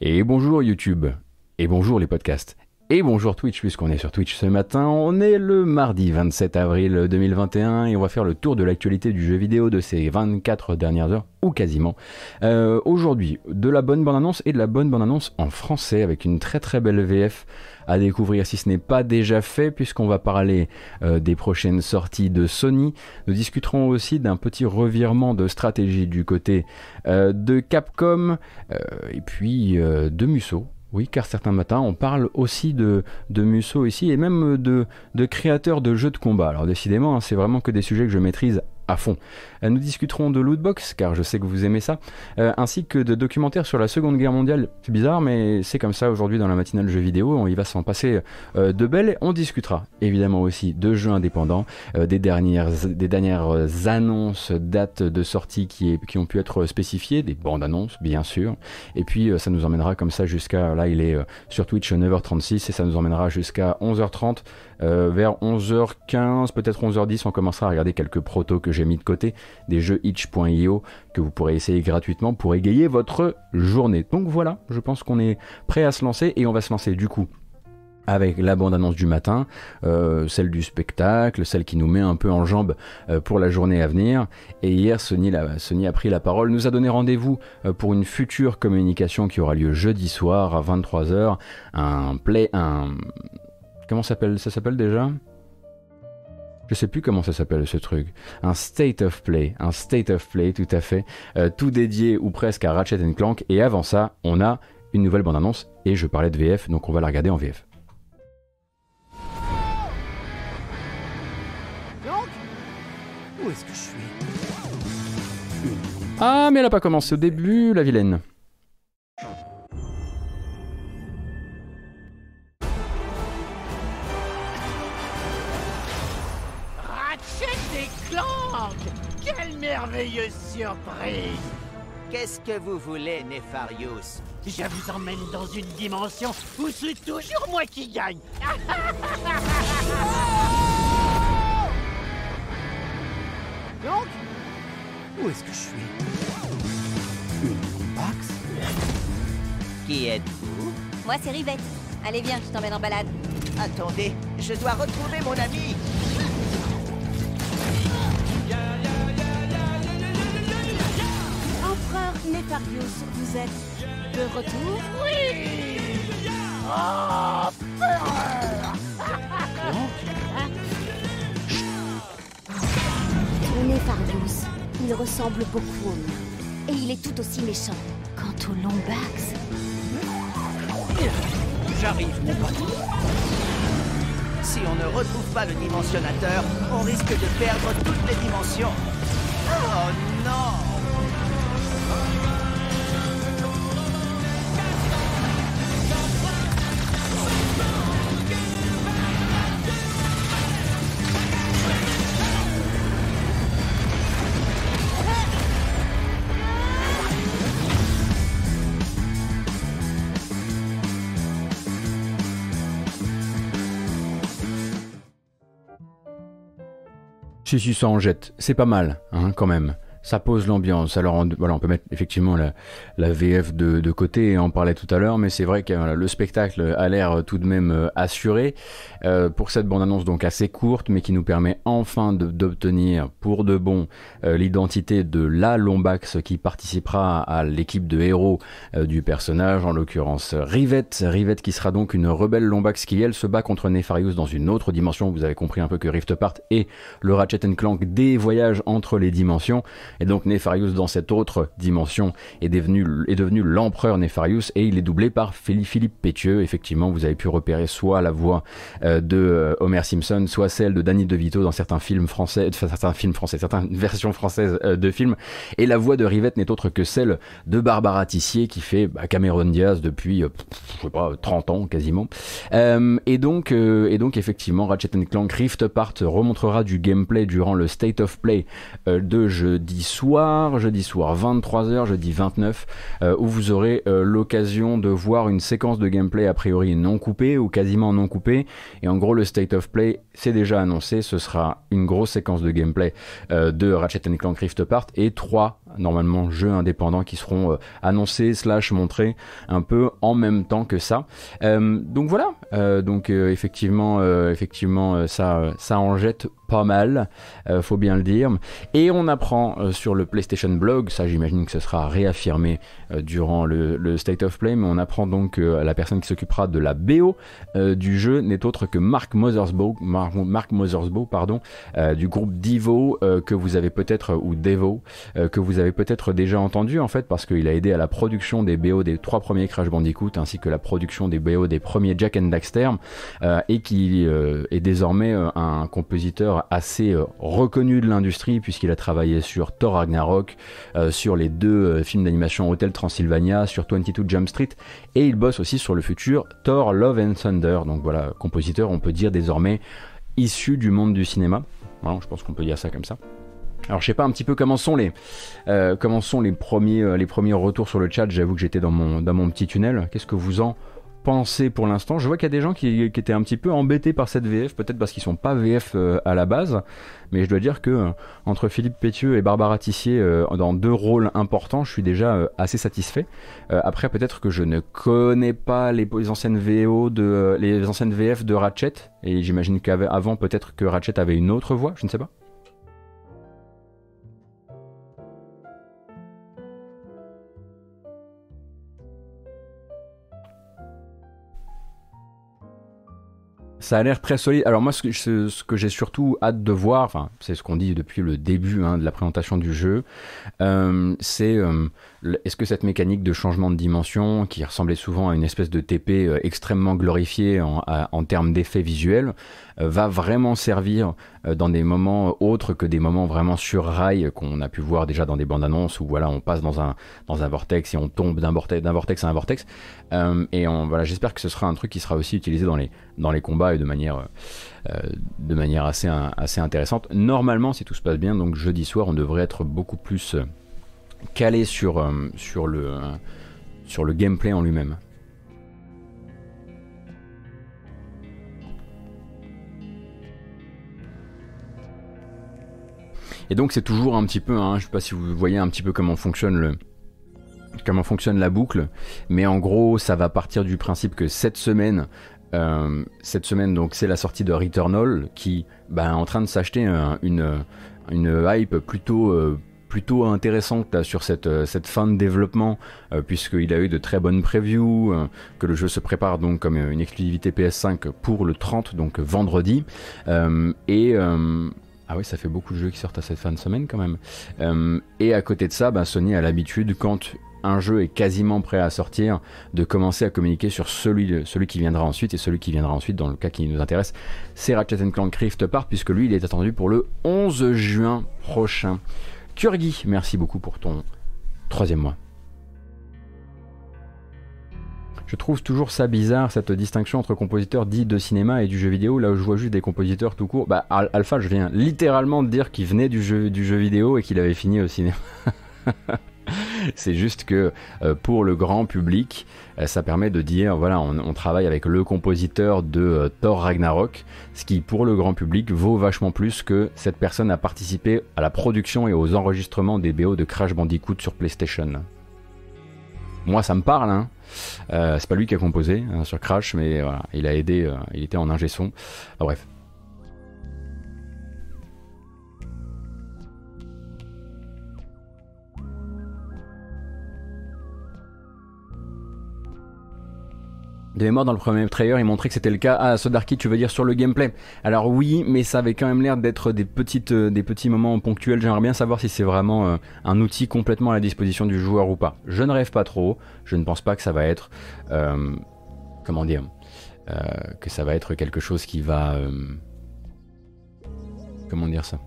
Et bonjour YouTube. Et bonjour les podcasts. Et bonjour Twitch, puisqu'on est sur Twitch ce matin. On est le mardi 27 avril 2021 et on va faire le tour de l'actualité du jeu vidéo de ces 24 dernières heures, ou quasiment. Euh, Aujourd'hui, de la bonne bande-annonce et de la bonne bande-annonce en français avec une très très belle VF à découvrir si ce n'est pas déjà fait, puisqu'on va parler euh, des prochaines sorties de Sony. Nous discuterons aussi d'un petit revirement de stratégie du côté euh, de Capcom et puis de Musso. Oui, car certains matins, on parle aussi de, de Musso ici et même de, de créateurs de jeux de combat. Alors décidément, hein, c'est vraiment que des sujets que je maîtrise à fond. Euh, Nous discuterons de lootbox, car je sais que vous aimez ça, euh, ainsi que de documentaires sur la Seconde Guerre mondiale. C'est bizarre, mais c'est comme ça aujourd'hui dans la matinale jeux vidéo, on y va s'en passer euh, de belles. On discutera évidemment aussi de jeux indépendants, des, dernières, des dernières annonces, dates de sortie qui, qui ont pu être spécifiées, des bandes annonces bien sûr, et puis ça nous emmènera comme ça jusqu'à, là il est sur Twitch 9h36, et ça nous emmènera jusqu'à 11h30. Euh, vers 11h15, peut-être 11h10, on commencera à regarder quelques protos que j'ai mis de côté, des jeux itch.io que vous pourrez essayer gratuitement pour égayer votre journée. Donc voilà, je pense qu'on est prêt à se lancer et on va se lancer du coup avec la bande-annonce du matin, euh, celle du spectacle, celle qui nous met un peu en jambe euh, pour la journée à venir. Et hier, Sony, a pris la parole, nous a donné rendez-vous pour une future communication qui aura lieu jeudi soir à 23h. Un play, un comment s'appelle ça s'appelle déjà? Je sais plus comment ça s'appelle ce truc. Un state of play, un state of play tout à fait, euh, tout dédié ou presque à Ratchet Clank. Et avant ça, on a une nouvelle bande-annonce et je parlais de VF, donc on va la regarder en VF. Donc Où est-ce que je suis? Ah, mais elle a pas commencé au début, la vilaine. Merveilleuse surprise. Qu'est-ce que vous voulez, Nefarius Je vous emmène dans une dimension où c'est toujours moi qui gagne. Donc Où est-ce que je suis? Une box Qui êtes-vous? Moi, c'est Rivette. Allez, viens, je t'emmène en balade. Attendez, je dois retrouver mon ami Nefarius, vous êtes de retour Le Nefarius, il ressemble beaucoup au mien. Et il est tout aussi méchant. Quant au Lombax, J'arrive, mon pote. Si on ne retrouve pas le dimensionnateur, on risque de perdre toutes les dimensions. Oh non Si, si, en jette. C'est pas mal, hein, quand même. Ça pose l'ambiance. Alors, on, voilà, on peut mettre effectivement la, VF de, de côté, et en parlait tout à l'heure, mais c'est vrai que le spectacle a l'air euh, tout de même euh, assuré euh, pour cette bande-annonce donc assez courte, mais qui nous permet enfin d'obtenir pour de bon l'identité de la Lombax qui participera à l'équipe de héros du personnage, en l'occurrence Rivette. Rivette qui sera donc une rebelle Lombax qui, elle, se bat contre Nefarius dans une autre dimension. Vous avez compris un peu que Rift Apart et le Ratchet Clank des voyages entre les dimensions. Et donc Nefarius dans cette autre dimension est devenu, est devenu l'empereur Nefarius et il est doublé par Philippe Pétieux. Effectivement, vous avez pu repérer soit la voix euh, de euh, Homer Simpson, soit celle de Danny DeVito dans certains films français, enfin, certains films français, certaines versions françaises euh, de films. Et la voix de Rivette n'est autre que celle de Barbara Tissier qui fait bah, Cameron Diaz depuis, euh, je sais pas, 30 ans quasiment. Et donc, et donc effectivement, Ratchet Clank Rift Apart remontrera du gameplay durant le State of Play de jeudi soir, jeudi soir 23h, jeudi 29, euh, où vous aurez euh, l'occasion de voir une séquence de gameplay a priori non coupée ou quasiment non coupée. Et en gros, le State of Play, c'est déjà annoncé, ce sera une grosse séquence de gameplay euh, de Ratchet Clank Rift Apart et trois normalement jeux indépendants qui seront euh, annoncés slash montrés un peu en même temps que ça. Euh, donc voilà, euh, donc effectivement, effectivement ça, ça en jette pas mal, faut bien le dire. Et on apprend sur le PlayStation Blog, ça j'imagine que ce sera réaffirmé durant le, State of Play, mais on apprend donc que la personne qui s'occupera de la BO du jeu n'est autre que Mark Mothersbaugh, Mark Mothersbaugh pardon, du groupe Divo que vous avez peut-être ou Devo que vous avez peut-être déjà entendu en fait parce qu'il a aidé à la production des BO des trois premiers Crash Bandicoot ainsi que la production des BO des premiers Jack and Daxter euh, et qui euh, est désormais euh, un compositeur assez reconnu de l'industrie puisqu'il a travaillé sur Thor Ragnarok, sur les deux films d'animation Hotel Transylvania, sur 22 Jump Street et il bosse aussi sur le futur Thor Love and Thunder. Donc voilà, compositeur on peut dire désormais issu du monde du cinéma. je pense qu'on peut dire ça comme ça. Alors je sais pas un petit peu comment sont les euh, premiers euh, les premiers retours sur le chat. J'avoue que j'étais dans mon petit tunnel. Qu'est-ce que vous en pensez pour l'instant? Je vois qu'il y a des gens qui, étaient un petit peu embêtés par cette VF, peut-être parce qu'ils sont pas VF euh, à la base. Mais je dois dire que entre Philippe Pétieux et Barbara Tissier dans deux rôles importants, je suis déjà assez satisfait. après peut-être que je ne connais pas les anciennes VO de les anciennes VF de Ratchet et j'imagine qu'avant peut-être que Ratchet avait une autre voix. Je ne sais pas. Ça a l'air très solide. Alors moi, ce que, j'ai surtout hâte de voir, c'est ce qu'on dit depuis le début hein, de la présentation du jeu, euh, c'est euh, est-ce que cette mécanique de changement de dimension, qui ressemblait souvent à une espèce de TP euh, extrêmement glorifiée en, termes d'effets visuels, va vraiment servir dans des moments autres que des moments vraiment sur rail qu'on a pu voir déjà dans des bandes annonces où voilà, on passe dans un, dans un vortex et on tombe d'un vortex, à un vortex. et voilà, j'espère que ce sera un truc qui sera aussi utilisé dans les, dans les combats et de manière, euh, de manière assez, assez intéressante. Normalement, si tout se passe bien, donc jeudi soir, on devrait être beaucoup plus euh, calé sur, euh, sur, le, sur le gameplay en lui-même. Et donc c'est toujours un petit peu, hein, je sais pas si vous voyez un petit peu comment fonctionne le, comment fonctionne la boucle, mais en gros ça va partir du principe que cette semaine euh, donc, c'est la sortie de Returnal qui bah, est en train de s'acheter une, une hype plutôt, euh, plutôt intéressante sur cette, euh, cette fin de développement, puisqu'il a eu de très bonnes previews, que le jeu se prépare donc comme une exclusivité PS5 pour le 30, donc vendredi. et. Ah oui, ça fait beaucoup de jeux qui sortent à cette fin de semaine quand même. et à côté de ça, bah, Sony a l'habitude, quand un jeu est quasiment prêt à sortir, de commencer à communiquer sur celui, celui qui viendra ensuite. Et celui qui viendra ensuite, dans le cas qui nous intéresse, c'est Ratchet Clank Rift Apart, puisque lui, il est attendu pour le 11 juin prochain. Kurgi, merci beaucoup pour ton troisième mois. Je trouve toujours ça bizarre, cette distinction entre compositeurs dits de cinéma et du jeu vidéo, là où je vois juste des compositeurs tout court. Bah, Alpha, je viens littéralement de dire qu'il venait du jeu vidéo et qu'il avait fini au cinéma. c'est juste que euh, pour le grand public, euh, ça permet de dire voilà, on, travaille avec le compositeur de euh, Thor Ragnarok, ce qui pour le grand public vaut vachement plus que cette personne a participé à la production et aux enregistrements des BO de Crash Bandicoot sur PlayStation. Moi, ça me parle, hein. c'est pas lui qui a composé hein, sur Crash, mais voilà, il a aidé, il était en ingé son. bref. De mémoire, dans le premier trailer, il montrait que c'était le cas. Ah, Sodarky, tu veux dire sur le gameplay? Alors oui, mais ça avait quand même l'air d'être des, euh, petits moments ponctuels. J'aimerais bien savoir si c'est vraiment euh, un outil complètement à la disposition du joueur ou pas. Je ne rêve pas trop. Je ne pense pas que ça va être... Euh, comment dire Que ça va être quelque chose qui va... comment dire ça?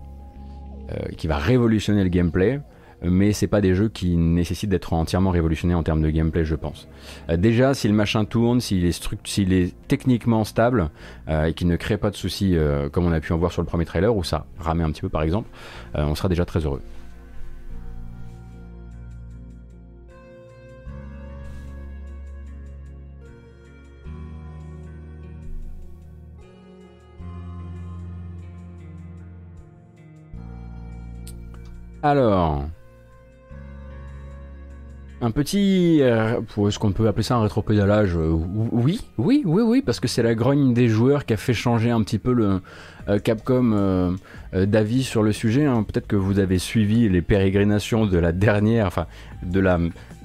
Qui va révolutionner le gameplay mais c'est pas des jeux qui nécessitent d'être entièrement révolutionnés en termes de gameplay, je pense. Euh, déjà, si le machin tourne, s'il est, s'il est techniquement stable euh, et qu'il ne crée pas de soucis, euh, comme on a pu en voir sur le premier trailer, où ça ramait un petit peu par exemple, on sera déjà très heureux. Alors, Un petit, euh, est-ce qu'on peut appeler ça un rétropédalage euh, Oui, oui, oui, oui, parce que c'est la grogne des joueurs qui a fait changer un petit peu le euh, Capcom d'avis sur le sujet. hein. Peut-être que vous avez suivi les pérégrinations de la dernière, enfin, de la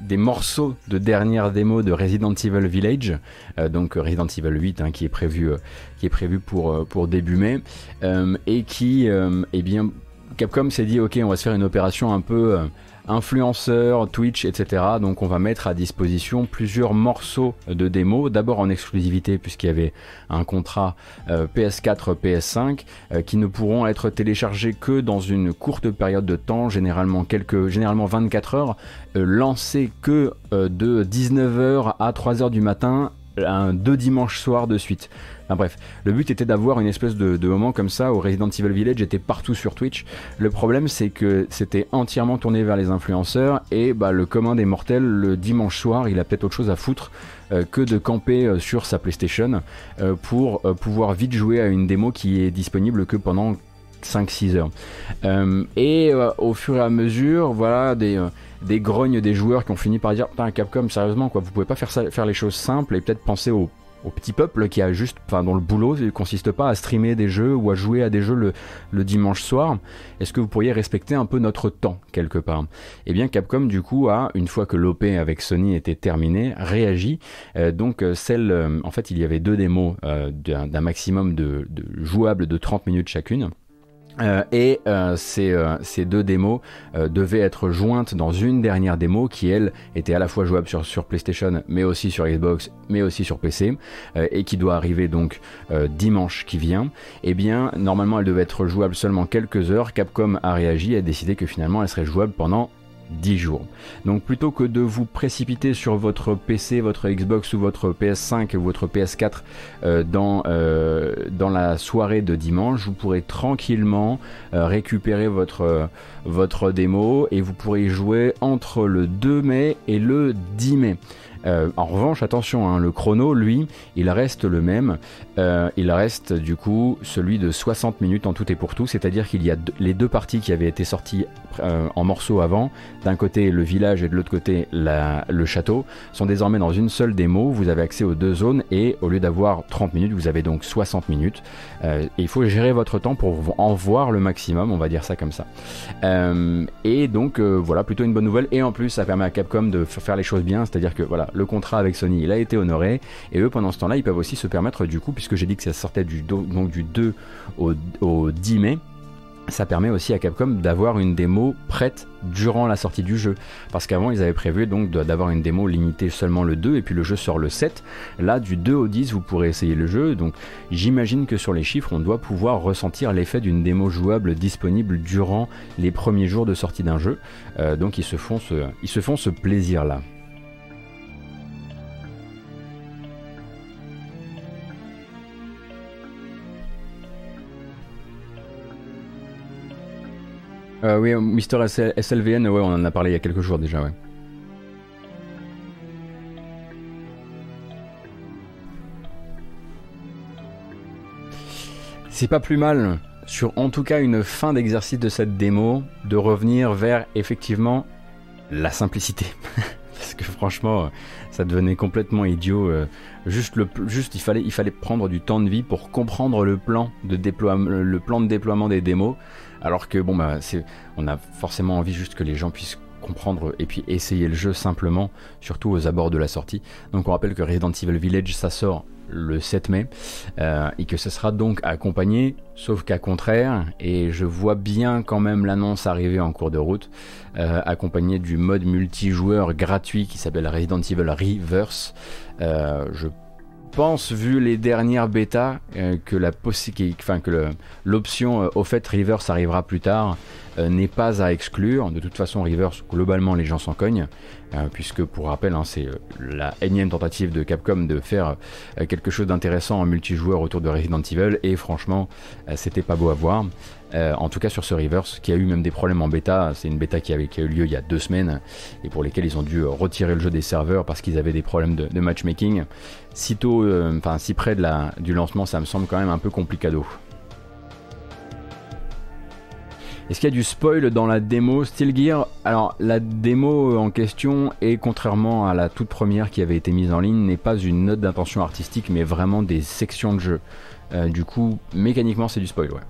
des morceaux de dernière démo de Resident Evil Village, euh, donc Resident Evil 8 hein, qui est prévu, euh, qui est prévu pour, euh, pour début mai, euh, et qui, euh, eh bien, Capcom s'est dit ok, on va se faire une opération un peu euh, influenceur, Twitch, etc. Donc on va mettre à disposition plusieurs morceaux de démo, d'abord en exclusivité puisqu'il y avait un contrat euh, PS4, PS5 euh, qui ne pourront être téléchargés que dans une courte période de temps, généralement quelques, généralement 24 heures, euh, lancés que euh, de 19h à 3h du matin, deux dimanches soirs de suite. Bref, le but était d'avoir une espèce de, moment comme ça où Resident Evil Village était partout sur Twitch. Le problème c'est que c'était entièrement tourné vers les influenceurs et bah, le commun des mortels le dimanche soir il a peut-être autre chose à foutre euh, que de camper euh, sur sa PlayStation euh, pour pouvoir vite jouer à une démo qui est disponible que pendant 5-6 heures. Et au fur et à mesure, voilà, des, des grognes des joueurs qui ont fini par dire Putain, Capcom, sérieusement, quoi, vous pouvez pas faire, faire les choses simples et peut-être penser au, au petit peuple qui a juste, enfin, dont le boulot ne consiste pas à streamer des jeux ou à jouer à des jeux le, dimanche soir. Est-ce que vous pourriez respecter un peu notre temps quelque part? Eh bien, Capcom, du coup, a, une fois que l'OP avec Sony était terminé, réagi. Euh, donc, euh, celle, euh, en fait, il y avait deux démos d'un d'un maximum de, de jouables de 30 minutes chacune. Euh, et euh, ces, euh, ces deux démos devaient être jointes dans une dernière démo qui, elle, était à la fois jouable sur, PlayStation, mais aussi sur Xbox, mais aussi sur PC, et qui doit arriver donc dimanche qui vient. Eh bien, normalement, elle devait être jouable seulement quelques heures. Capcom a réagi et a décidé que finalement, elle serait jouable pendant 10 jours. Donc plutôt que de vous précipiter sur votre PC, votre Xbox ou votre PS5 ou votre PS4 euh, dans, euh, dans la soirée de dimanche, vous pourrez tranquillement euh, récupérer votre, euh, votre démo et vous pourrez y jouer entre le 2 mai et le 10 mai. Euh, en revanche, attention, hein, le chrono, lui, il reste le même. Euh, il reste du coup celui de 60 minutes en tout et pour tout, c'est-à-dire qu'il y a les deux parties qui avaient été sorties euh, en morceaux avant, d'un côté le village et de l'autre côté le château, sont désormais dans une seule démo. Vous avez accès aux deux zones et au lieu d'avoir 30 minutes, vous avez donc 60 minutes. Il faut gérer votre temps pour en voir le maximum, on va dire ça comme ça. Et donc voilà, plutôt une bonne nouvelle. Et en plus, ça permet à Capcom de faire les choses bien, c'est-à-dire que voilà, le contrat avec Sony, il a été honoré. Et eux, pendant ce temps-là, ils peuvent aussi se permettre, du coup, puisque j'ai dit que ça sortait du, do- donc du 2 au, au 10 mai, ça permet aussi à Capcom d'avoir une démo prête durant la sortie du jeu. Parce qu'avant, ils avaient prévu d'avoir une démo limitée seulement le 2 et puis le jeu sort le 7. Là, du 2 au 10, vous pourrez essayer le jeu. Donc, j'imagine que sur les chiffres, on doit pouvoir ressentir l'effet d'une démo jouable disponible durant les premiers jours de sortie d'un jeu. Euh, donc, ils se font ce, ils se font ce plaisir-là. Euh, oui, Mister SL- SLVN, ouais, on en a parlé il y a quelques jours déjà, ouais. C'est pas plus mal, sur en tout cas une fin d'exercice de cette démo, de revenir vers effectivement la simplicité. Parce que franchement, ça devenait complètement idiot. euh, Juste, il, fallait, il fallait prendre du temps de vie pour comprendre le plan de, le plan de déploiement des démos. Alors que bon, bah, on a forcément envie juste que les gens puissent comprendre et puis essayer le jeu simplement, surtout aux abords de la sortie. Donc on rappelle que Resident Evil Village, ça sort le 7 mai euh, et que ce sera donc accompagné, sauf qu'à contraire, et je vois bien quand même l'annonce arriver en cours de route, euh, accompagné du mode multijoueur gratuit qui s'appelle Resident Evil Reverse. Euh, je pense, vu les dernières bêtas, euh, que l'option euh, au fait Reverse arrivera plus tard n'est pas à exclure. De toute façon, Reverse, globalement, les gens s'en cognent, euh, puisque pour rappel, hein, c'est euh, la énième tentative de Capcom de faire euh, quelque chose d'intéressant en multijoueur autour de Resident Evil, et franchement, euh, c'était pas beau à voir. Euh, en tout cas sur ce Reverse, qui a eu même des problèmes en bêta, c'est une bêta qui, a eu lieu il y a deux semaines, et pour lesquels ils ont dû euh, retirer le jeu des serveurs parce qu'ils avaient des problèmes de, de matchmaking. Sitôt, euh, enfin si près du lancement, ça me semble quand même un peu complicado. Est-ce qu'il y a du spoil dans la démo Steel Gear? Alors la démo en question est contrairement à la toute première qui avait été mise en ligne n'est pas une note d'intention artistique mais vraiment des sections de jeu. Euh, du coup mécaniquement c'est du spoil ouais.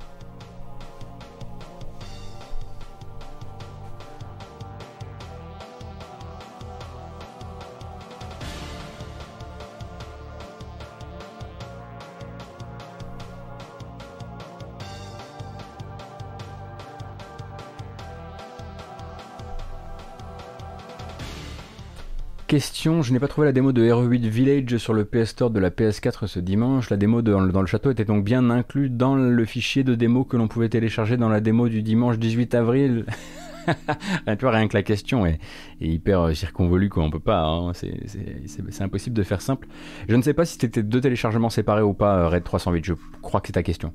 Question, je n'ai pas trouvé la démo de RE8 Village sur le PS Store de la PS4 ce dimanche. La démo dans, le, château était donc bien inclue dans le fichier de démo que l'on pouvait télécharger dans la démo du dimanche 18 avril. tu vois, rien que la question est, hyper euh, circonvolue, quoi. On peut pas, hein. c'est impossible de faire simple. Je ne sais pas si c'était deux téléchargements séparés ou pas, euh, Red 308. Je crois que c'est ta question.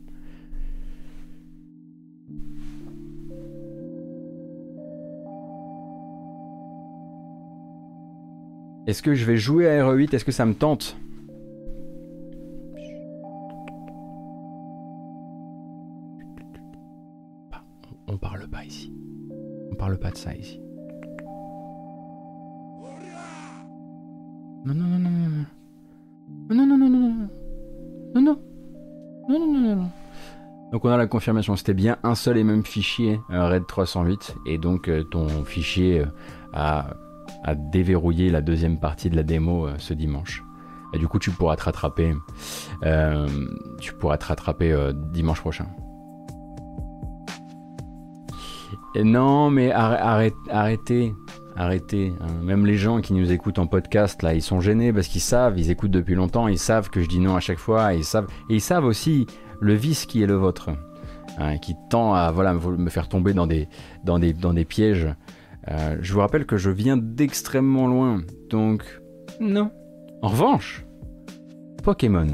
Est-ce que je vais jouer à RE8 Est-ce que ça me tente? On parle pas ici. On parle pas de ça ici. Non, non, non, non, non. Non, non, non, non, non. Non, non. Non, non, non, non. Donc on a la confirmation, c'était bien un seul et même fichier, RAID 308, et donc ton fichier a à déverrouiller la deuxième partie de la démo euh, ce dimanche. Et du coup, tu pourras te rattraper, euh, tu pourras te rattraper euh, dimanche prochain. Non, mais arrête, arrêtez, arrêtez. Hein. Même les gens qui nous écoutent en podcast, là, ils sont gênés parce qu'ils savent, ils écoutent depuis longtemps, ils savent que je dis non à chaque fois, et ils savent, ils savent aussi le vice qui est le vôtre, hein, qui tend à voilà me faire tomber dans des, dans des, dans des pièges euh, je vous rappelle que je viens d'extrêmement loin, donc non. En revanche, Pokémon.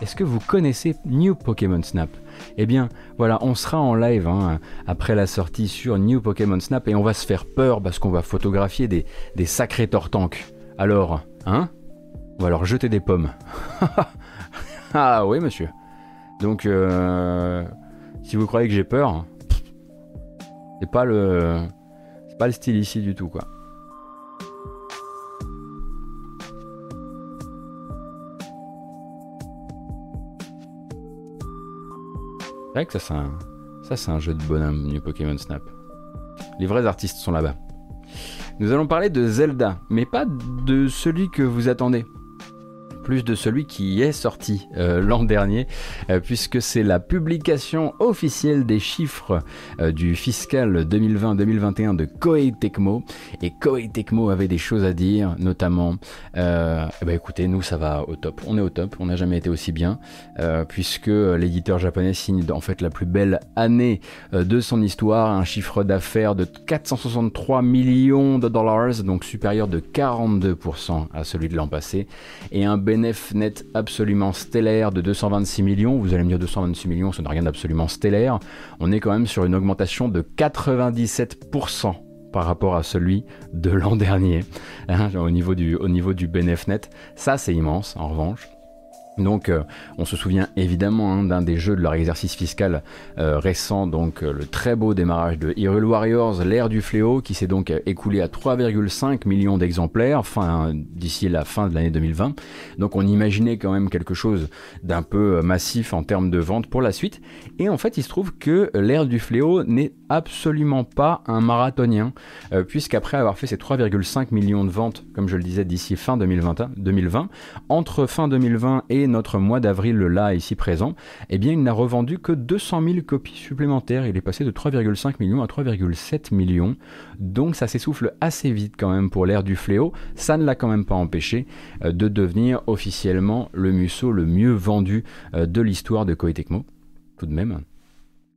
Est-ce que vous connaissez New Pokémon Snap? Eh bien, voilà, on sera en live hein, après la sortie sur New Pokémon Snap et on va se faire peur parce qu'on va photographier des, sacrés tortanks. Alors, hein? On va leur jeter des pommes. ah oui, monsieur. Donc, euh, si vous croyez que j'ai peur, c'est pas le pas le style ici du tout, quoi. C'est vrai que ça, c'est un, ça, c'est un jeu de bonhomme, New Pokémon Snap. Les vrais artistes sont là-bas. Nous allons parler de Zelda, mais pas de celui que vous attendez plus de celui qui est sorti euh, l'an dernier, euh, puisque c'est la publication officielle des chiffres euh, du fiscal 2020-2021 de Koei Tecmo. Et Koei Tecmo avait des choses à dire, notamment, ben écoutez, nous ça va au top, on est au top, on n'a jamais été aussi bien, puisque l'éditeur japonais signe en fait la plus belle année de son histoire, un chiffre d'affaires de 463 millions de dollars, donc supérieur de 42% à celui de l'an passé, et un bénéfice net absolument stellaire de 226 millions. Vous allez me dire 226 millions, ça n'a rien d'absolument stellaire. On est quand même sur une augmentation de 97% par rapport à celui de l'an dernier hein, au niveau du, au du net. Ça, c'est immense en revanche. Donc euh, on se souvient évidemment hein, d'un des jeux de leur exercice fiscal euh, récent, donc euh, le très beau démarrage de Hyrule Warriors, l'ère du fléau, qui s'est donc écoulé à 3,5 millions d'exemplaires fin, d'ici la fin de l'année 2020. Donc on imaginait quand même quelque chose d'un peu massif en termes de vente pour la suite. Et en fait il se trouve que l'ère du fléau n'est absolument pas un marathonien, puisqu'après avoir fait ses 3,5 millions de ventes, comme je le disais, d'ici fin 2020, 2020 entre fin 2020 et notre mois d'avril là ici présent, eh bien il n'a revendu que 200 000 copies supplémentaires. Il est passé de 3,5 millions à 3,7 millions. Donc ça s'essouffle assez vite quand même pour l'ère du fléau. Ça ne l'a quand même pas empêché euh, de devenir officiellement le musso le mieux vendu euh, de l'histoire de Koei Tecmo. Tout de même.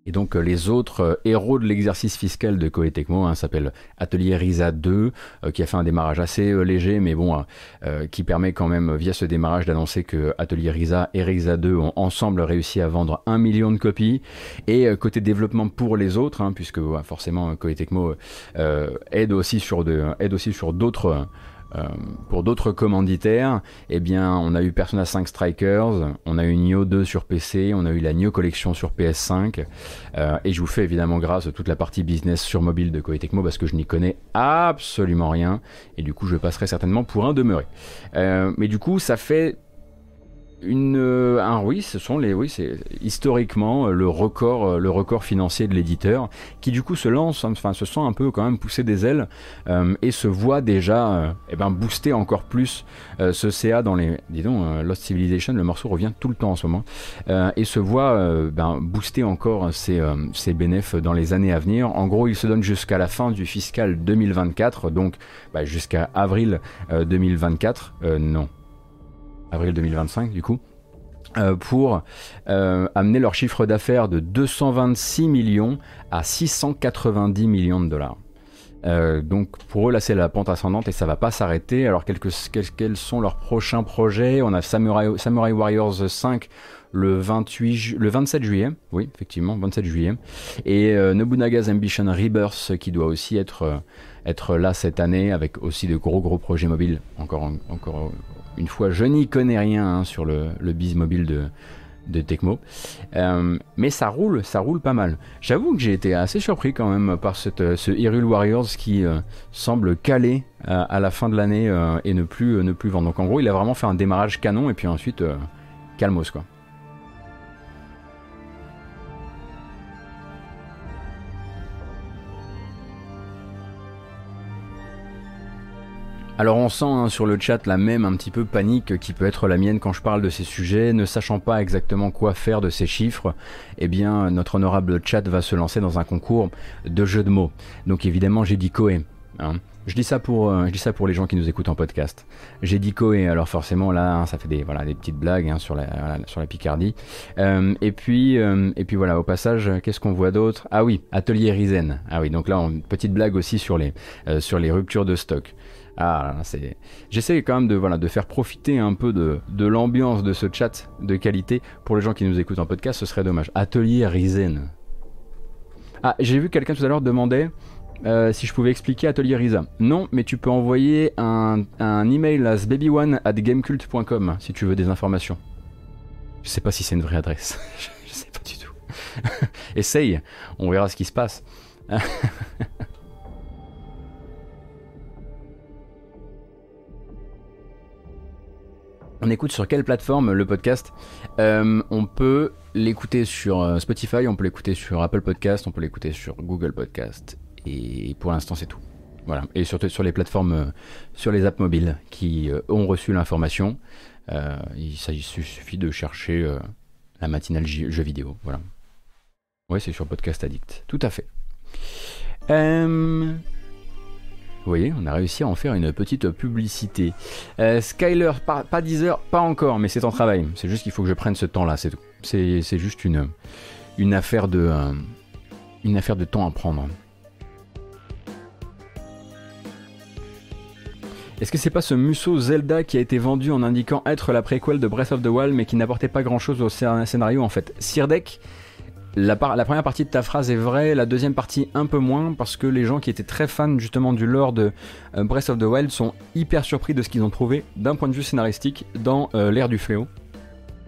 Et donc euh, les autres euh, héros de l'exercice fiscal de Koei Tecmo hein, s'appellent Atelier Risa 2, euh, qui a fait un démarrage assez léger, mais bon, qui permet quand même via ce démarrage d'annoncer que Atelier Risa et Risa 2 ont ensemble réussi à vendre un million de copies. Et côté développement pour les autres, hein, puisque forcément Koei Tecmo aide aussi sur de, aide aussi sur d'autres pour d'autres commanditaires, eh bien, on a eu Persona 5 Strikers, on a eu Nioh 2 sur PC, on a eu la Nioh Collection sur PS5, et je vous fais évidemment grâce à toute la partie business sur mobile de Koei parce que je n'y connais absolument rien, et du coup, je passerai certainement pour un demeuré. mais du coup, ça fait une, euh, un, oui, ce sont les, oui, c'est historiquement euh, le record, euh, le record financier de l'éditeur, qui du coup se lance, enfin se sent un peu quand même pousser des ailes et se voit déjà, eh ben booster encore plus ce CA dans les, disons, Lost Civilization, le morceau revient tout le temps en ce moment, et se voit ben, booster encore ses, ses bénéfices dans les années à venir. En gros, il se donne jusqu'à la fin du fiscal 2024, donc bah, jusqu'à avril 2024, non avril 2025 du coup, euh, pour euh, amener leur chiffre d'affaires de 226 millions à 690 millions de dollars. Euh, donc pour eux là c'est la pente ascendante et ça va pas s'arrêter. Alors quels, sont leurs prochains projets? On a Samurai, Samurai Warriors 5 le, 28 le 27 juillet, oui effectivement 27 juillet, et Nobunaga's Ambition Rebirth qui doit aussi être, être là cette année avec aussi de gros gros projets mobiles encore, encore une fois, je n'y connais rien hein, sur le, le mobile de, Tecmo. Euh, mais ça roule, ça roule pas mal. J'avoue que j'ai été assez surpris quand même par cette, ce Hyrule Warriors qui euh, semble calé à, la fin de l'année euh, et ne plus, ne plus vendre. Donc en gros, il a vraiment fait un démarrage canon et puis ensuite calmos quoi. Alors on sent hein, sur le chat la même un petit peu panique qui peut être la mienne quand je parle de ces sujets, ne sachant pas exactement quoi faire de ces chiffres, eh bien notre honorable chat va se lancer dans un concours de jeux de mots. Donc évidemment j'ai dit Koé. Hein. Je dis ça pour, euh, je dis ça pour les gens qui nous écoutent en podcast. J'ai dit Koé, alors forcément là, hein, ça fait des voilà des petites blagues sur la sur la Picardie. Euh, et puis euh, et puis voilà, au passage, qu'est-ce qu'on voit d'autre? Ah oui, Atelier Risen. Ah oui, donc là, une petite blague aussi sur les sur les ruptures de stock. Ah, c'est. J'essaie quand même de, faire profiter un peu de, l'ambiance de ce chat de qualité pour les gens qui nous écoutent en podcast, ce serait dommage. Atelier Risen. Ah, j'ai vu quelqu'un tout à l'heure demander euh, si je pouvais expliquer Atelier Risa. Non, mais tu peux envoyer un, email à baby1 at gamecult.com si tu veux des informations. Je sais pas si c'est une vraie adresse. je sais pas du tout. Essaye, on verra ce qui se passe. On écoute sur quelle plateforme le podcast euh, On peut l'écouter sur euh, Spotify, on peut l'écouter sur Apple Podcast, on peut l'écouter sur Google Podcast. Et pour l'instant, c'est tout. Voilà. Et surtout sur les plateformes, euh, sur les apps mobiles qui ont reçu l'information, il, suffit de chercher la matinale jeu vidéo. Voilà. Ouais, c'est sur Podcast Addict. Tout à fait. Vous voyez, on a réussi à en faire une petite publicité. Euh, Skyler, pas, pas 10 heures, pas encore, mais c'est en travail. C'est juste qu'il faut que je prenne ce temps-là, c'est tout. C'est juste une, une, affaire de, euh, une affaire de temps à prendre. Est-ce que c'est pas ce Musso Zelda qui a été vendu en indiquant être la préquelle de Breath of the Wild mais qui n'apportait pas grand chose au scénario en fait? Sirdek la, première partie de ta phrase est vraie, la deuxième partie un peu moins, parce que les gens qui étaient très fans justement du lore de euh, Breath of the Wild sont hyper surpris de ce qu'ils ont trouvé d'un point de vue scénaristique dans euh, l'ère du fléau.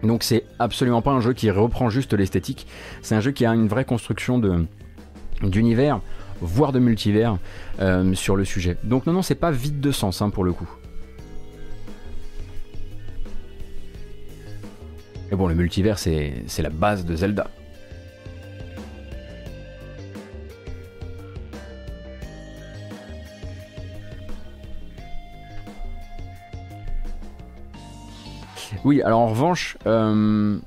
Donc c'est absolument pas un jeu qui reprend juste l'esthétique, c'est un jeu qui a une vraie construction d'univers, voire de multivers euh, sur le sujet. Donc non, non, c'est pas vide de sens hein, pour le coup. Mais bon, le multivers, c'est la base de Zelda. Oui, alors en revanche, euh,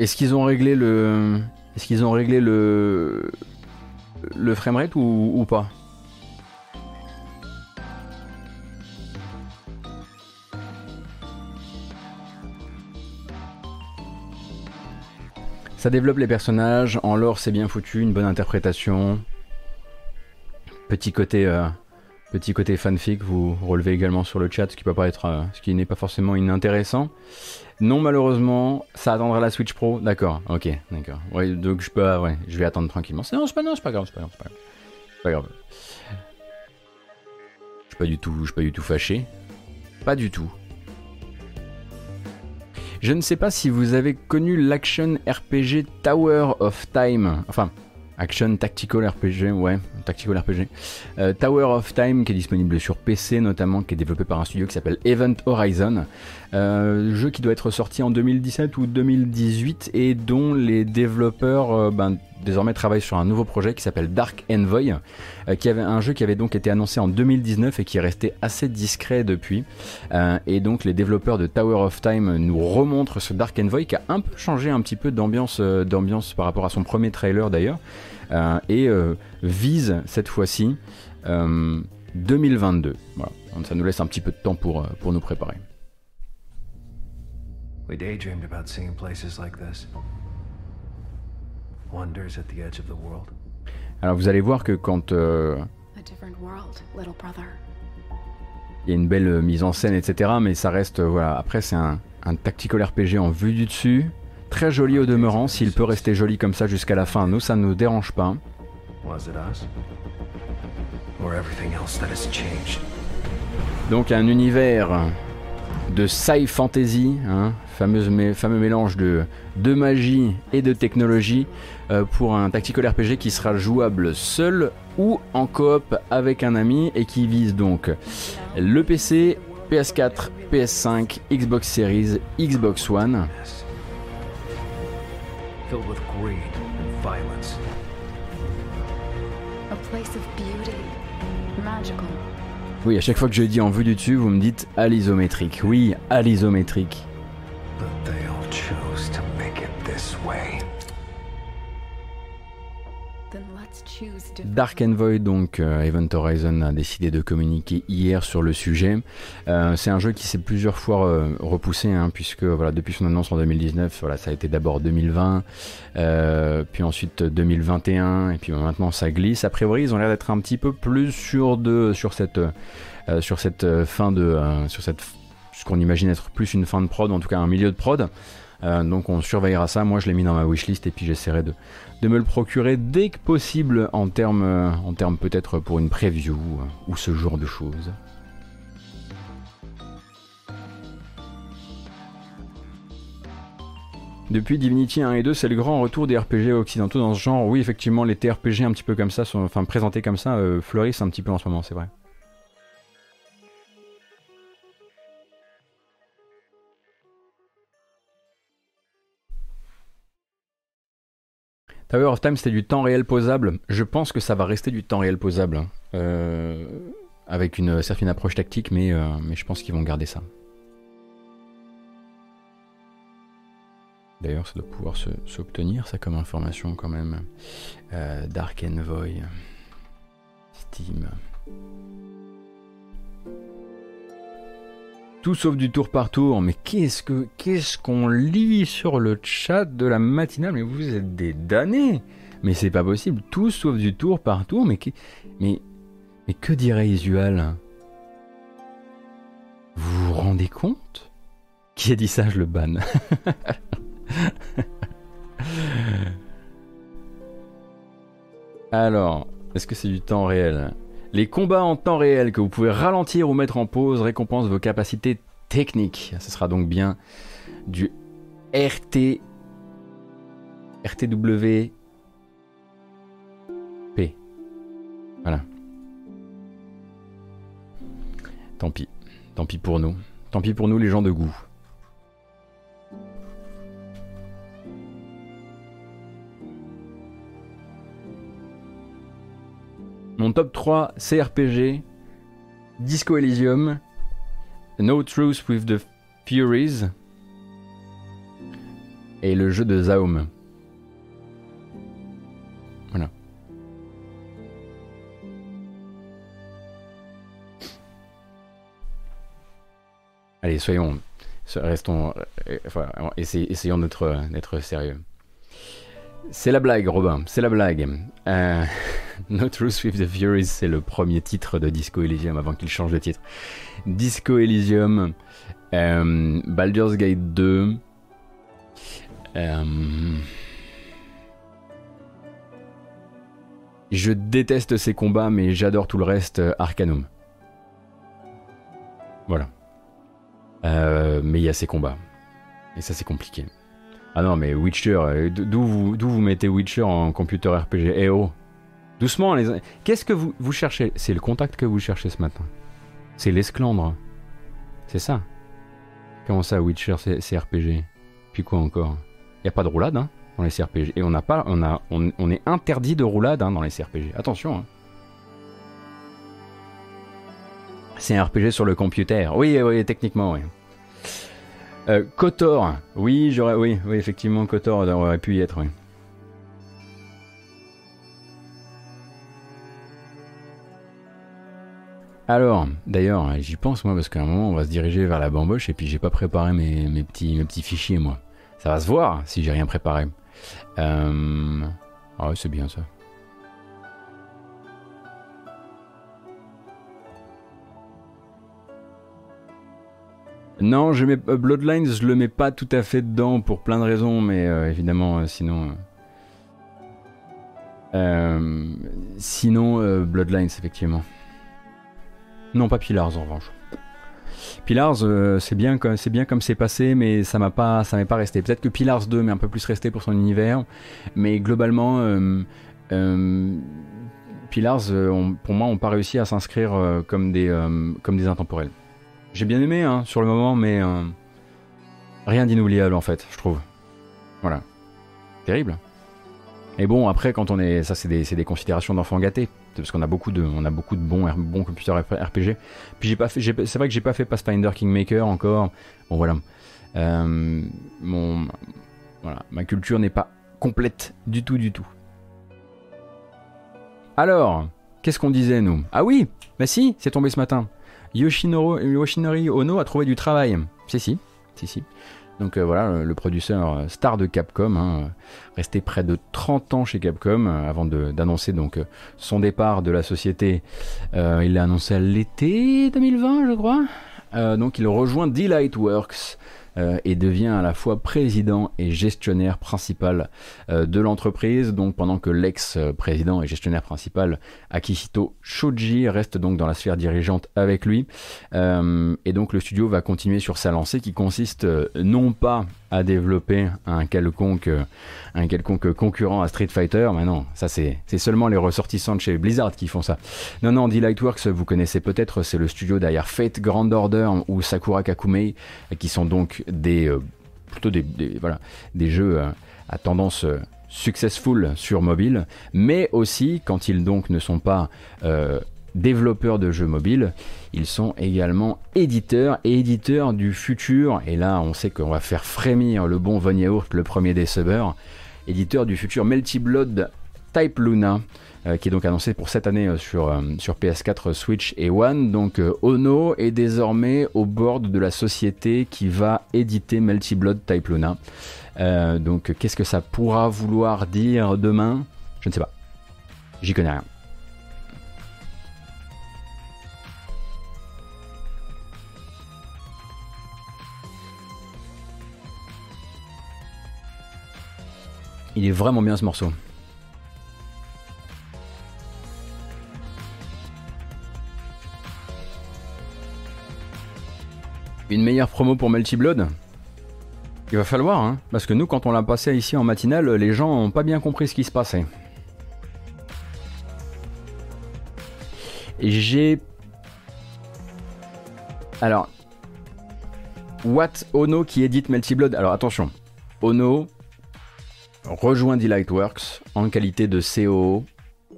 est-ce qu'ils ont réglé le, est-ce qu'ils ont réglé le, framerate ou, ou pas? Ça développe les personnages, en lore c'est bien foutu, une bonne interprétation. Petit côté euh, Petit côté fanfic, vous relevez également sur le chat, ce qui peut pas être, euh, n'est pas forcément inintéressant. Non, malheureusement, ça attendra la Switch Pro. D'accord, ok, d'accord. Ouais, donc je peux, ah je vais attendre tranquillement. Non, c'est pas, non, c'est pas grave, c'est pas grave, c'est pas grave. pas du tout, je suis pas du tout fâché. Pas du tout. Je ne sais pas si vous avez connu l'action RPG Tower of Time. Enfin, Action Tactical RPG, ouais, Tactical RPG. Euh, Tower of Time qui est disponible sur PC notamment, qui est développé par un studio qui s'appelle Event Horizon. Euh, jeu qui doit être sorti en 2017 ou 2018 et dont les développeurs euh, ben, désormais travaillent sur un nouveau projet qui s'appelle Dark Envoy, qui avait un jeu qui avait donc été annoncé en 2019 et qui est resté assez discret depuis. et donc les développeurs de Tower of Time nous remontrent ce Dark Envoy qui a un peu changé un petit peu d'ambiance, d'ambiance par rapport à son premier trailer d'ailleurs. Euh, et euh, vise cette fois-ci 2022. Euh, voilà. Ça nous laisse un petit peu de temps pour, pour nous préparer. We daydreamed about seeing places like this. Alors vous allez voir que quand euh, il y a une belle mise en scène, etc. Mais ça reste, voilà. Après c'est un, un tactical RPG en vue du dessus, Très joli au demeurant, s'il peut rester joli comme ça jusqu'à la fin, nous ça ne nous dérange pas. Donc un univers de sci fantasy, hein, fameux, fameux mélange de, de magie et de technologie euh, pour un tactical RPG qui sera jouable seul ou en coop avec un ami et qui vise donc le PC, PS4, PS5, Xbox Series, Xbox One. Oui, à chaque fois que je dis en vue du dessus, vous me dites à l'isométrique. Oui, à l'isométrique. But they all chose to make it this way. Dark Envoy, donc euh, Event Horizon a décidé de communiquer hier sur le sujet. Euh, c'est un jeu qui s'est plusieurs fois euh, repoussé, hein, puisque voilà, depuis son annonce en 2019, voilà, ça a été d'abord 2020, puis ensuite 2021, et puis maintenant ça glisse. A priori, ils ont l'air d'être un petit peu plus sur, de, sur cette, sur cette fin de. sur cette, ce qu'on imagine être plus une fin de prod, en tout cas un milieu de prod. donc on surveillera ça. Moi, je l'ai mis dans ma wishlist et puis j'essaierai de, de me le procurer dès que possible en termes en peut-être pour une preview ou ce genre de choses. Depuis Divinity 1 et 2, c'est le grand retour des RPG occidentaux dans ce genre. Oui, effectivement, les TRPG un petit peu comme ça, sont, enfin présentés comme ça, euh, fleurissent un petit peu en ce moment, c'est vrai. Tower of Time, c'était du temps réel posable. Je pense que ça va rester du temps réel posable. Hein. Euh, avec une certaine approche tactique, mais, euh, mais je pense qu'ils vont garder ça. D'ailleurs, ça doit pouvoir s'obtenir, ça, comme information quand même. Euh, Dark Envoy. Steam. Tout sauf du tour par tour. Mais qu'est-ce que qu'est-ce qu'on lit sur le chat de la matinale? Mais vous êtes des damnés Mais c'est pas possible. Tout sauf du tour par tour. Mais mais mais que dirait Isual? Vous vous rendez compte? Qui a dit ça? Je le banne. Alors, est-ce que c'est du temps réel? Les combats en temps réel que vous pouvez ralentir ou mettre en pause récompensent vos capacités techniques. Ce sera donc bien du RT RTW P. Voilà. Tant pis. Tant pis pour nous. Tant pis pour nous les gens de goût. Mon top 3 CRPG, Disco Elysium, No Truth with the Furies et le jeu de Zaum. Voilà. Allez, soyons, restons, euh, essayons d'être sérieux. C'est la blague, Robin, c'est la blague. Euh, no Truth with the Furies, c'est le premier titre de Disco Elysium avant qu'il change de titre. Disco Elysium, euh, Baldur's Gate 2. Euh, je déteste ces combats, mais j'adore tout le reste. Arcanum. Voilà. Euh, mais il y a ces combats. Et ça, c'est compliqué. Ah non, mais Witcher, euh, d'où vous, mettez Witcher en computer RPG Eh oh Doucement, les. Qu'est-ce que vous, cherchez? C'est le contact que vous cherchez ce matin. C'est l'esclandre. C'est ça. Comment ça, Witcher, c'est RPG Puis quoi encore? Il a pas de roulade hein, dans les CRPG. Et on, n'a pas, on, a, on, est interdit de roulade hein, dans les CRPG. Attention. Hein. C'est un RPG sur le computer. Oui, oui, techniquement, oui. Euh, Kotor. Oui, j'aurais, oui, oui, effectivement, Kotor aurait pu y être, oui. Alors, d'ailleurs, j'y pense moi parce qu'à un moment on va se diriger vers la bamboche et puis j'ai pas préparé mes, mes, petits, mes petits fichiers moi. Ça va se voir si j'ai rien préparé. Euh... Ah ouais, c'est bien ça. Non, je mets euh, Bloodlines, je le mets pas tout à fait dedans pour plein de raisons, mais euh, évidemment, euh, sinon. sinon, Bloodlines, effectivement. Non, pas Pillars en revanche. Pillars, c'est bien, comme c'est passé, mais ça m'a pas, ça m'est pas resté. Peut-être que Pillars 2 m'est un peu plus resté pour son univers, mais globalement, Pillars, pour moi, ont pas réussi à s'inscrire comme des intemporels. J'ai bien aimé hein, sur le moment, mais euh, rien d'inoubliable en fait, je trouve. Voilà. Terrible. Et bon, après, quand on est. Ça, c'est des, des, considérations d'enfants gâtés. Parce qu'on a beaucoup de, a beaucoup de bons, bons computers RPG. Puis c'est vrai que j'ai pas fait Pathfinder Kingmaker encore. Bon voilà. Euh, mon, voilà, ma culture n'est pas complète du tout, du tout. Alors, qu'est-ce qu'on disait nous? Ah oui, bah si, c'est tombé ce matin. Yoshinori Ono a trouvé du travail. Si, si, si, si. Donc euh, voilà, le, producteur euh, star de Capcom, hein, resté près de 30 ans chez Capcom euh, avant d'annoncer donc son départ de la société. il l'a annoncé à l'été 2020, je crois. donc il rejoint Delightworks, euh, et devient à la fois président et gestionnaire principal euh, de l'entreprise. Donc pendant que l'ex-président et gestionnaire principal Akihito Shoji reste donc dans la sphère dirigeante avec lui. Euh, et donc le studio va continuer sur sa lancée qui consiste non pas à développer un quelconque, un quelconque concurrent à Street Fighter. Mais non, ça c'est seulement les ressortissants de chez Blizzard qui font ça. Non, non, Delightworks, vous connaissez peut-être, c'est le studio derrière Fate Grand Order ou Sakura Kakumei, qui sont donc des, euh, plutôt des, voilà, des jeux euh, à tendance euh, successful sur mobile, mais aussi quand ils donc ne sont pas développeurs de jeux mobiles, ils sont également éditeurs et éditeurs du futur. Et là, on sait qu'on va faire frémir le bon Von Yaourt, le premier des subbers, éditeur du futur Melty Blood Type Luna. Euh, qui est donc annoncé pour cette année euh, sur, euh, sur PS4, Switch et One. Donc Ono est désormais au board de la société qui va éditer Melty Blood Type Luna. donc qu'est-ce que ça pourra vouloir dire demain? Je ne sais pas. J'y connais rien. Il est vraiment bien ce morceau. Une meilleure promo pour Melty Blood? Il va falloir, hein, parce que nous, quand on l'a passé ici en matinale, les gens n'ont pas bien compris ce qui se passait. J'ai. Alors. What Ono qui édite Melty Blood? Alors attention. Ono rejoint Delightworks en qualité de COO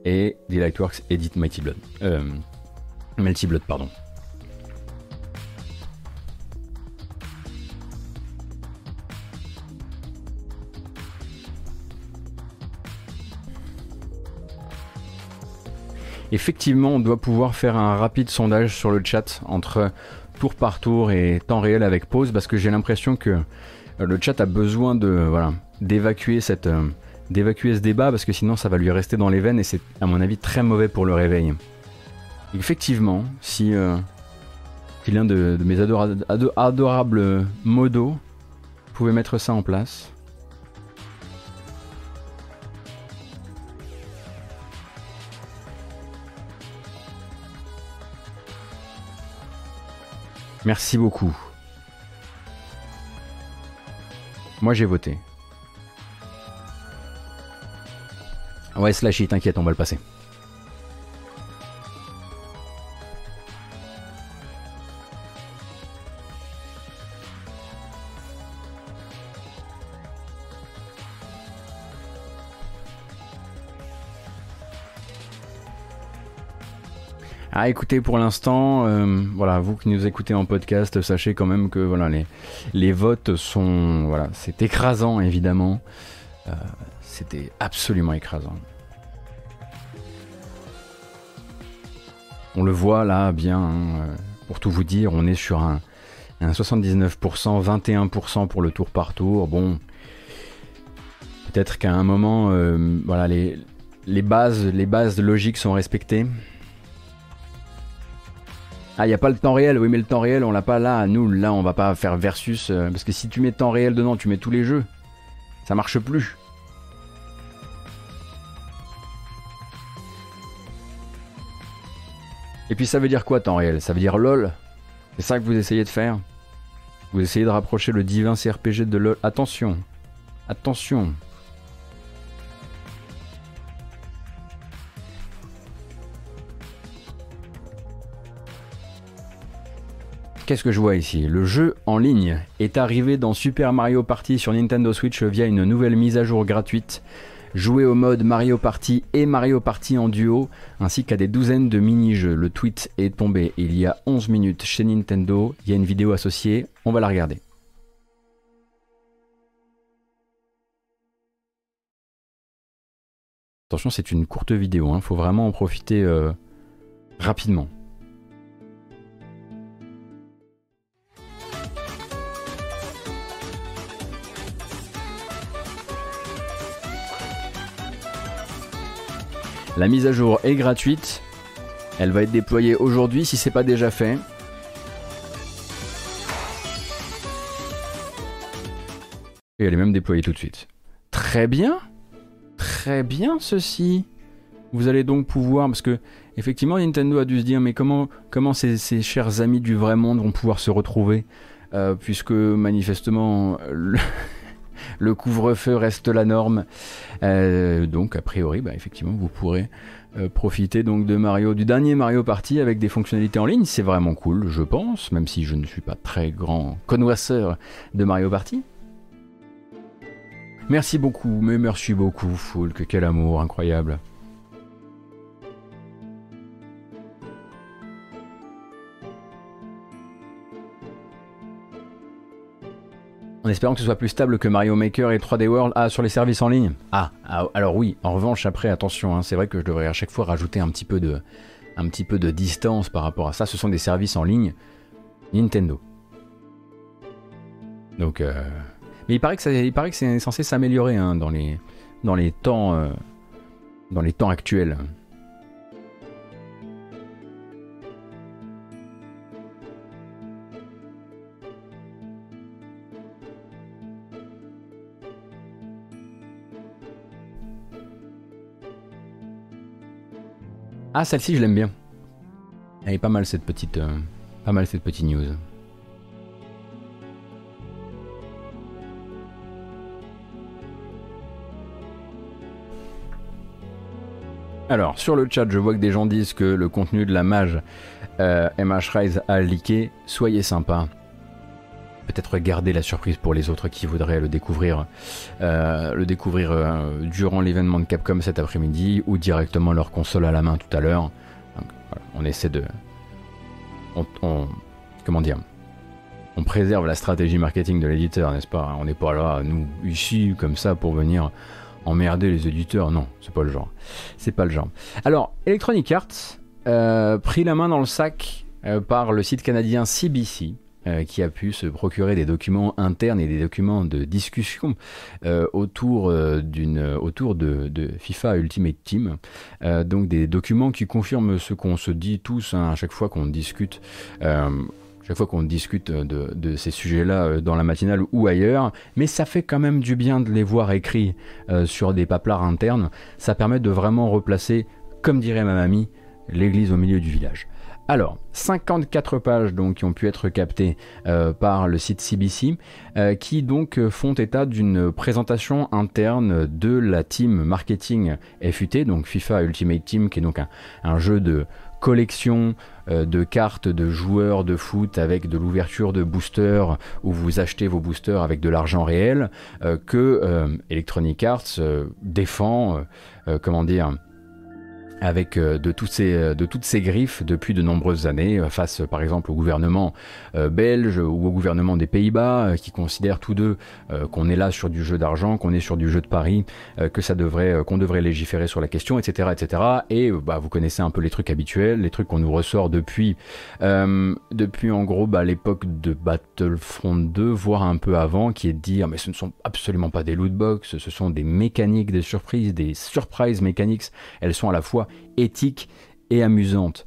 et Delightworks édite Mighty Blood. Euh, Melty Blood. Effectivement, on doit pouvoir faire un rapide sondage sur le chat entre tour par tour et temps réel avec pause parce que j'ai l'impression que le chat a besoin de voilà d'évacuer cette euh, d'évacuer ce débat parce que sinon ça va lui rester dans les veines et c'est à mon avis très mauvais pour le réveil. Effectivement, si euh, l'un de, mes adorables modos pouvait mettre ça en place. Merci beaucoup. Moi j'ai voté. Ouais, Slashy, t'inquiète, on va le passer. Ah, écoutez, pour l'instant, euh, voilà, vous qui nous écoutez en podcast, sachez quand même que voilà, les, les votes sont, voilà, c'est écrasant évidemment. Euh, c'était absolument écrasant. On le voit là bien, hein, euh, pour tout vous dire, on est sur un, un 79%, 21% pour le tour par tour. Bon, peut-être qu'à un moment, voilà, les, les, bases, les bases logiques sont respectées. Ah, il n'y a pas le temps réel. Oui, mais le temps réel, on l'a pas là. Nous, là, on va pas faire versus. Euh, parce que si tu mets temps réel dedans, tu mets tous les jeux. Ça marche plus. Et puis ça veut dire quoi temps réel? Ça veut dire LOL? C'est ça que vous essayez de faire? Vous essayez de rapprocher le divin CRPG de LOL? Attention. Attention. Qu'est-ce que je vois ici? Le jeu en ligne est arrivé dans Super Mario Party sur Nintendo Switch via une nouvelle mise à jour gratuite. Jouer au mode Mario Party et Mario Party en duo, ainsi qu'à des douzaines de mini-jeux. Le tweet est tombé il y a 11 minutes chez Nintendo. Il y a une vidéo associée, on va la regarder. Attention, c'est une courte vidéo, il hein. faut vraiment en profiter euh, rapidement. La mise à jour est gratuite. Elle va être déployée aujourd'hui si c'est pas déjà fait. Et elle est même déployée tout de suite. Très bien. Très bien ceci. Vous allez donc pouvoir, parce que effectivement Nintendo a dû se dire, mais comment, ces, chers amis du vrai monde vont pouvoir se retrouver, euh, puisque manifestement couvre-feu reste la norme. Euh, donc a priori, bah, effectivement, vous pourrez euh, profiter donc de Mario, du dernier Mario Party avec des fonctionnalités en ligne. C'est vraiment cool, je pense, même si je ne suis pas très grand connoisseur de Mario Party. Merci beaucoup, mais merci beaucoup, Foulk, quel amour incroyable. En espérant que ce soit plus stable que Mario Maker et 3D World ah, sur les services en ligne. Ah, ah alors oui, en revanche, après, attention, hein, c'est vrai que je devrais à chaque fois rajouter un petit, peu de, un petit peu de distance par rapport à ça. Ce sont des services en ligne Nintendo. Donc, euh, mais il paraît que, c'est censé s'améliorer hein, dans, les, dans, les euh, dans les temps actuels. Ah, celle-ci, je l'aime bien. Elle est pas mal cette petite, euh, pas mal cette petite news. Alors, sur le chat, je vois que des gens disent que le contenu de la mage euh, MH Rise a leaké. Soyez sympa peut-être garder la surprise pour les autres qui voudraient le découvrir, euh, le découvrir euh, durant l'événement de Capcom cet après-midi ou directement leur console à la main tout à l'heure. on essaie de, on, comment dire, on préserve la stratégie marketing de l'éditeur, n'est-ce pas? On n'est pas là, nous ici comme ça pour venir emmerder les éditeurs. Non, c'est pas le genre. C'est pas le genre. Alors, Electronic Arts euh, pris la main dans le sac par le site canadien CBC. Euh, qui a pu se procurer des documents internes et des documents de discussion euh, autour, euh, autour de, FIFA Ultimate Team. donc des documents qui confirment ce qu'on se dit tous hein, à chaque fois qu'on discute chaque fois qu'on discute de, de ces sujets-là dans la matinale ou ailleurs, mais ça fait quand même du bien de les voir écrits sur des paplards internes. Ça permet de vraiment replacer, comme dirait ma mamie, l'église au milieu du village. Alors, 54 pages donc qui ont pu être captées euh, par le site CBC, euh, qui donc font état d'une présentation interne de la team marketing FUT, donc FIFA Ultimate Team, qui est donc un, jeu de collection euh, de cartes de joueurs de foot avec de l'ouverture de boosters où vous achetez vos boosters avec de l'argent réel que Electronic Arts défend, comment dire, avec euh, de, toutes ces, euh, de toutes ces griffes depuis de nombreuses années, euh, face par exemple au gouvernement belge ou au gouvernement des Pays-Bas, qui considèrent tous deux qu'on est là sur du jeu d'argent, qu'on est sur du jeu de paris, que ça devrait, qu'on devrait légiférer sur la question, etc., etc. Et bah, vous connaissez un peu les trucs habituels, les trucs qu'on nous ressort depuis, depuis en gros bah, l'époque de Battlefront 2, voire un peu avant, qui est de dire mais ce ne sont absolument pas des loot box, ce sont des mécaniques, des surprises, des surprise mechanics. Elles sont à la fois éthique et amusante.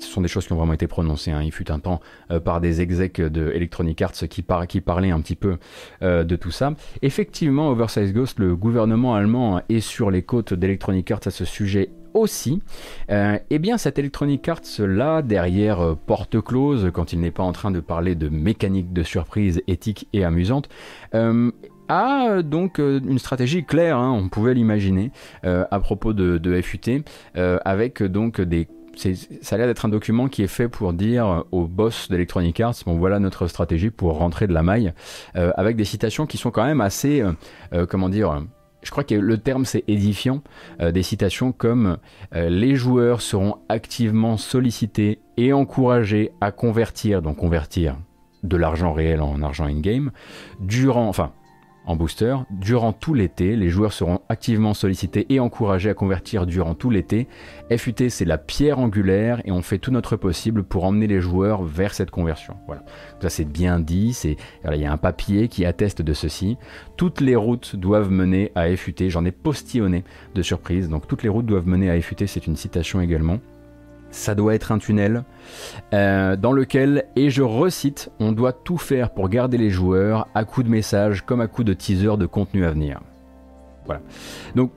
Ce sont des choses qui ont vraiment été prononcées. Hein. Il fut un temps euh, par des execs de Electronic Arts qui, qui parlaient un petit peu euh, de tout ça. Effectivement, Oversize Ghost, le gouvernement allemand est sur les côtes d'Electronic Arts à ce sujet aussi. Euh, eh bien, cette Electronic Arts là, derrière porte close, quand il n'est pas en train de parler de mécanique de surprise éthique et amusante, a donc euh, une stratégie claire, hein, on pouvait l'imaginer, euh, à propos de, FUT, euh, avec donc des ça a l'air d'être un document qui est fait pour dire au boss d'Electronic Arts, bon voilà notre stratégie pour rentrer de la maille, avec des citations qui sont quand même assez, comment dire, je crois que le terme c'est édifiant, des citations comme les joueurs seront activement sollicités et encouragés à convertir, donc convertir de l'argent réel en argent in-game, durant, enfin en booster. Durant tout l'été, les joueurs seront activement sollicités et encouragés à convertir durant tout l'été. FUT, c'est la pierre angulaire et on fait tout notre possible pour emmener les joueurs vers cette conversion. Voilà. Ça, c'est bien dit. C'est, il y a un papier qui atteste de ceci. Toutes les routes doivent mener à FUT. J'en ai postillonné de surprise. Donc, toutes les routes doivent mener à FUT. C'est une citation également ça doit être un tunnel euh, dans lequel, et je recite, on doit tout faire pour garder les joueurs à coup de messages comme à coup de teaser de contenu à venir. Voilà. Donc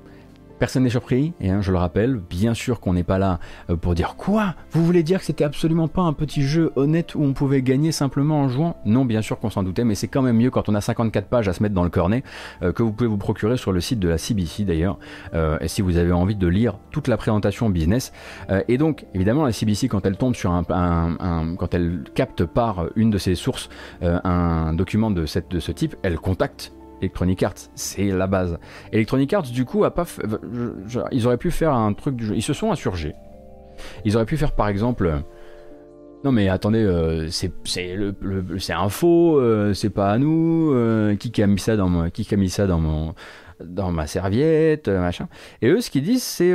Personne n'est surpris, et hein, je le rappelle, bien sûr qu'on n'est pas là euh, pour dire quoi? Vous voulez dire que c'était absolument pas un petit jeu honnête où on pouvait gagner simplement en jouant? Non, bien sûr qu'on s'en doutait, mais c'est quand même mieux quand on a 54 pages à se mettre dans le cornet euh, que vous pouvez vous procurer sur le site de la CBC d'ailleurs, euh, et si vous avez envie de lire toute la présentation business. et donc, évidemment, la CBC, quand elle tombe sur un, quand elle capte par une de ses sources un document de ce type, elle contacte Electronic Arts, c'est la base. Electronic Arts, du coup, a pas ils auraient pu faire un truc du jeu. Ils se sont insurgés. Ils auraient pu faire, par exemple. Non mais attendez, euh, c'est c'est un faux, euh, c'est pas à nous. Euh, qui a mis ça dans qui a mis ça dans mon dans ma serviette, machin. Et eux, ce qu'ils disent, c'est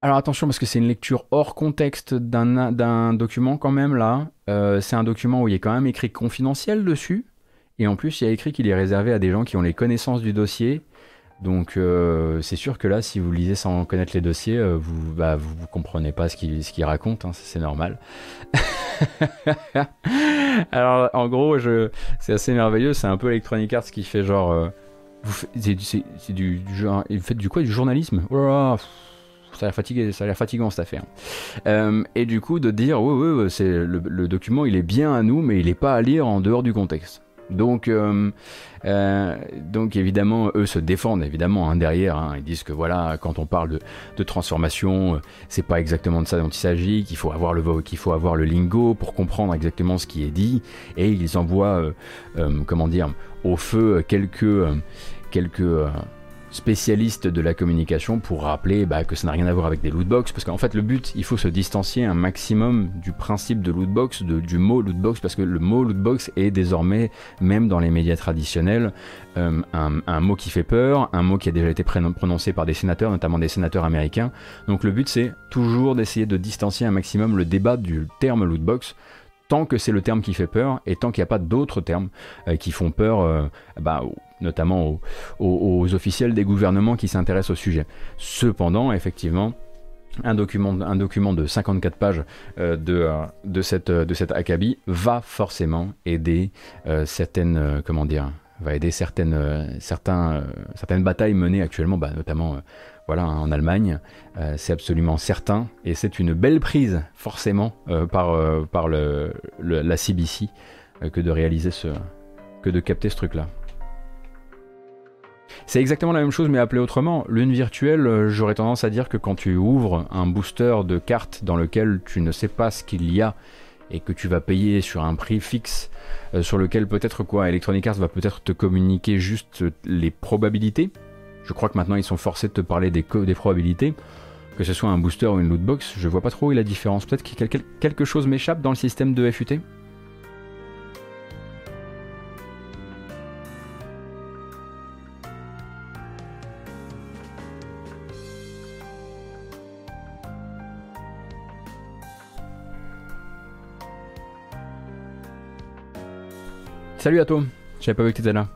alors attention parce que c'est une lecture hors contexte d'un document quand même là. c'est un document où il est quand même écrit confidentiel dessus. Et en plus, il y a écrit qu'il est réservé à des gens qui ont les connaissances du dossier. Donc euh, c'est sûr que là, si vous lisez sans connaître les dossiers, euh, vous, bah, vous, comprenez pas ce qu'il ce raconte, hein, c'est normal. Alors en gros, c'est assez merveilleux, c'est un peu Electronic Arts qui fait genre... Euh, c'est, du, vous faites du quoi Du journalisme? Oh ça a l'air fatigant cette affaire. et du coup de dire oui oui, le, le, document il est bien à nous mais il n'est pas à lire en dehors du contexte. Donc, euh, euh, donc évidemment, eux se défendent évidemment hein, derrière. Hein. ils disent que voilà, quand on parle de, transformation, euh, c'est pas exactement de ça dont il s'agit. Qu'il faut avoir le qu'il faut avoir le lingo pour comprendre exactement ce qui est dit. Et ils envoient, comment dire, au feu quelques quelques spécialiste de la communication pour rappeler bah, que ça n'a rien à voir avec des lootbox parce qu'en fait le but il faut se distancier un maximum du principe de lootbox de, du mot lootbox parce que le mot lootbox est désormais même dans les médias traditionnels euh, un, mot qui fait peur un mot qui a déjà été prononcé par des sénateurs notamment des sénateurs américains. Donc le but c'est toujours d'essayer de distancier un maximum le débat du terme lootbox tant que c'est le terme qui fait peur et tant qu'il n'y a pas d'autres termes euh, qui font peur euh, bah, notamment aux, officiels des gouvernements qui s'intéressent au sujet. Cependant, effectivement, un document, de 54 pages euh, de, de, cette, de cet acabit va forcément aider certaines, comment dire, va aider certaines, certains, certaines batailles menées actuellement, bah, notamment voilà, en Allemagne. c'est absolument certain. Et c'est une belle prise, forcément, par, la CBC que de réaliser que de capter ce truc-là. C'est exactement la même chose mais appelé autrement. Lune virtuelle, euh, j'aurais tendance à dire que quand tu ouvres un booster de cartes dans lequel tu ne sais pas ce qu'il y a et que tu vas payer sur un prix fixe euh, sur lequel peut-être quoi Electronic Arts va peut-être te communiquer juste les probabilités. Je crois que maintenant ils sont forcés de te parler des, des probabilités. Que ce soit un booster ou une loot box, je vois pas trop la différence. Peut-être que quelque chose m'échappe dans le système de FUT Salut à toi, j'avais pas vu que t'étais là.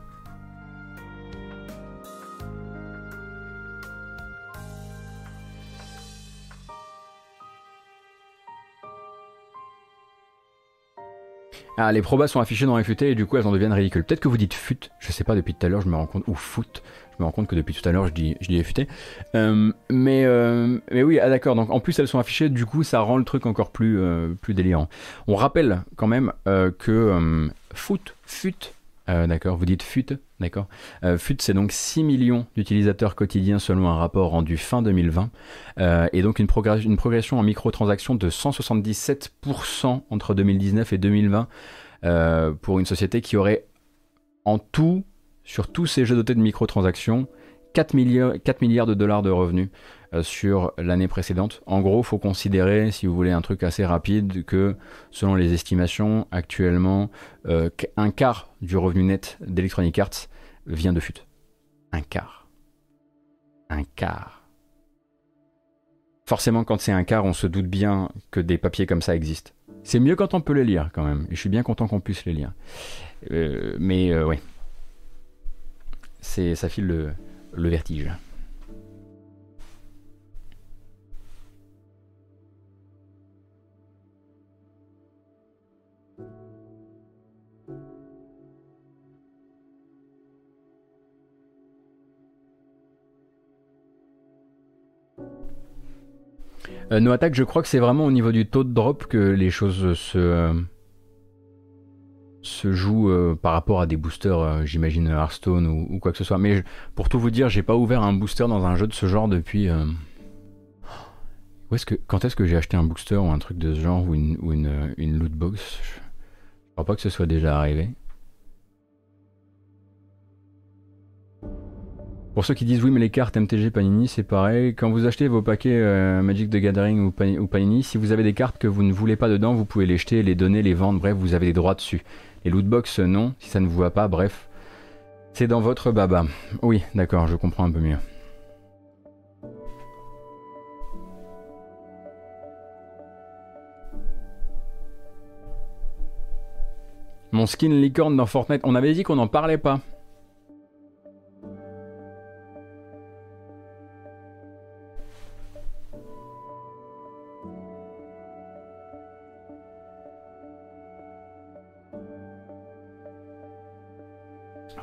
Ah, les probas sont affichées dans FUT et du coup elles en deviennent ridicules. Peut-être que vous dites fut, je sais pas depuis tout à l'heure, je me rends compte, ou foot, je me rends compte que depuis tout à l'heure je dis, je dis FUT. Euh, mais, euh, mais oui, ah d'accord, donc en plus elles sont affichées, du coup ça rend le truc encore plus, euh, plus délirant. On rappelle quand même que foot, fut, d'accord, vous dites fut, d'accord. fut c'est donc 6 millions d'utilisateurs quotidiens selon un rapport rendu fin 2020 et donc une, une progression en microtransactions de 177% entre 2019 et 2020 pour une société qui aurait en tout sur tous ces jeux dotés de microtransactions, 4 milliards, 4 milliards de dollars de revenus euh, sur l'année précédente. En gros, faut considérer, si vous voulez un truc assez rapide, que selon les estimations, actuellement, euh, un quart du revenu net d'Electronic Arts vient de FUT. Un quart. Un quart. Forcément, quand c'est un quart, on se doute bien que des papiers comme ça existent. C'est mieux quand on peut les lire quand même. Et je suis bien content qu'on puisse les lire. Euh, mais oui c'est ça file le, vertige. Euh, attack, je crois que c'est vraiment au niveau du taux de drop que les choses se, euh, se joue euh, par rapport à des boosters, euh, j'imagine Hearthstone ou, quoi que ce soit. Mais pour tout vous dire, j'ai pas ouvert un booster dans un jeu de ce genre depuis. Euh, où est-ce que, quand est-ce que j'ai acheté un booster ou un truc de ce genre ou une, ou une, une loot box? Je crois pas que ce soit déjà arrivé. Pour ceux qui disent oui mais les cartes MTG Panini c'est pareil, quand vous achetez vos paquets Magic the Gathering ou Panini, si vous avez des cartes que vous ne voulez pas dedans, vous pouvez les jeter, les donner, les vendre, bref vous avez des droits dessus. Et lootbox, non, si ça ne vous va pas, bref. C'est dans votre baba. Oui, d'accord, je comprends un peu mieux. Mon skin licorne dans Fortnite, on avait dit qu'on n'en parlait pas.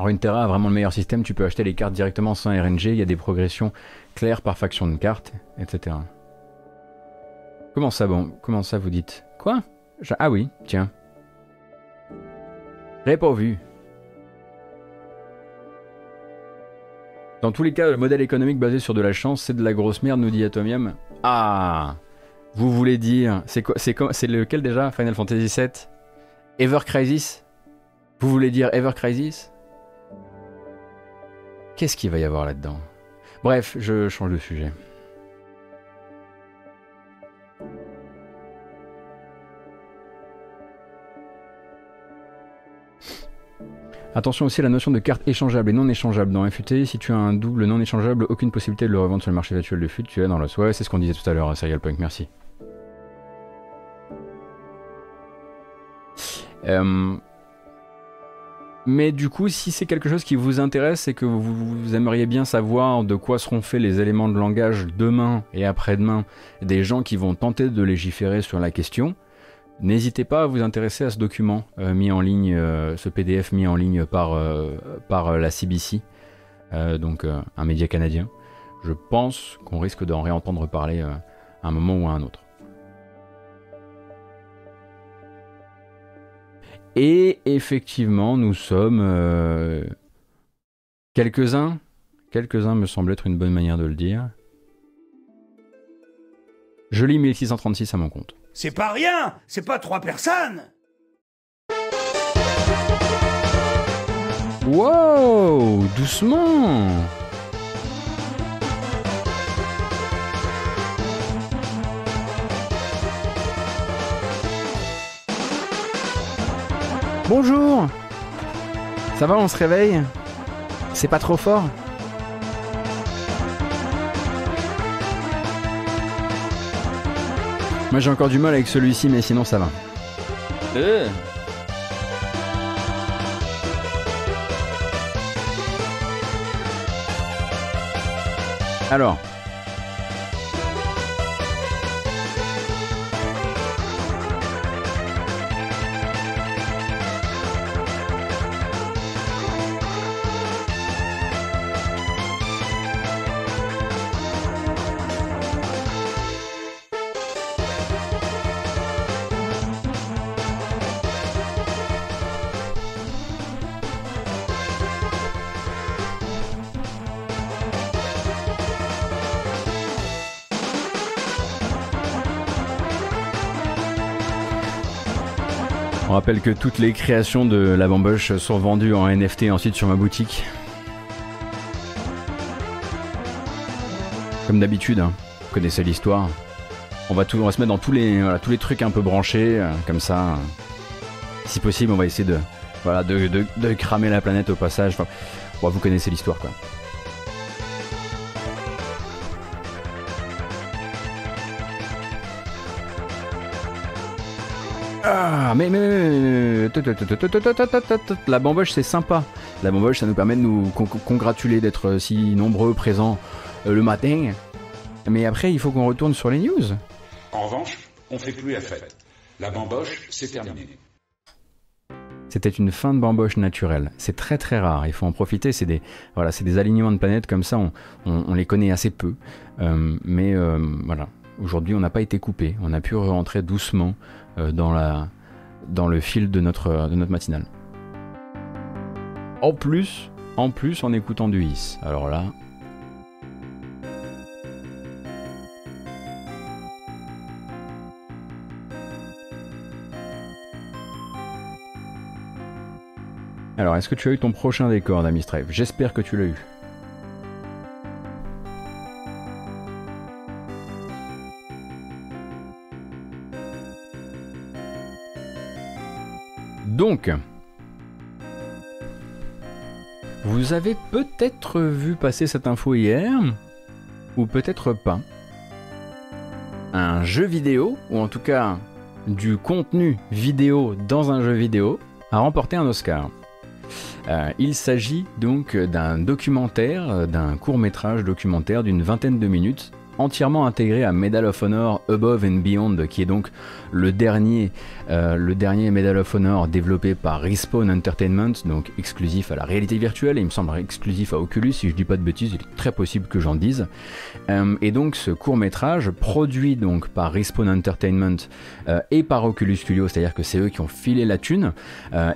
Alors Terra a vraiment le meilleur système, tu peux acheter les cartes directement sans RNG, il y a des progressions claires par faction de cartes, etc. Comment ça bon Comment ça vous dites? Quoi? Ah oui, tiens. J'avais pas. Dans tous les cas, le modèle économique basé sur de la chance, c'est de la grosse merde, nous dit Atomium. Ah Vous voulez dire. C'est quoi C'est lequel déjà? Final Fantasy VII Ever Crisis? Vous voulez dire Ever Crisis? Qu'est-ce qu'il va y avoir là-dedans? Bref, je change de sujet. Attention aussi à la notion de carte échangeable et non échangeable dans FUT. Si tu as un double non échangeable, aucune possibilité de le revendre sur le marché virtuel de FUT. Tu es dans le ouais, c'est ce qu'on disait tout à l'heure, Serial Punk. Merci. Euh, mais du coup, si c'est quelque chose qui vous intéresse et que vous, aimeriez bien savoir de quoi seront faits les éléments de langage demain et après-demain des gens qui vont tenter de légiférer sur la question, N'hésitez pas à vous intéresser à ce document mis en ligne, ce PDF mis en ligne par, par la CBC, donc un média canadien. Je pense qu'on risque d'en réentendre parler à un moment ou à un autre. Et effectivement, nous sommes quelques-uns, quelques-uns me semble être une bonne manière de le dire. Je lis 1636 à mon compte. C'est pas rien C'est pas trois personnes Wow Doucement Bonjour Ça va, on se réveille? C'est pas trop fort? Moi j'ai encore du mal avec celui-ci, mais sinon ça va. Euh. Alors, que toutes les créations de la bamboche sont vendues en NFT ensuite sur ma boutique. Comme d'habitude, hein. vous connaissez l'histoire. On va, tout, on va se mettre dans tous les, tous les trucs un peu branchés, euh, comme ça. Si possible, on va essayer de, voilà, de, cramer la planète au passage. vous connaissez l'histoire quoi. Ah, mais, mais, la bamboche c'est sympa. La bamboche ça nous permet de nous congratuler d'être si nombreux présents le matin. Mais après il faut qu'on retourne sur les news. En revanche, on fait plus la fête. La bamboche c'est terminé. C'était une fin de bamboche naturelle. C'est très très rare. Il faut en profiter. C'est des voilà, c'est des alignements de planètes comme ça. On, les connaît assez peu. mais voilà. Aujourd'hui, on n'a pas été coupé. On a pu rentrer doucement euh, dans, la, dans le fil de notre, de notre matinale. En plus, en plus en écoutant du Is. Alors là. Alors, est-ce que tu as eu ton prochain décor, Damistrave J'espère que tu l'as eu. Donc, vous avez peut-être vu passer cette info hier, ou peut-être pas. Un jeu vidéo, ou en tout cas du contenu vidéo dans un jeu vidéo, a remporté un Oscar. Euh, il s'agit donc d'un documentaire, d'un court métrage documentaire d'une vingtaine de minutes entièrement intégré à Medal of Honor Above and Beyond, qui est donc le dernier, euh, le dernier Medal of Honor développé par Respawn Entertainment, donc exclusif à la réalité virtuelle, et il me semble exclusif à Oculus, si je dis pas de bêtises, il est très possible que j'en dise. Euh, et donc ce court métrage, produit donc par Respawn Entertainment euh, et par Oculus Studio, c'est-à-dire que c'est eux qui ont filé la thune,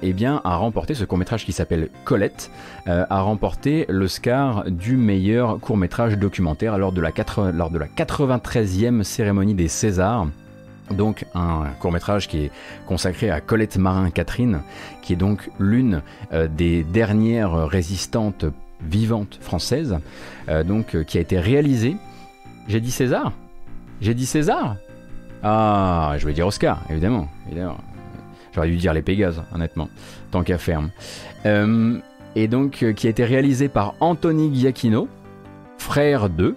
eh bien a remporté ce court métrage qui s'appelle Colette, a remporté l'Oscar du meilleur court métrage documentaire lors de la, 4, lors de la 93e cérémonie des Césars. Donc un court métrage qui est consacré à Colette Marin-Catherine, qui est donc l'une euh, des dernières résistantes vivantes françaises, euh, donc euh, qui a été réalisé. J'ai dit César J'ai dit César Ah, je vais dire Oscar, évidemment. évidemment. J'aurais dû dire les Pégases, honnêtement, tant qu'à ferme. et donc qui a été réalisé par Anthony Giacchino, frère de,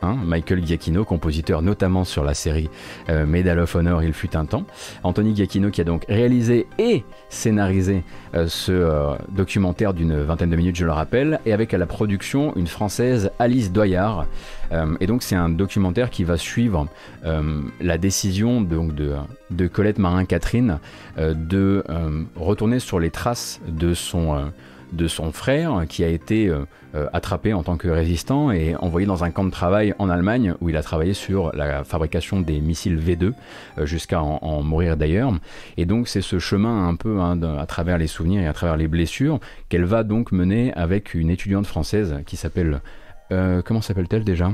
Hein, Michael Giacchino, compositeur notamment sur la série euh, Medal of Honor, il fut un temps. Anthony Giacchino qui a donc réalisé et scénarisé euh, ce euh, documentaire d'une vingtaine de minutes, je le rappelle, et avec à la production une française Alice Doyard. et donc c'est un documentaire qui va suivre la décision donc, de, de Colette Marin-Catherine de retourner sur les traces de son de son frère qui a été euh, euh, attrapé en tant que résistant et envoyé dans un camp de travail en Allemagne où il a travaillé sur la fabrication des missiles V2 euh, jusqu'à en, mourir d'ailleurs. Et donc c'est ce chemin un peu hein, à travers les souvenirs et à travers les blessures qu'elle va donc mener avec une étudiante française qui s'appelle... comment s'appelle-t-elle déjà?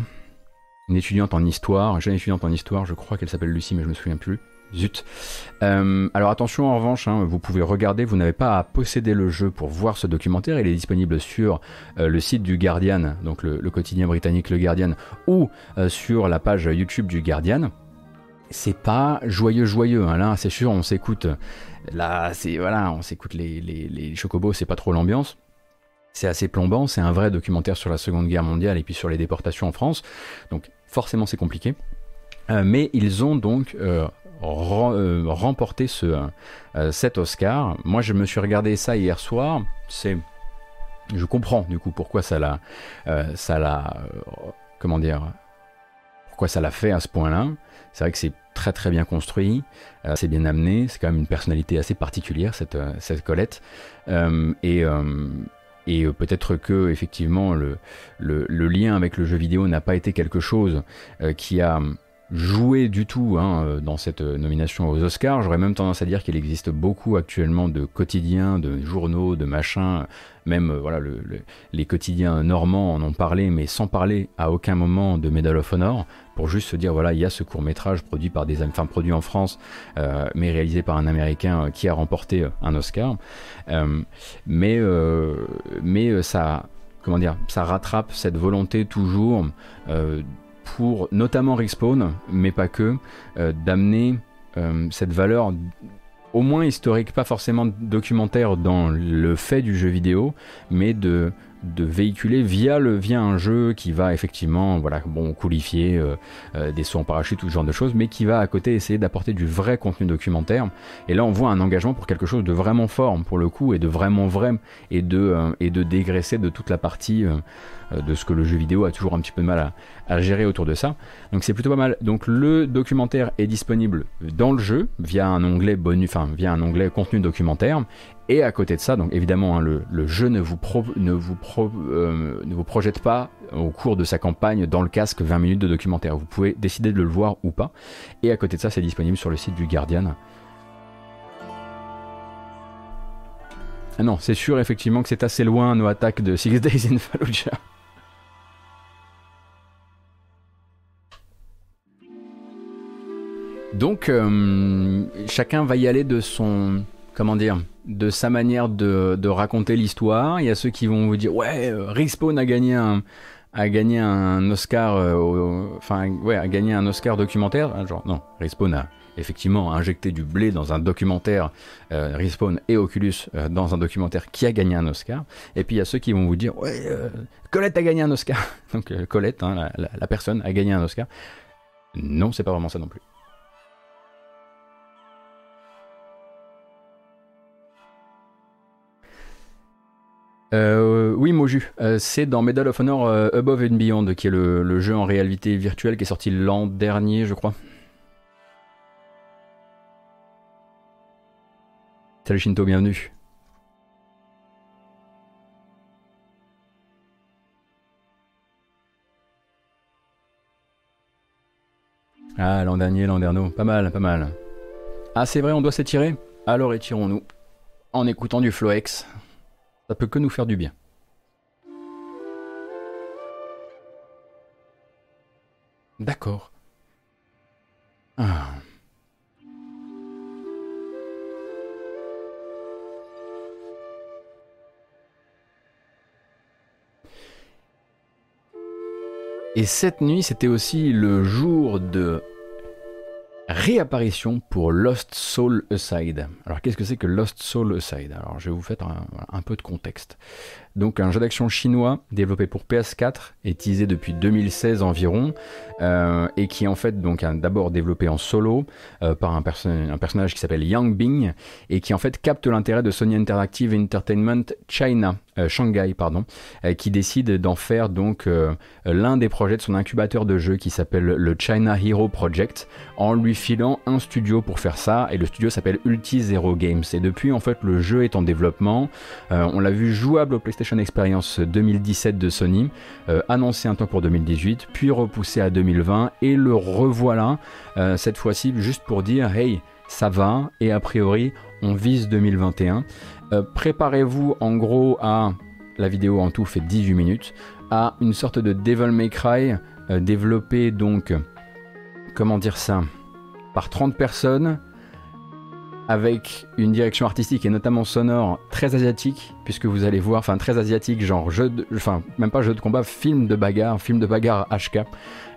Une étudiante en histoire, jeune étudiante en histoire, je crois qu'elle s'appelle Lucie mais je me souviens plus. Zut. Euh, alors attention en revanche, hein, vous pouvez regarder, vous n'avez pas à posséder le jeu pour voir ce documentaire, il est disponible sur euh, le site du Guardian, donc le, quotidien britannique Le Guardian, ou euh, sur la page YouTube du Guardian. C'est pas joyeux joyeux, hein, là c'est sûr, on s'écoute, là c'est voilà, on s'écoute les, les, chocobos, c'est pas trop l'ambiance. C'est assez plombant, c'est un vrai documentaire sur la Seconde Guerre mondiale et puis sur les déportations en France, donc forcément c'est compliqué. mais ils ont donc remporter ce, euh, cet Oscar. Moi, je me suis regardé ça hier soir. C'est, je comprends du coup pourquoi ça l'a, euh, ça l'a, comment dire, pourquoi ça l'a fait à ce point-là. C'est vrai que c'est très très bien construit, c'est bien amené, c'est quand même une personnalité assez particulière cette, cette Colette. et et peut-être que effectivement le, le, lien avec le jeu vidéo n'a pas été quelque chose qui a joué du tout hein, euh, dans cette euh, nomination aux Oscars. J'aurais même tendance à dire qu'il existe beaucoup actuellement de quotidiens, de journaux, de machins. Même euh, voilà, les quotidiens normands en ont parlé, mais sans parler à aucun moment de Medal of Honor, pour juste se dire voilà, il y a ce court métrage produit par des, enfin produit en France, mais réalisé par un Américain qui a remporté un Oscar. mais mais ça, comment dire, ça rattrape cette volonté toujours pour notamment Respawn, mais pas que, euh, d'amener euh, cette valeur au moins historique, pas forcément documentaire dans le fait du jeu vidéo, mais de véhiculer via, le, via un jeu qui va effectivement voilà, bon, coulifier euh, des sauts en parachute, tout ce genre de choses, mais qui va à côté essayer d'apporter du vrai contenu documentaire. Et là, on voit un engagement pour quelque chose de vraiment fort, pour le coup, et de vraiment vrai, et de, et de dégraisser de toute la partie de ce que le jeu vidéo a toujours un petit peu de mal à, gérer autour de ça. Donc c'est plutôt pas mal. Donc le documentaire est disponible dans le jeu via un onglet bonus, via un onglet contenu documentaire, et à côté de ça, donc évidemment, hein, le, jeu ne vous, ne, vous euh, ne vous projette pas au cours de sa campagne dans le casque 20 minutes de documentaire. Vous pouvez décider de le voir ou pas. Et à côté de ça, c'est disponible sur le site du Guardian. Ah non, c'est sûr effectivement que c'est assez loin nos attaques de Six Days in Fallujah. Donc, euh, chacun va y aller de son, comment dire, de sa manière de, raconter l'histoire. Il y a ceux qui vont vous dire ouais, euh, Respawn a gagné un a Oscar, euh, enfin ouais, a gagné un Oscar documentaire. Ah, genre non, Respawn a effectivement injecté du blé dans un documentaire, euh, et Oculus dans un documentaire qui a gagné un Oscar. Et puis il y a ceux qui vont vous dire ouais, Colette a gagné un Oscar. Donc Colette, hein, la personne a gagné un Oscar. Non, c'est pas vraiment ça non plus. Euh, oui, Moju, euh, c'est dans Medal of Honor euh, Above and Beyond, qui est le, jeu en réalité virtuelle qui est sorti l'an dernier, je crois. Salut Shinto, bienvenue. Ah, l'an dernier, l'an dernier, pas mal, pas mal. Ah, c'est vrai, on doit s'étirer? Alors étirons-nous en écoutant du Floex. Ça peut que nous faire du bien. D'accord. Ah. Et cette nuit, c'était aussi le jour de réapparition pour Lost Soul Aside. Alors qu'est-ce que c'est que Lost Soul Aside? Alors je vais vous faire un, un peu de contexte. Donc un jeu d'action chinois développé pour PS4 et teasé depuis 2016 environ euh, et qui est en fait donc d'abord développé en solo euh, par un, perso un, personnage qui s'appelle Yang Bing et qui en fait capte l'intérêt de Sony Interactive Entertainment China euh, Shanghai pardon qui décide d'en faire donc l'un des projets de son incubateur de jeu qui s'appelle le China Hero Project en lui filant un studio pour faire ça et le studio s'appelle Ulti Zero Games. Et depuis en fait le jeu est en développement. On l'a vu jouable au PlayStation Experience 2017 de Sony, euh, annoncé un temps pour 2018, puis repoussé à 2020, et le revoilà euh, cette fois-ci juste pour dire hey, ça va, et a priori, on vise 2021. Euh, préparez-vous en gros à, la vidéo en tout fait 18 minutes, à une sorte de Devil May Cry développé donc, comment dire ça, par 30 personnes avec une direction artistique et notamment sonore très asiatique, puisque vous allez voir, enfin très asiatique, genre jeu de, enfin même pas jeu de combat, film de bagarre, film de bagarre HK,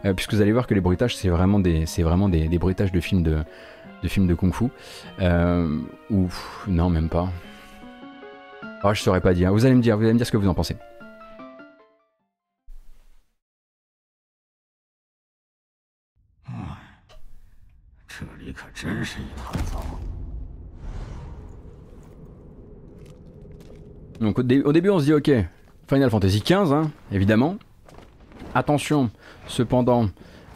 euh, puisque vous allez voir que les bruitages c'est vraiment des, c'est vraiment des, bruitages de films de, de films de kung-fu, euh, ou non même pas. Oh, je saurais pas dire. Vous allez me dire, vous allez me dire ce que vous en pensez. Donc au, dé au, début on se dit ok, Final Fantasy XV, hein, évidemment. Attention, cependant,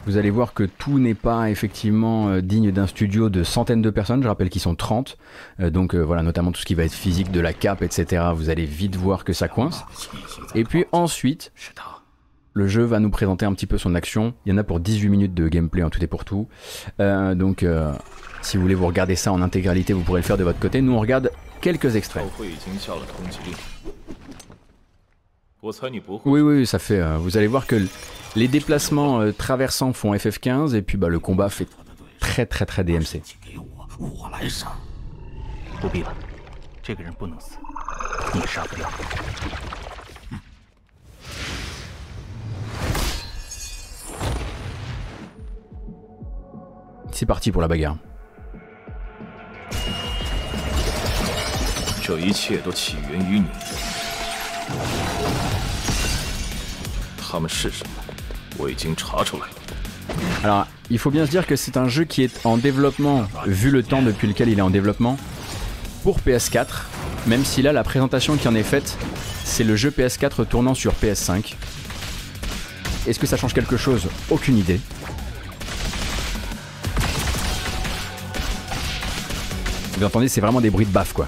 vous allez voir que tout n'est pas effectivement euh, digne d'un studio de centaines de personnes, je rappelle qu'ils sont 30, euh, donc euh, voilà, notamment tout ce qui va être physique de la cape, etc. Vous allez vite voir que ça coince. Et puis ensuite, le jeu va nous présenter un petit peu son action. Il y en a pour 18 minutes de gameplay en tout et pour tout. Donc si vous voulez vous regarder ça en intégralité, vous pourrez le faire de votre côté. Nous on regarde quelques extraits. Oui, oui, ça fait. Euh, vous allez voir que les déplacements euh, traversants font FF15 et puis bah, le combat fait très très très DMC. C'est parti pour la bagarre. 这一切都起源于你。他们是什么？我已经查出来了。 Alors, il faut bien se dire que c'est un jeu qui est en développement, vu le temps depuis lequel il est en développement, pour PS4, même si là, la présentation qui en est faite, c'est le jeu PS4 tournant sur PS5. Est-ce que ça change quelque chose Aucune idée. Vous entendez, c'est vraiment des bruits de baffe, quoi.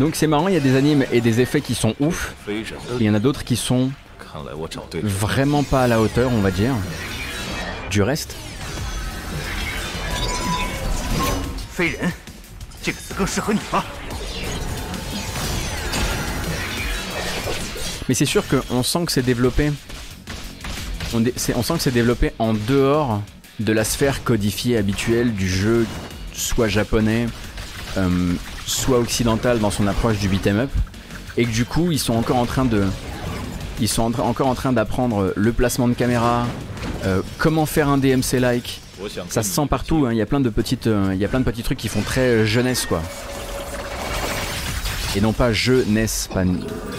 Donc c'est marrant, il y a des animes et des effets qui sont ouf. Il y en a d'autres qui sont vraiment pas à la hauteur, on va dire, du reste. Mais c'est sûr qu'on sent que c'est développé. On, on sent que c'est développé en dehors de la sphère codifiée habituelle du jeu, soit japonais, euh, soit occidental dans son approche du beat'em up, et que du coup ils sont encore en train de, ils sont en encore en train d'apprendre le placement de caméra, euh, comment faire un DMC like. Ça se sent partout. Il hein, y a plein de petites, il euh, y a plein de petits trucs qui font très jeunesse quoi. Et non pas jeu NES, pas,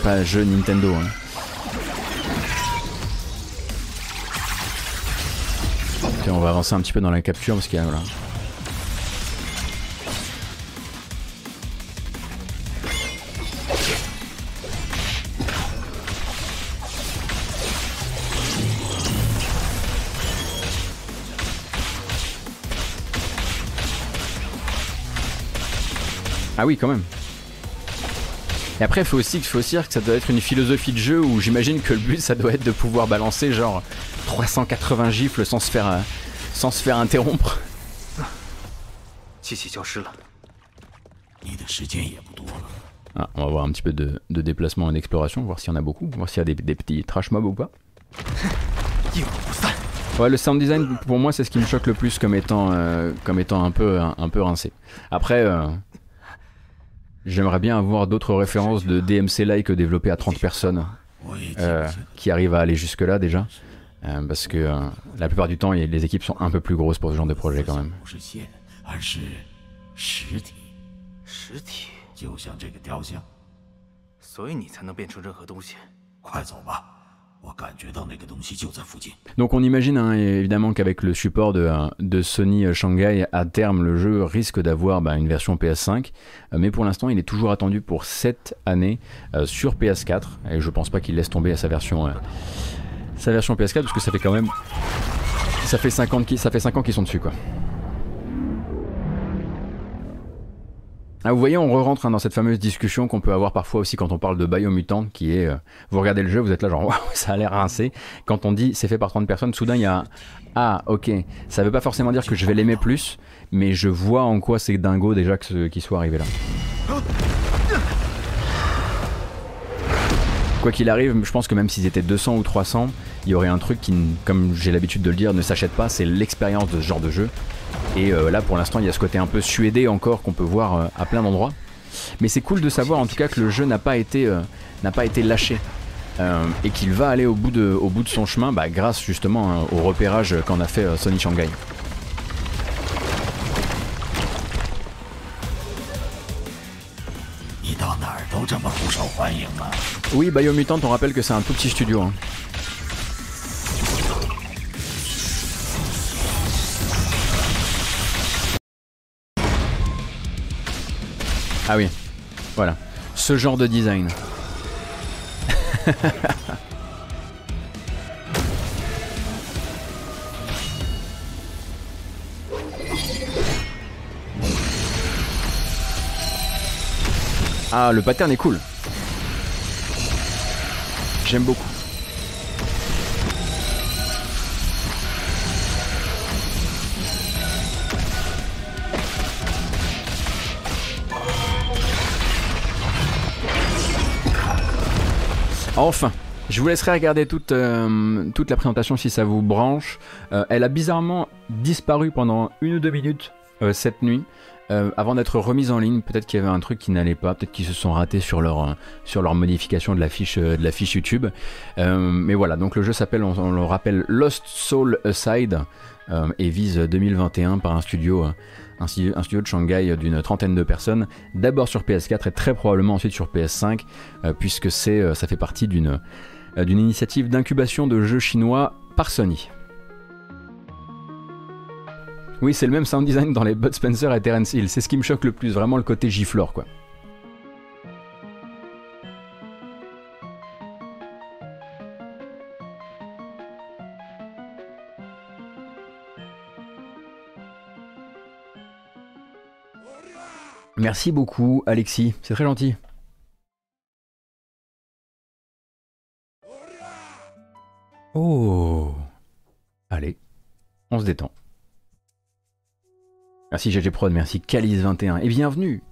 pas jeu Nintendo. Hein. Okay, on va avancer un petit peu dans la capture parce qu'il y a voilà. Ah oui, quand même. Et après, faut aussi, faut aussi dire que ça doit être une philosophie de jeu où j'imagine que le but, ça doit être de pouvoir balancer genre 380 gifles sans se faire, euh, sans se faire interrompre. Ah, on va voir un petit peu de, déplacement et d'exploration, voir s'il y en a beaucoup, voir s'il y a des, petits trash mobs ou pas. Ouais, le sound design pour moi c'est ce qui me choque le plus comme étant, euh, comme étant un peu, peu rincé. Après, euh, j'aimerais bien avoir d'autres références de DMC-like développées à 30 personnes euh, qui arrivent à aller jusque-là déjà. Euh, parce que euh, la plupart du temps, les équipes sont un peu plus grosses pour ce genre de projet quand même. 不是线，而是实体，实体，就像这个雕像。所以你才能变出任何东西。快走吧，我感觉到那个东西就在附近。 Donc on imagine hein, évidemment qu'avec le support de, euh, de Sony euh, Shanghai, à terme le jeu risque d'avoir bah, une version PS5, euh, mais pour l'instant il est toujours attendu pour cette année euh, sur PS4, et je pense pas qu'il laisse tomber sa version, euh, sa version PS4 parce que ça fait quand même... Ça fait 5 ans, qu'ils- ça fait 5 ans qu'ils sont dessus quoi. Ah, vous voyez, on re-rentre hein, dans cette fameuse discussion qu'on peut avoir parfois aussi quand on parle de Biomutant, qui est, euh, vous regardez le jeu, vous êtes là genre, waouh, ça a l'air rincé. Quand on dit c'est fait par 30 personnes, soudain il y a ah ok, ça veut pas forcément dire que je vais l'aimer plus, mais je vois en quoi c'est dingo déjà que ce- qu'il soit arrivé là. Quoi qu'il arrive, je pense que même s'ils étaient 200 ou 300, il y aurait un truc qui, comme j'ai l'habitude de le dire, ne s'achète pas, c'est l'expérience de ce genre de jeu. Et euh, là, pour l'instant, il y a ce côté un peu suédé encore qu'on peut voir euh, à plein d'endroits. Mais c'est cool de savoir en tout cas que le jeu n'a pas été, euh, lâché. Et qu'il va aller au bout de, son chemin bah, grâce justement hein, au repérage qu'en a fait Sony Shanghai. Oui, Biomutant, on rappelle que c'est un tout petit studio. Hein. Ah oui, voilà. Ce genre de design. Ah, le pattern est cool. J'aime beaucoup. Enfin, je vous laisserai regarder toute, euh, toute la présentation si ça vous branche. Euh, elle a bizarrement disparu pendant une ou deux minutes euh, cette nuit. avant d'être remise en ligne, peut-être qu'il y avait un truc qui n'allait pas, peut-être qu'ils se sont ratés sur leur, modification de la fiche, YouTube. Mais voilà, donc le jeu s'appelle, on, le rappelle, Lost Soul Aside et vise 2021 par un studio, un studio, de Shanghai d'une trentaine de personnes, d'abord sur PS4 et très probablement ensuite sur PS5, euh, puisque c'est, euh, ça fait partie d'une, euh, d'une initiative d'incubation de jeux chinois par Sony. Oui, c'est le même sound design dans les Bud Spencer et Terence Hill. C'est ce qui me choque le plus, vraiment le côté giflore, quoi. Merci beaucoup, Alexis. C'est très gentil. Oh. Allez, on se détend. Merci GG Prod, merci Calice21 et bienvenue.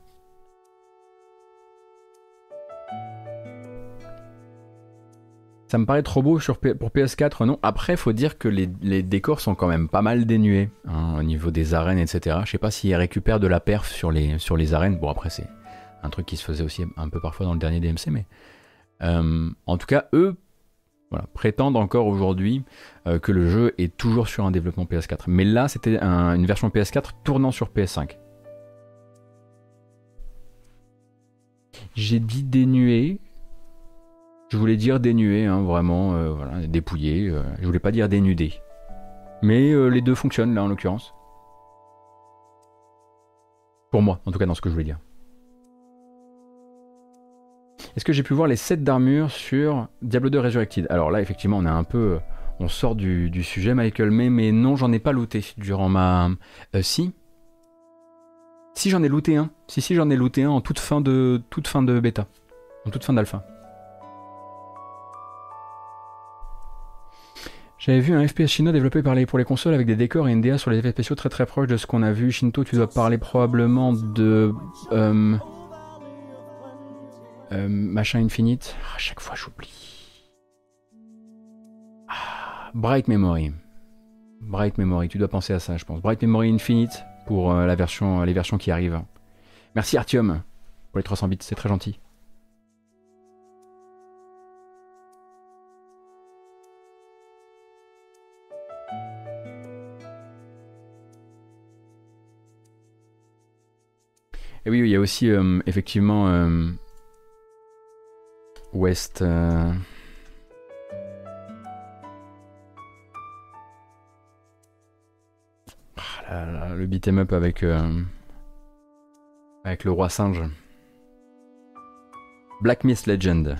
Ça me paraît trop beau pour PS4, non? Après, faut dire que les, décors sont quand même pas mal dénués hein, au niveau des arènes, etc. Je sais pas s'ils récupèrent de la perf sur les, arènes. Bon, après, c'est un truc qui se faisait aussi un peu parfois dans le dernier DMC, mais euh, en tout cas, eux voilà, prétendent encore aujourd'hui euh, que le jeu est toujours sur un développement PS4. Mais là, c'était un- une version PS4 tournant sur PS5. J'ai dit dénué. Je voulais dire dénué, hein, vraiment, euh, dépouillé. euh, je voulais pas dire dénudé. Mais euh, les deux fonctionnent là en l'occurrence. Pour moi, en tout cas dans ce que je voulais dire. Est-ce que j'ai pu voir les sets d'armure sur Diablo 2 Resurrected? Alors là, effectivement, on a un peu. On sort du, sujet, Michael mais non, j'en ai pas looté durant ma. Si. Si, j'en ai looté un. Si, si, j'en ai looté un en toute fin de, toute fin de bêta. En toute fin d'alpha. J'avais vu un FPS chinois développé par les, pour les consoles avec des décors et une DA sur les effets spéciaux très très proches de ce qu'on a vu. Shinto, tu dois parler probablement de. euh, Euh, machin Infinite. À chaque fois, j'oublie. Ah, Bright Memory. Bright Memory, tu dois penser à ça, je pense. Bright Memory Infinite pour euh, la version, les versions qui arrivent. Merci Artium pour les 300 bits, c'est très gentil. Et oui, il y a aussi euh, effectivement euh, West. euh, ah là là, le beat'em up avec avec le roi singe. Black Myth Legend.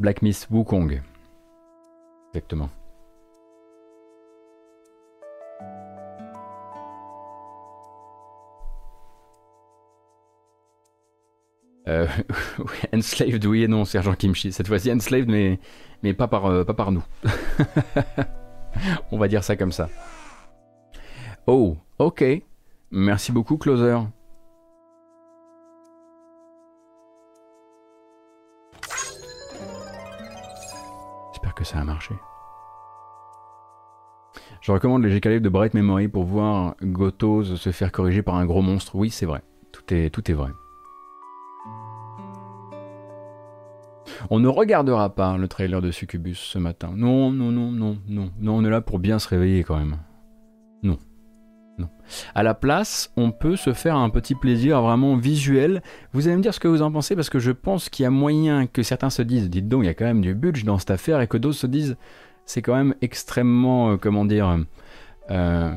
Black Myth Wukong. Exactement. Euh, enslaved, oui et non, Sergent Kimchi. Cette fois-ci, enslaved, mais, mais pas, par, euh, pas par nous. On va dire ça comme ça. Oh, ok. Merci beaucoup, Closer. J'espère que ça a marché. Je recommande les G-Calibre de Bright Memory pour voir Gotos se faire corriger par un gros monstre. Oui, c'est vrai. Tout est, tout est vrai. On ne regardera pas le trailer de Succubus ce matin. Non, non, non, non, non. Non, on est là pour bien se réveiller quand même. Non. Non. À la place, on peut se faire un petit plaisir vraiment visuel. Vous allez me dire ce que vous en pensez parce que je pense qu'il y a moyen que certains se disent, dites donc, il y a quand même du budget dans cette affaire et que d'autres se disent, c'est quand même extrêmement, euh, comment dire, euh,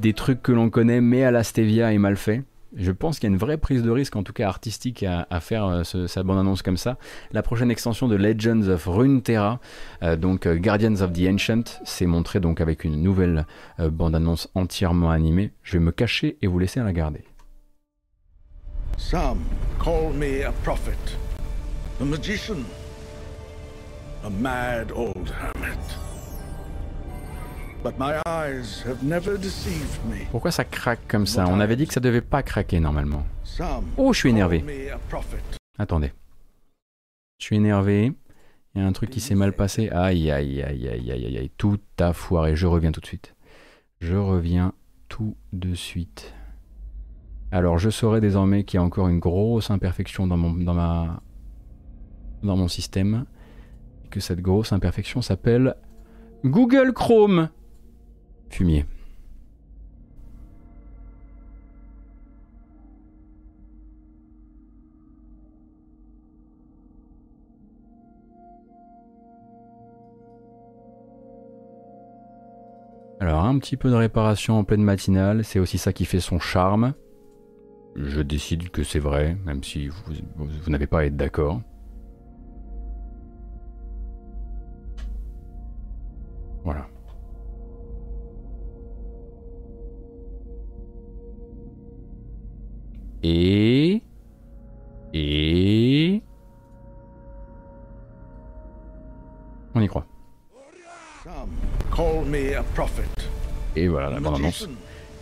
des trucs que l'on connaît mais à la stevia et mal fait. Je pense qu'il y a une vraie prise de risque, en tout cas artistique, à, faire euh, ce, sa bande-annonce comme ça. La prochaine extension de Legends of Runeterra, euh, donc euh, Guardians of the Ancient, c'est montré donc avec une nouvelle bande-annonce entièrement animée. Je vais me cacher et vous laisser la garder. Some call me a prophet, a magician, a mad old hermit. Pourquoi ça craque comme ça? On avait dit que ça devait pas craquer normalement. Oh, je suis énervé. Attendez. Je suis énervé. Il y a un truc qui s'est mal passé. Aïe, aïe, aïe, aïe, aïe, aïe, aïe. Tout a foiré. Je reviens tout de suite. Je reviens tout de suite. Alors, je saurai désormais qu'il y a encore une grosse imperfection dans mon, dans ma, dans mon système. Et que cette grosse imperfection s'appelle Google Chrome. Fumier. Alors, un petit peu de réparation en pleine matinale, c'est aussi ça qui fait son charme. Je décide que c'est vrai, même si vous, n'avez pas à être d'accord. Voilà. Et... Et... On y croit. Et voilà, la bande-annonce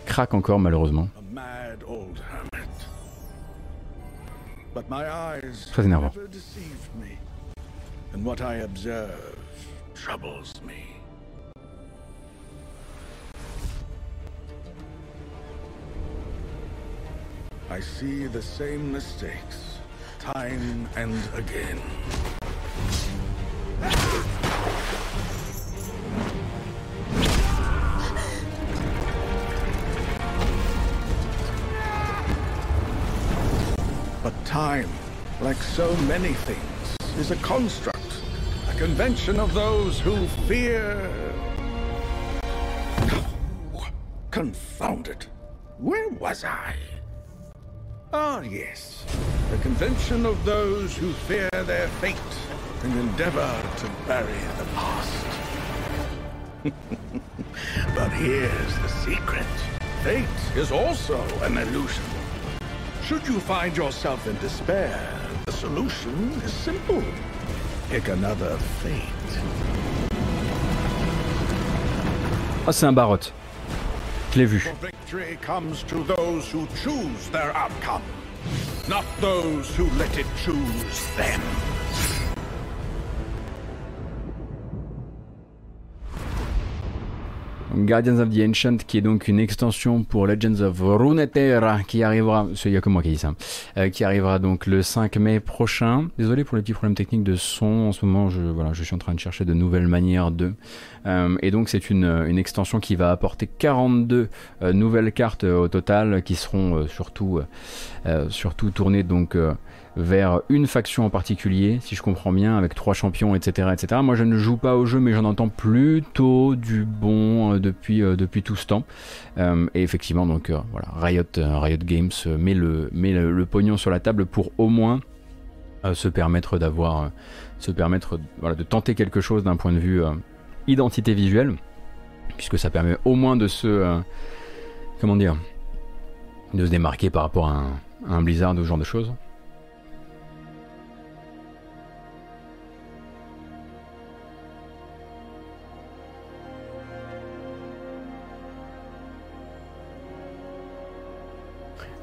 craque encore malheureusement. a mad old hermit. But my eyes Très énervant. and what I observe troubles me. I see the same mistakes time and again. But time, like so many things, is a construct, a convention of those who fear. Confound it. Where was I? Ah, yes. The convention of those who fear their fate and endeavor to bury the past. but here's the secret fate is also an illusion. Should you find yourself in despair, the solution is simple. Pick another fate. Ah, c'est un barotte l'ai vu. Not those who let it choose them. Guardians of the Ancient, qui est donc une extension pour Legends of Runeterra, qui arrivera, il a que moi qui dis ça, euh, qui arrivera donc le 5 mai prochain. Désolé pour les petits problèmes techniques de son, en ce moment je, voilà, je suis en train de chercher de nouvelles manières de. Euh, et donc c'est une, une, extension qui va apporter 42 euh, nouvelles cartes au total, qui seront surtout, surtout tournées donc vers une faction en particulier, si je comprends bien, avec trois champions, etc., etc. Moi, je ne joue pas au jeu, mais j'en entends plutôt du bon euh, depuis, euh, depuis tout ce temps. Euh, et effectivement, donc voilà, Riot, Riot Games met, le, met pognon sur la table pour au moins se permettre d'avoir, de tenter quelque chose d'un point de vue identité visuelle, puisque ça permet au moins de se, comment dire, de se démarquer par rapport à un, à un Blizzard ou ce genre de choses.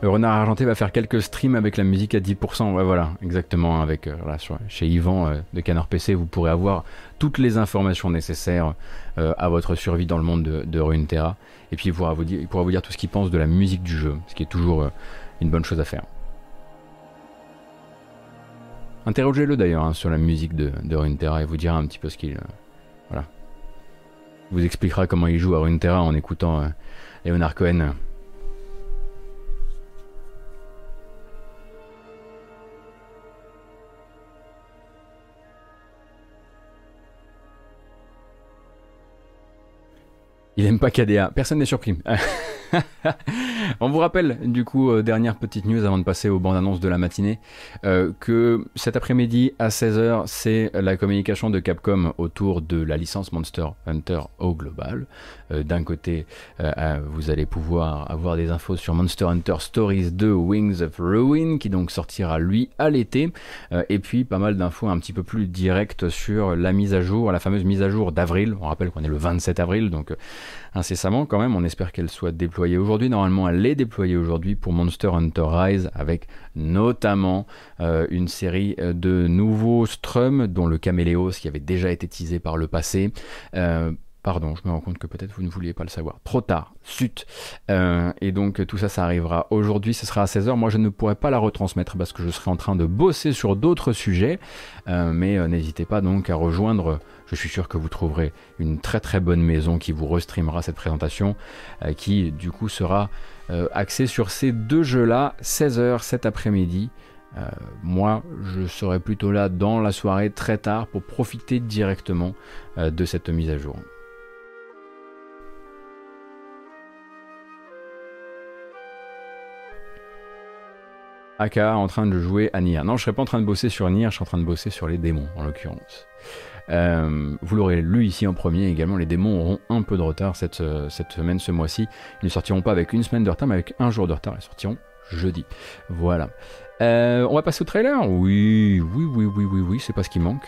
Renard argenté va faire quelques streams avec la musique à 10%. Ouais, voilà, exactement. Avec, euh, chez Yvan euh, de Canard PC, vous pourrez avoir toutes les informations nécessaires euh, à votre survie dans le monde de, Runeterra. Et puis, il pourra, vous dire, tout ce qu'il pense de la musique du jeu, ce qui est toujours une bonne chose à faire. Interrogez-le d'ailleurs hein, sur la musique de, de Runeterra et vous dira un petit peu ce qu'il. voilà. Il vous expliquera comment il joue à Runeterra en écoutant Leonard Cohen. Il aime pas KDA. Personne n'est surpris. On vous rappelle, du coup, euh, dernière petite news avant de passer aux bandes annonces de la matinée, euh, que cet après-midi à 16h, c'est la communication de Capcom autour de la licence Monster Hunter au global. Euh, D'un côté, vous allez pouvoir avoir des infos sur Monster Hunter Stories 2 Wings of Ruin, qui donc sortira lui à l'été, et puis pas mal d'infos un petit peu plus directes sur la mise à jour, la fameuse mise à jour d'avril. On rappelle qu'on est le 27 avril, donc incessamment quand même. On espère qu'elle soit déployée aujourd'hui. Normalement, elle est déployée aujourd'hui pour Monster Hunter Rise avec notamment euh, une série de nouveaux strums dont le Caméléos qui avait déjà été teasé par le passé. Euh, Pardon, je me rends compte que peut-être vous ne vouliez pas le savoir. Trop tard, zut. Euh, et donc tout ça, ça arrivera aujourd'hui, ce sera à 16h. Moi, je ne pourrai pas la retransmettre parce que je serai en train de bosser sur d'autres sujets. Euh, mais euh, n'hésitez pas donc à rejoindre, je suis sûr que vous trouverez une très très bonne maison qui vous restreamera cette présentation, euh, qui du coup sera euh, axée sur ces deux jeux-là, 16h cet après-midi. Euh, moi, je serai plutôt là dans la soirée très tard pour profiter directement de cette mise à jour. Aka en train de jouer à Nier. Non, je serais pas en train de bosser sur Nier, je suis en train de bosser sur les démons en l'occurrence. Euh, vous l'aurez lu ici en premier également, les démons auront un peu de retard cette, cette semaine, ce mois-ci. Ils ne sortiront pas avec une semaine de retard, mais avec un jour de retard. Ils sortiront jeudi. Voilà. Euh, on va passer au trailer Oui, oui, oui, oui, oui, oui, c'est pas ce qui manque.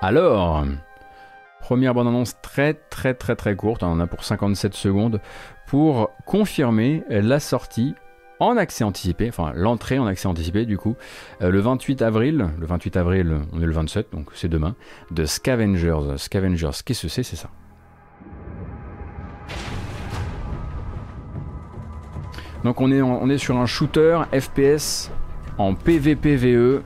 Alors, première bande-annonce très très très très courte, on en a pour 57 secondes, pour confirmer la sortie en accès anticipé, enfin l'entrée en accès anticipé du coup, euh, le 28 avril, le 28 avril, on est le 27, donc c'est demain, de Scavengers. Scavengers, qu'est-ce que c'est C'est ça? Donc on est, on est sur un shooter FPS en PVPVE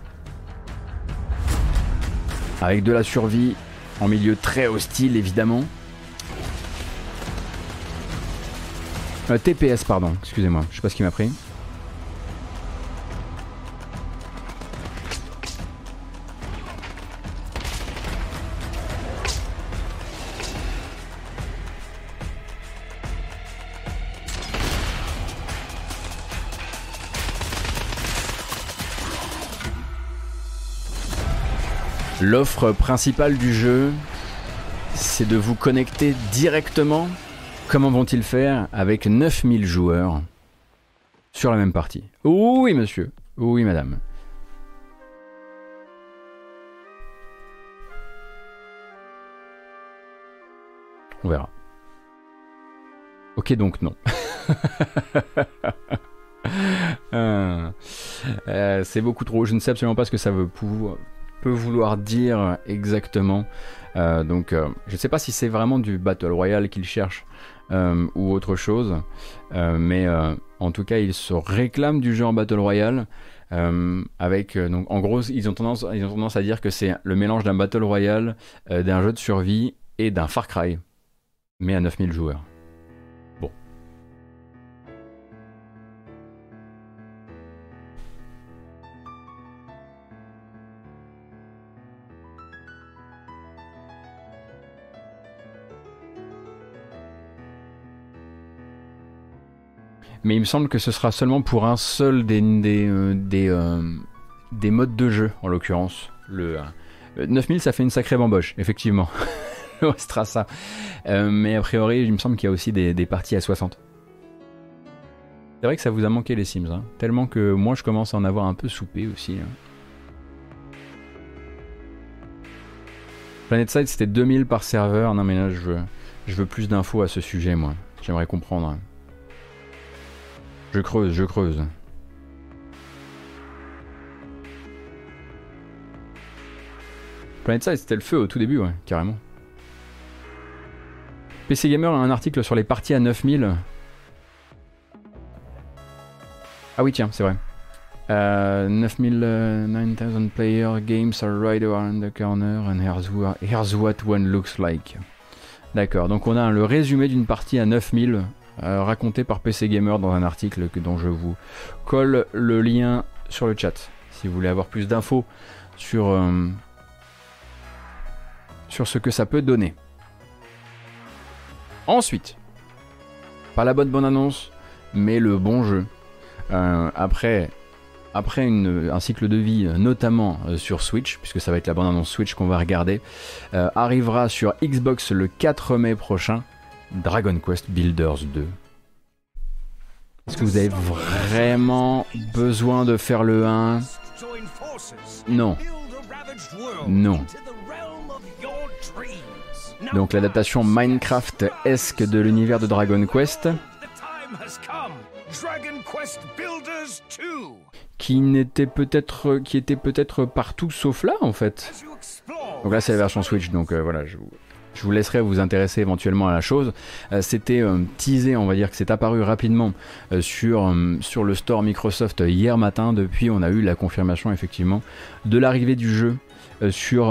avec de la survie en milieu très hostile évidemment. Euh, TPS pardon, excusez-moi, je sais pas ce qui m'a pris. L'offre principale du jeu, c'est de vous connecter directement. Comment vont-ils faire avec 9000 joueurs sur la même partie? Oui, monsieur. Oui, madame. On verra. Ok, donc non. Euh, euh, c'est beaucoup trop. Je ne sais absolument pas ce que ça veut peut vouloir dire exactement. Euh, donc, je ne sais pas si c'est vraiment du Battle Royale qu'il cherche ou autre chose. mais en tout cas, il se réclame du jeu en Battle Royale. avec donc en gros ils ont tendance ils ont tendance à dire que c'est le mélange d'un battle royale d'un jeu de survie et d'un Far Cry mais à 9000 joueurs mais il me semble que ce sera seulement pour un seul des, des, euh, euh, des, modes de jeu, en l'occurrence. Le 9000, euh, ça fait une sacrée bamboche, effectivement. le ça. mais a priori, il me semble qu'il y a aussi des, parties à 60. C'est vrai que ça vous a manqué les Sims, hein. tellement que moi je commence à en avoir un peu soupé aussi. Hein. PlanetSide c'était 2000 par serveur, non mais là je veux, je veux plus d'infos à ce sujet moi, j'aimerais comprendre. Je creuse, je creuse. Planet Size, c'était le feu au tout début, ouais, carrément. PC Gamer a un article sur les parties à 9000. Ah oui, tiens, c'est vrai. 9000, 9000 player games are right around the corner and here's here's what one looks like. D'accord, donc on a le résumé d'une partie à 9000 euh, raconté par PC Gamer dans un article que, dont je vous colle le lien sur le chat si vous voulez avoir plus d'infos sur, euh, ce que ça peut donner. Ensuite, pas la bonne bonne annonce, mais le bon jeu. Euh, après après un cycle de vie, notamment sur Switch, puisque ça va être la bonne annonce Switch qu'on va regarder, arrivera sur Xbox le 4 mai prochain. Dragon Quest Builders 2. Est-ce que vous avez vraiment besoin de faire le 1 Non. Non. Donc l'adaptation Minecraft-esque de l'univers de Dragon Quest. Qui n'était peut-être qui était peut-être partout sauf là en fait. Donc là c'est la version Switch donc euh, voilà je vous je vous laisserai vous intéresser éventuellement à la chose. Euh, c'était euh, teasé, on va dire que c'est apparu rapidement euh, sur, le store Microsoft hier matin. Depuis, on a eu la confirmation effectivement de l'arrivée du jeu sur,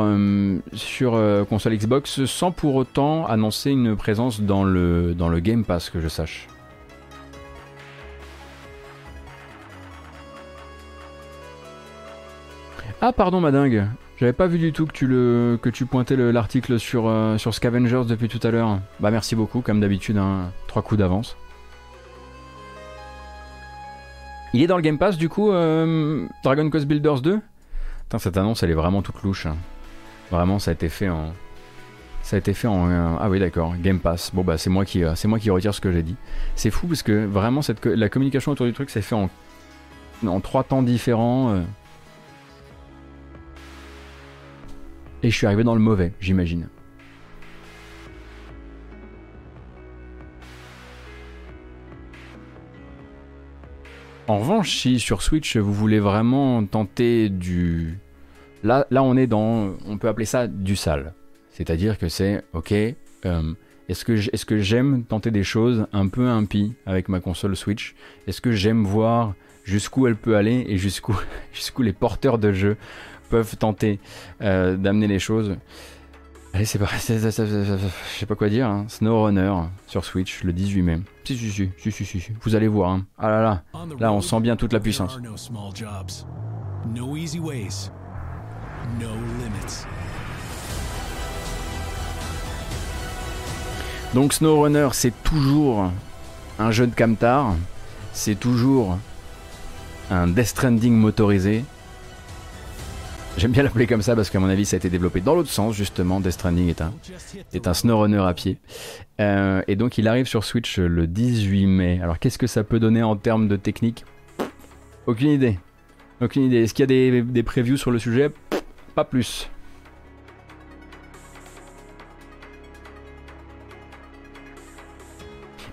console Xbox sans pour autant annoncer une présence dans le, dans le Game Pass que je sache. Ah pardon ma dingue, j'avais pas vu du tout que tu, le, que tu pointais l'article sur, euh, sur Scavengers depuis tout à l'heure. Bah merci beaucoup, comme d'habitude, hein, trois coups d'avance. Il est dans le Game Pass du coup, euh, Dragon Quest Builders 2 Putain, cette annonce elle est vraiment toute louche. Hein. Vraiment, ça a été fait en. Ça a été fait en. Euh, ah oui, d'accord, Game Pass. Bon, bah, c'est moi, qui, moi qui retire ce que j'ai dit. C'est fou parce que vraiment, cette, la communication autour du truc s'est fait en, en trois temps différents. Et je suis arrivé dans le mauvais, j'imagine. En revanche, si sur Switch vous voulez vraiment tenter du... Là, là on est dans... On peut appeler ça du sale. C'est-à-dire que c'est, ok, euh, est-ce que j'aime tenter des choses un peu impies avec ma console Switch? Est-ce que j'aime voir jusqu'où elle peut aller et jusqu'où jusqu'où les porteurs de jeux peuvent tenter euh, d'amener les choses. Allez, c'est pas. Je sais pas quoi dire. Hein. SnowRunner sur Switch le 18 mai. Si, si, si, si, si, si. Vous allez voir. Hein. Ah là là. Là, on sent bien toute la puissance. Donc SnowRunner, c'est toujours un jeu de Camtar. C'est toujours un Death Stranding motorisé. J'aime bien l'appeler comme ça parce qu'à mon avis ça a été développé dans l'autre sens justement. Death Stranding est un, est un snowrunner à pied. Euh, et donc il arrive sur Switch le 18 mai. Alors qu'est-ce que ça peut donner en termes de technique? Aucune idée. Aucune idée. Est-ce qu'il y a des, des previews sur le sujet? Pas plus.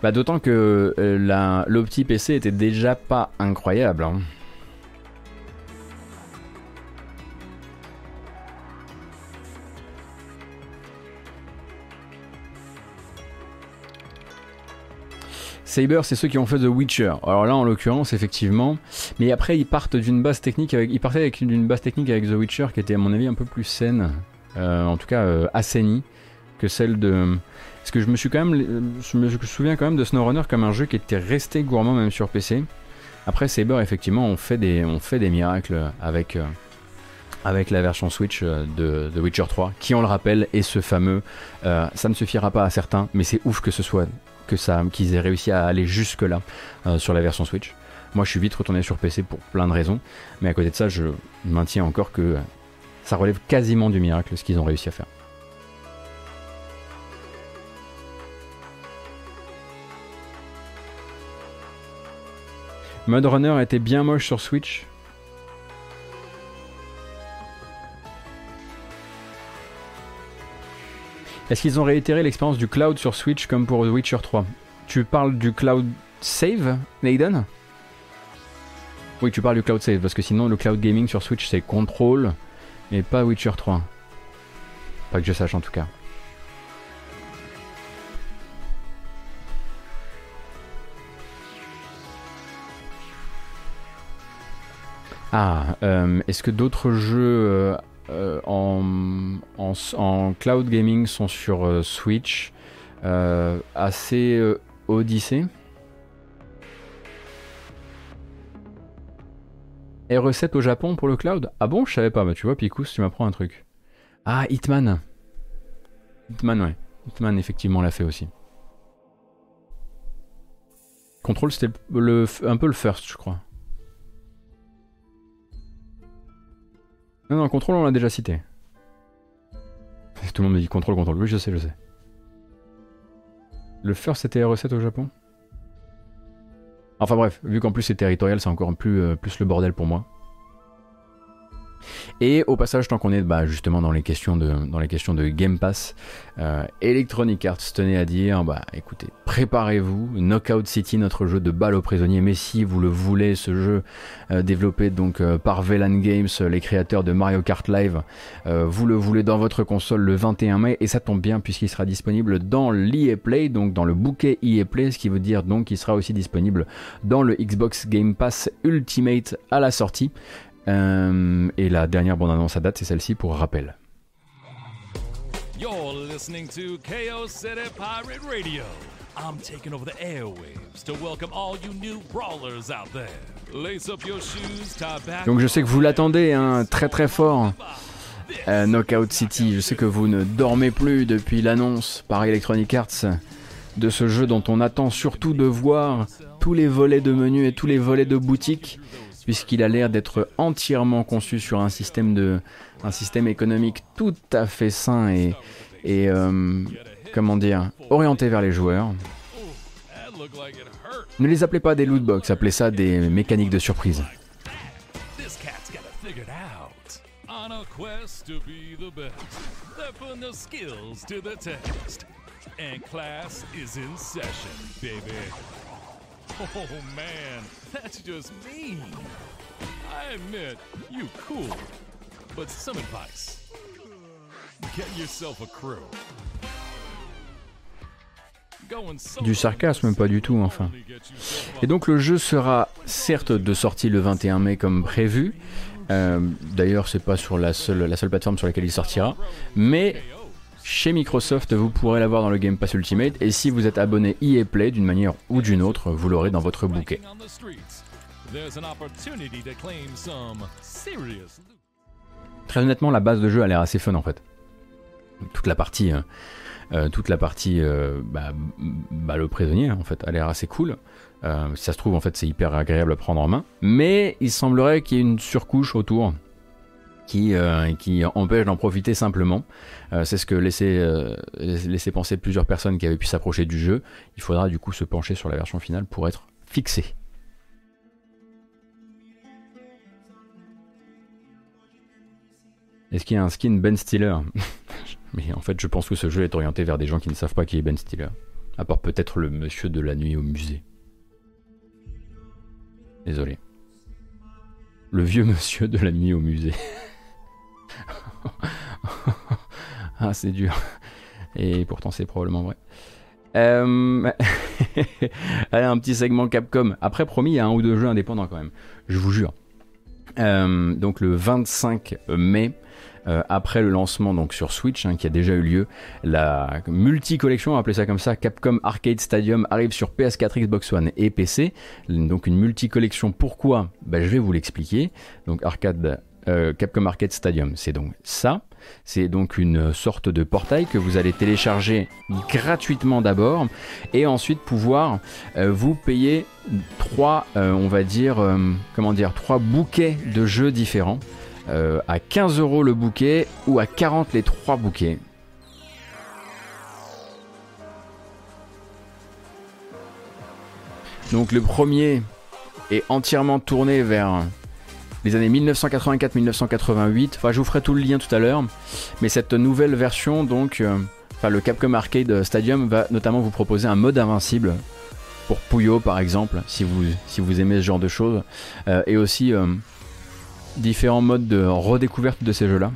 Bah, D'autant que euh, l'Opti PC était déjà pas incroyable. hein. Saber, c'est ceux qui ont fait The Witcher. Alors là, en l'occurrence, effectivement. Mais après, ils partent d'une base technique avec, ils partaient d'une base technique avec The Witcher qui était, à mon avis, un peu plus saine, euh, en tout cas euh, assainie que celle de. Parce que je me suis quand même, je me souviens quand même de SnowRunner comme un jeu qui était resté gourmand même sur PC. Après Saber, effectivement, on fait des, miracles avec. euh, avec la version Switch euh, de The Witcher 3, qui on le rappelle est ce fameux, euh, ça ne suffira pas à certains, mais c'est ouf que ce soit qu'ils aient réussi à aller jusque là sur la version Switch. Moi, je suis vite retourné sur PC pour plein de raisons, mais à côté de ça, je maintiens encore que euh, ça relève quasiment du miracle ce qu'ils ont réussi à faire. Mud Runner était bien moche sur Switch. Est-ce qu'ils ont réitéré l'expérience du cloud sur Switch comme pour The Witcher 3 Tu parles du cloud save, Nathan? Oui, tu parles du cloud save, parce que sinon le cloud gaming sur Switch c'est Control, mais pas Witcher 3. Pas que je sache en tout cas. Ah, euh, est-ce que d'autres jeux euh, en, en, en cloud gaming sont sur euh, Switch euh, assez euh, Odyssey RE7 au Japon pour le cloud? Ah bon, je savais pas, bah tu vois, Picous, tu m'apprends un truc. Ah, Hitman Hitman, ouais. Hitman, effectivement, l'a fait aussi. Control, c'était le, un peu le first, je crois. Non, non, contrôle, on l'a déjà cité. Tout le monde me dit contrôle, contrôle. Oui, je sais, je sais. Le first, c'était RE7 au Japon? Enfin bref, vu qu'en plus c'est territorial, c'est encore plus, euh, plus le bordel pour moi. Et au passage, tant qu'on est bah, justement dans les questions de, Game Pass, euh, Electronic Arts tenait à dire, bah écoutez, préparez-vous, Knockout City, notre jeu de balle aux prisonniers, mais si vous le voulez, ce jeu euh, développé donc euh, par Velan Games, les créateurs de Mario Kart Live, vous le voulez dans votre console le 21 mai, et ça tombe bien puisqu'il sera disponible dans l'EA Play, donc dans le bouquet EA Play, ce qui veut dire donc qu'il sera aussi disponible dans le Xbox Game Pass Ultimate à la sortie. Euh, et la dernière bande-annonce à date, c'est celle-ci pour rappel. You're listening to KO City Pirate Radio. I'm taking over the airwaves to welcome all you new brawlers out there. Lace up your shoes, tie back. Donc je sais que vous l'attendez hein, très très fort. Euh, Knockout City, je sais que vous ne dormez plus depuis l'annonce par Electronic Arts de ce jeu dont on attend surtout de voir tous les volets de menu et tous les volets de boutique puisqu'il a l'air d'être entièrement conçu sur un système de économique tout à fait sain et, et euh, comment dire orienté vers les joueurs. Ne les appelez pas des loot box, appelez ça des mécaniques de surprise. Oh man, that's just mean. I admit, you cool. But some advice. Get yourself a crew. Du sarcasme, pas du tout, enfin. Et donc le jeu sera certes de sortie le 21 mai comme prévu. Euh, D'ailleurs, c'est pas sur la seule, la seule plateforme sur laquelle il sortira, mais chez Microsoft, vous pourrez l'avoir dans le Game Pass Ultimate. Et si vous êtes abonné EA Play d'une manière ou d'une autre, vous l'aurez dans votre bouquet. Très honnêtement, la base de jeu a l'air assez fun en fait. Toute la partie, euh, euh, toute la partie, euh, bah, bah, le prisonnier en fait, a l'air assez cool. Euh, si ça se trouve, en fait, c'est hyper agréable à prendre en main. Mais il semblerait qu'il y ait une surcouche autour qui, euh, empêche d'en profiter simplement. Euh, c'est ce que laissait, euh, laissait penser plusieurs personnes qui avaient pu s'approcher du jeu. Il faudra du coup se pencher sur la version finale pour être fixé. Est-ce qu'il y a un skin Ben Stiller Mais en fait, je pense que ce jeu est orienté vers des gens qui ne savent pas qui est Ben Stiller. À part peut-être le monsieur de la nuit au musée. Désolé. Le vieux monsieur de la nuit au musée. ah, c'est dur. Et pourtant, c'est probablement vrai. Euh... Allez, un petit segment Capcom. Après, promis, il y a un ou deux jeux indépendants quand même. Je vous jure. Euh, donc le 25 mai, euh, après le lancement donc sur Switch hein, qui a déjà eu lieu, la multi-collection, appelez ça comme ça, Capcom Arcade Stadium arrive sur PS4, Xbox One et PC. Donc une multi-collection, pourquoi? Bah, Je vais vous l'expliquer. Donc arcade, euh, Capcom Arcade Stadium, c'est donc ça. C'est donc une sorte de portail que vous allez télécharger gratuitement d'abord et ensuite pouvoir euh, vous payer trois, euh, on va dire, comment dire, trois bouquets de jeux différents à 15 euros le bouquet ou à 40 les trois bouquets. Donc le premier est entièrement tourné vers les années 1984-1988. Enfin, je vous ferai tout le lien tout à l'heure. Mais cette nouvelle version, donc, euh, le Capcom Arcade Stadium va notamment vous proposer un mode invincible pour Puyo, par exemple, si vous, si vous aimez ce genre de choses. Euh, et aussi euh, différents modes de redécouverte de ces jeux-là.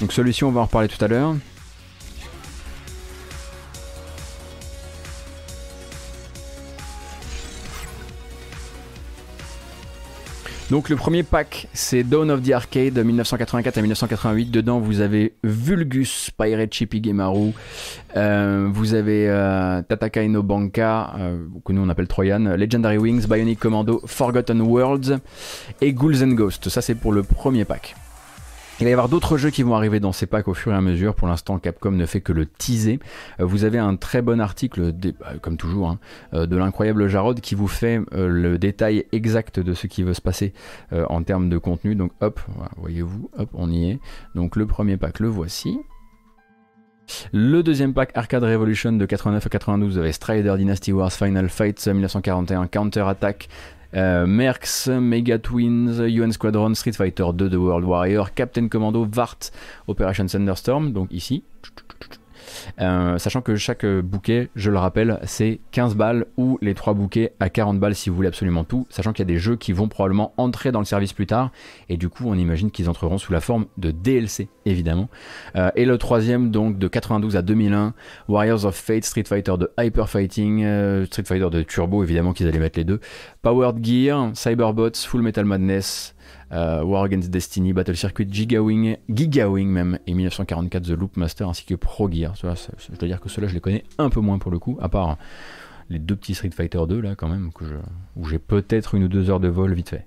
Donc celui-ci, on va en reparler tout à l'heure. Donc le premier pack, c'est Dawn of the Arcade 1984 à 1988. Dedans, vous avez Vulgus, Pirate Chippy Gemaru, euh, vous avez euh, Tatakai no Banka, euh, que nous on appelle Troyan, Legendary Wings, Bionic Commando, Forgotten Worlds et Ghouls and Ghosts. Ça c'est pour le premier pack. Il va y avoir d'autres jeux qui vont arriver dans ces packs au fur et à mesure. Pour l'instant, Capcom ne fait que le teaser. Euh, vous avez un très bon article, bah, comme toujours, hein, euh, de l'incroyable Jarod qui vous fait euh, le détail exact de ce qui veut se passer en termes de contenu. Donc hop, voyez-vous, hop, on y est. Donc le premier pack, le voici. Le deuxième pack Arcade Revolution de 89 à 92 avec Strider Dynasty Wars Final Fight 1941 Counter Attack euh, Mega Twins, UN Squadron, Street Fighter 2 The World Warrior, Captain Commando, VART, Operation Thunderstorm, donc ici. Euh, sachant que chaque bouquet, je le rappelle, c'est 15 balles ou les 3 bouquets à 40 balles si vous voulez absolument tout. Sachant qu'il y a des jeux qui vont probablement entrer dans le service plus tard. Et du coup, on imagine qu'ils entreront sous la forme de DLC, évidemment. Euh, et le troisième, donc de 92 à 2001, Warriors of Fate, Street Fighter de Hyper Fighting, euh, Street Fighter de Turbo, évidemment qu'ils allaient mettre les deux. Powered Gear, Cyberbots, Full Metal Madness, euh, War Against Destiny, Battle Circuit, Gigawing, Gigawing même, et 1944 The Loop Master ainsi que Pro Gear. je dois dire que ceux-là je les connais un peu moins pour le coup, à part les deux petits Street Fighter 2 là quand même, où j'ai peut-être une ou deux heures de vol vite fait.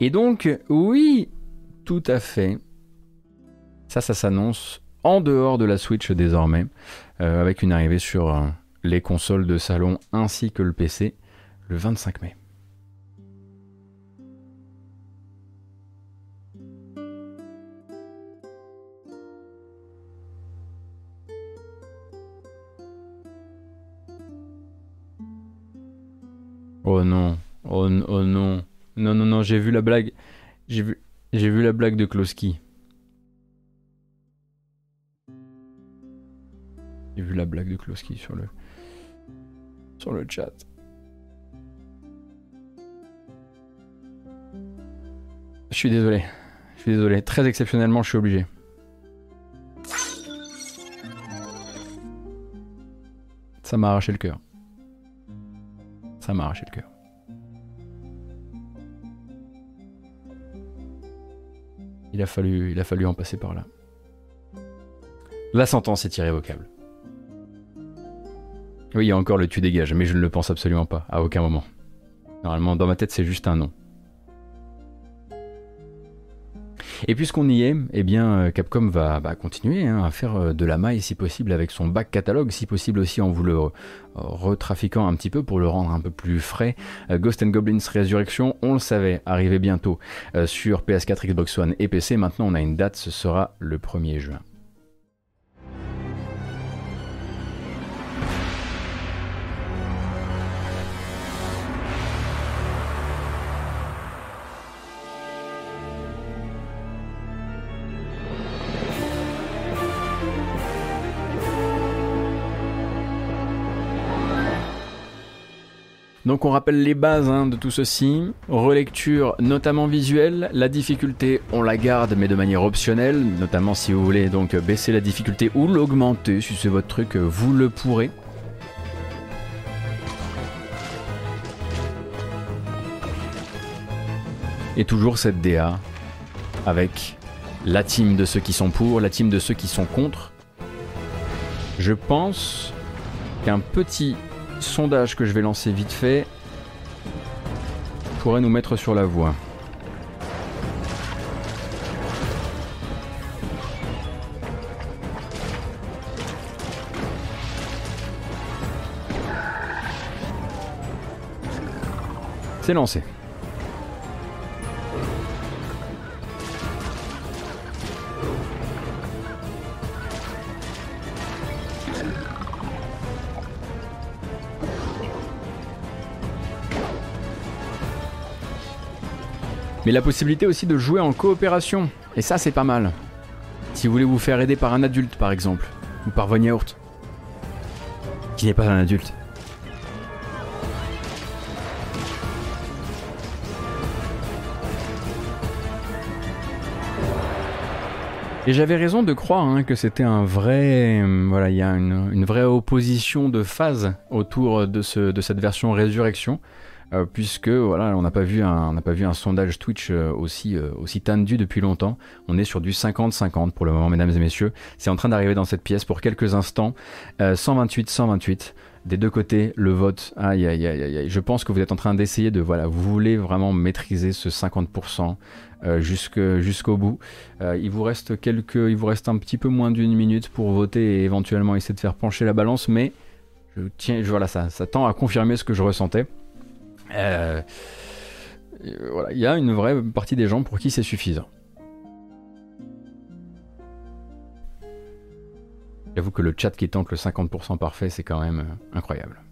Et donc, oui, tout à fait. Ça, ça s'annonce en dehors de la Switch désormais, euh, avec une arrivée sur euh, les consoles de salon ainsi que le PC le 25 mai. Oh non, oh, oh non, non, non, non, j'ai vu la blague. J'ai vu, vu la blague de Kloski. J'ai vu la blague de Kloski sur le, sur le chat. Je suis désolé. Je suis désolé. Très exceptionnellement, je suis obligé. Ça m'a arraché le cœur. Ça m'a arraché le cœur. Il a, fallu, il a fallu en passer par là. La sentence est irrévocable. Oui, il y a encore le tu dégage, mais je ne le pense absolument pas, à aucun moment. Normalement, dans ma tête, c'est juste un nom. Et puisqu'on y est, eh bien, euh, Capcom va, continuer hein, à faire euh, de la maille si possible avec son back catalogue, si possible aussi en vous le retrafiquant un petit peu pour le rendre un peu plus frais. Euh, Ghost and Goblins Resurrection, on le savait, arrivait bientôt sur PS4, Xbox One et PC. Maintenant, on a une date, ce sera le 1er juin. Donc on rappelle les bases hein, de tout ceci. Relecture notamment visuelle. La difficulté, on la garde mais de manière optionnelle. Notamment si vous voulez donc baisser la difficulté ou l'augmenter. Si c'est votre truc, vous le pourrez. Et toujours cette DA avec la team de ceux qui sont pour, la team de ceux qui sont contre. Je pense qu'un petit sondage que je vais lancer vite fait pourrait nous mettre sur la voie. C'est lancé. Mais la possibilité aussi de jouer en coopération. Et ça, c'est pas mal. Si vous voulez vous faire aider par un adulte, par exemple, ou par Von Yaourt, qui n'est pas un adulte. Et j'avais raison de croire hein, que c'était un vrai, euh, voilà, il y a une, vraie opposition de phase autour de, ce, de cette version Résurrection. Euh, puisque voilà, on n'a pas vu un, sondage Twitch euh, aussi euh, aussi tendu depuis longtemps. On est sur du 50-50 pour le moment, mesdames et messieurs. C'est en train d'arriver dans cette pièce pour quelques instants. 128-128 des deux côtés le vote. Aïe, aïe, aïe, aïe. Je pense que vous êtes en train d'essayer de voilà, vous voulez vraiment maîtriser ce 50% jusqu'au bout. il vous reste quelques, il vous reste un petit peu moins d'une minute pour voter et éventuellement essayer de faire pencher la balance, mais voilà, ça tend à confirmer ce que je ressentais. Euh, voilà, il y a une vraie partie des gens pour qui c'est suffisant. J'avoue que le chat qui tente le 50% parfait, c'est quand même euh, incroyable.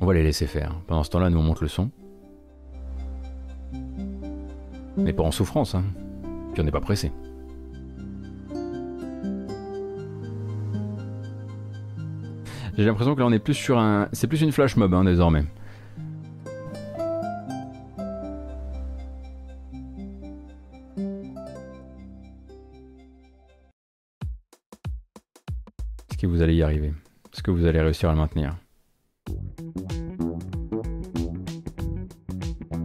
On va les laisser faire. Pendant ce temps-là, nous on monte le son. Mais pas en souffrance, hein. Puis on n'est pas pressé. J'ai l'impression que là on est plus sur un. C'est plus une flash mob hein, désormais. Vous allez y arriver Est-ce que vous allez réussir à le maintenir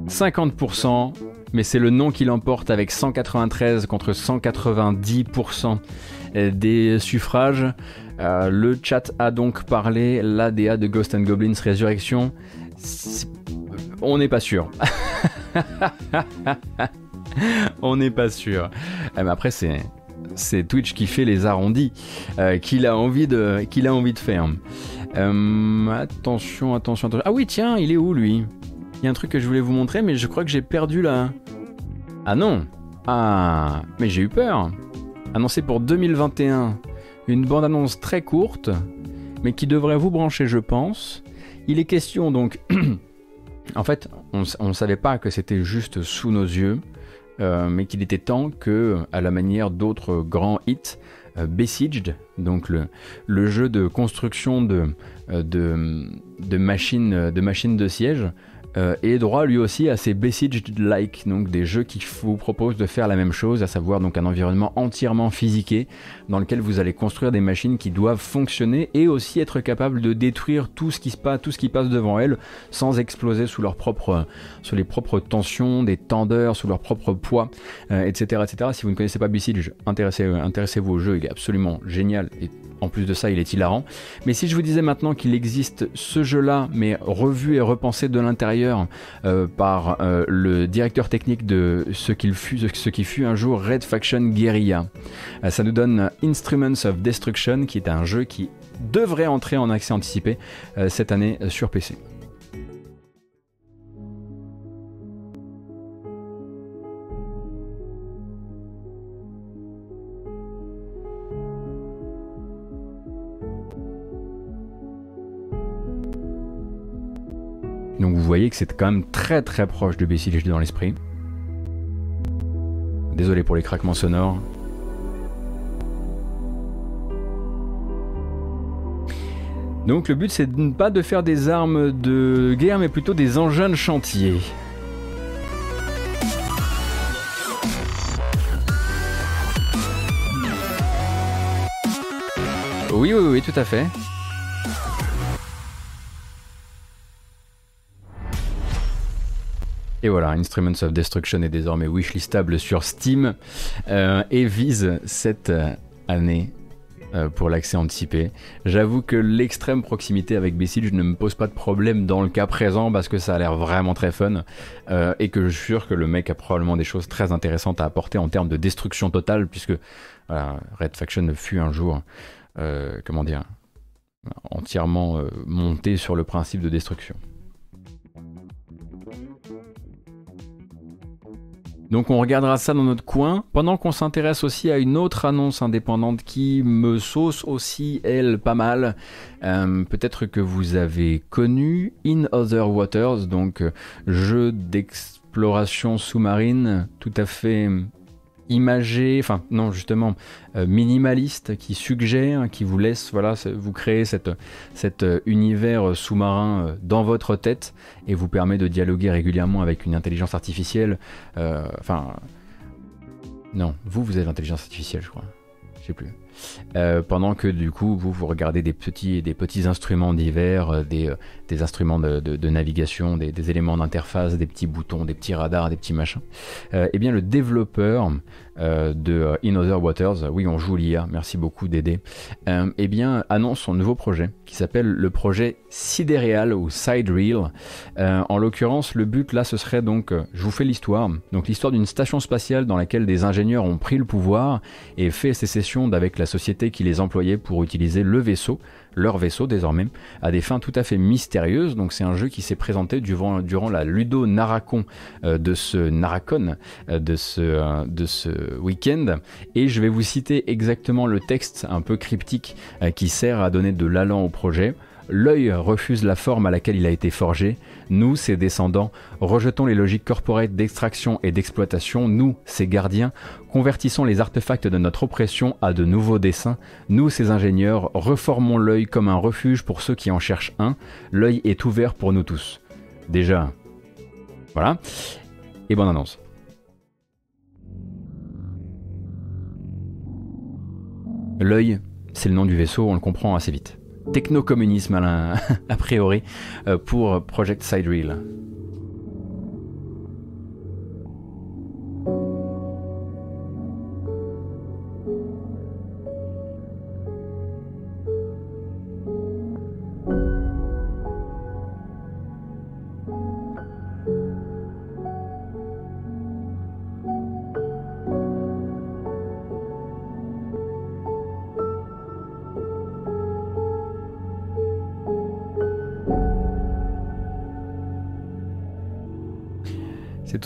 50%, mais c'est le nom qui l'emporte avec 193 contre 190% des suffrages. Euh, le chat a donc parlé, l'ADA de Ghost and Goblins Résurrection. On n'est pas sûr. On n'est pas sûr. Eh, mais après, c'est c'est Twitch qui fait les arrondis euh, qu'il a envie de a envie de faire. Euh, attention, attention, attention. Ah oui, tiens, il est où lui? Il y a un truc que je voulais vous montrer, mais je crois que j'ai perdu là. Ah non Ah, mais j'ai eu peur. Annoncé pour 2021, une bande-annonce très courte, mais qui devrait vous brancher, je pense. Il est question donc. en fait, on ne savait pas que c'était juste sous nos yeux. Euh, mais qu'il était temps que, à la manière d'autres grands hits, euh, Besieged, donc le, jeu de construction de, euh, machines de siège, euh, et droit lui aussi à ces Besieged-like, donc des jeux qui vous proposent de faire la même chose, à savoir donc un environnement entièrement physiqué dans lequel vous allez construire des machines qui doivent fonctionner et aussi être capables de détruire tout ce qui se passe, tout ce qui passe devant elles sans exploser sous leur propre, sous les propres tensions, des tendeurs, sous leur propre poids, etc., euh, etc. Si vous ne connaissez pas Besiege, intéressez-vous intéressez au jeu, il est absolument génial et en plus de ça, il est hilarant. Mais si je vous disais maintenant qu'il existe ce jeu-là, mais revu et repensé de l'intérieur euh, par euh, le directeur technique de ce, fut, ce qui fut un jour Red Faction Guerrilla, euh, ça nous donne Instruments of Destruction, qui est un jeu qui devrait entrer en accès anticipé cette année sur PC. Voyez que c'est quand même très très proche de Bessiege dans l'esprit. Désolé pour les craquements sonores. Donc le but c'est de ne pas de faire des armes de guerre mais plutôt des engins de chantier. Oui, oui, oui, tout à fait. Et voilà, Instruments of Destruction est désormais wishlistable sur Steam euh, et vise cette année euh, pour l'accès anticipé. J'avoue que l'extrême proximité avec Besiege ne me pose pas de problème dans le cas présent parce que ça a l'air vraiment très fun euh, et que je suis sûr que le mec a probablement des choses très intéressantes à apporter en termes de destruction totale puisque Red Faction fut un jour, comment dire, entièrement monté sur le principe de destruction. Donc on regardera ça dans notre coin, pendant qu'on s'intéresse aussi à une autre annonce indépendante qui me sauce aussi, elle, pas mal. Euh, peut-être que vous avez connu In Other Waters, donc euh, jeu d'exploration sous-marine tout à fait imagé, enfin non justement euh, minimaliste, qui suggère, qui vous laisse voilà vous créer cette, cet euh, univers sous-marin euh, dans votre tête et vous permet de dialoguer régulièrement avec une intelligence artificielle. Enfin non, vous vous êtes l'intelligence artificielle, je crois. Je sais plus. pendant que du coup vous vous regardez des petits instruments divers, des, des instruments de, navigation, des, éléments d'interface, des petits boutons, des petits radars, des petits machins. eh bien le développeur euh, de euh, In Other Waters, oui on joue l'IA, merci beaucoup d'aider, euh, eh bien annonce son nouveau projet qui s'appelle le projet Sidereal ou Sidereal. en l'occurrence, le but là ce serait donc, je vous fais l'histoire, donc l'histoire d'une station spatiale dans laquelle des ingénieurs ont pris le pouvoir et fait sécession d'avec la société qui les employait pour utiliser le vaisseau leur vaisseau désormais, à des fins tout à fait mystérieuses. Donc c'est un jeu qui s'est présenté durant, la Ludo Naracon euh, de ce Naracon euh, de ce, euh, de ce week-end. Et je vais vous citer exactement le texte un peu cryptique qui sert à donner de l'allant au projet. L'œil refuse la forme à laquelle il a été forgé. Nous, ses descendants, rejetons les logiques corporate d'extraction et d'exploitation. Nous, ses gardiens, convertissons les artefacts de notre oppression à de nouveaux dessins. Nous, ses ingénieurs, reformons l'œil comme un refuge pour ceux qui en cherchent un. L'œil est ouvert pour nous tous. Déjà. Voilà. Et bonne annonce. L'œil, c'est le nom du vaisseau, on le comprend assez vite techno-communisme a priori euh, pour Project Sidereal.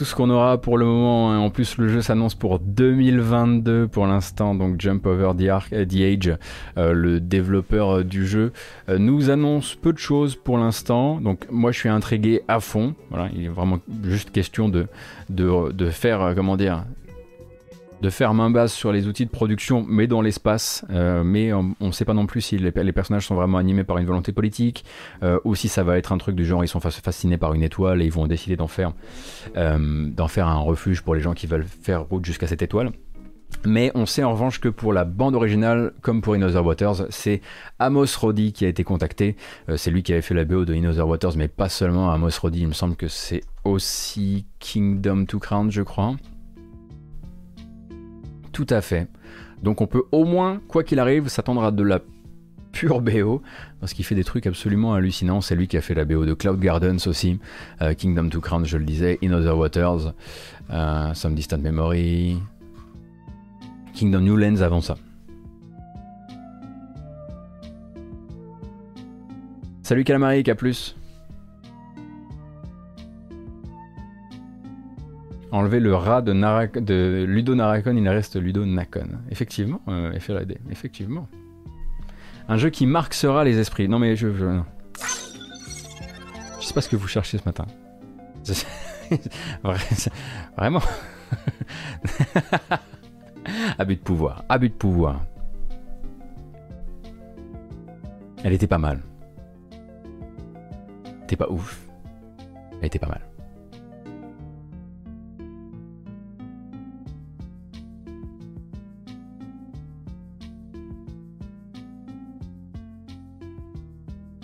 Tout ce qu'on aura pour le moment. Hein. En plus, le jeu s'annonce pour 2022 pour l'instant. Donc, Jump Over the, Arc, the Age, euh, le développeur euh, du jeu, euh, nous annonce peu de choses pour l'instant. Donc, moi, je suis intrigué à fond. Voilà, il est vraiment juste question de, de, de faire, comment dire, de faire main basse sur les outils de production, mais dans l'espace. Euh, mais on ne sait pas non plus si les, personnages sont vraiment animés par une volonté politique, euh, ou si ça va être un truc du genre ils sont fascinés par une étoile et ils vont décider d'en faire, euh, d'en faire un refuge pour les gens qui veulent faire route jusqu'à cette étoile. Mais on sait en revanche que pour la bande originale, comme pour In Waters, c'est Amos Roddy qui a été contacté. c'est lui qui avait fait la BO de In Waters, mais pas seulement Amos Roddy. Il me semble que c'est aussi Kingdom to Crown, je crois. Tout à fait. Donc on peut au moins, quoi qu'il arrive, s'attendre à de la pure BO, parce qu'il fait des trucs absolument hallucinants. C'est lui qui a fait la BO de Cloud Gardens aussi, euh, Kingdom to Crown, je le disais, In Other Waters, euh, Some Distant Memory, Kingdom New Lands avant ça. Salut Calamari, à plus. Enlever le rat de, Ludo Naracon, il reste Ludo Nakon. Effectivement, euh, FRD, effectivement. Un jeu qui marquera les esprits. Non mais je, je, je sais pas ce que vous cherchez ce matin. Vraiment. abus de pouvoir, abus de pouvoir. Elle était pas mal. était pas ouf. Elle était pas mal.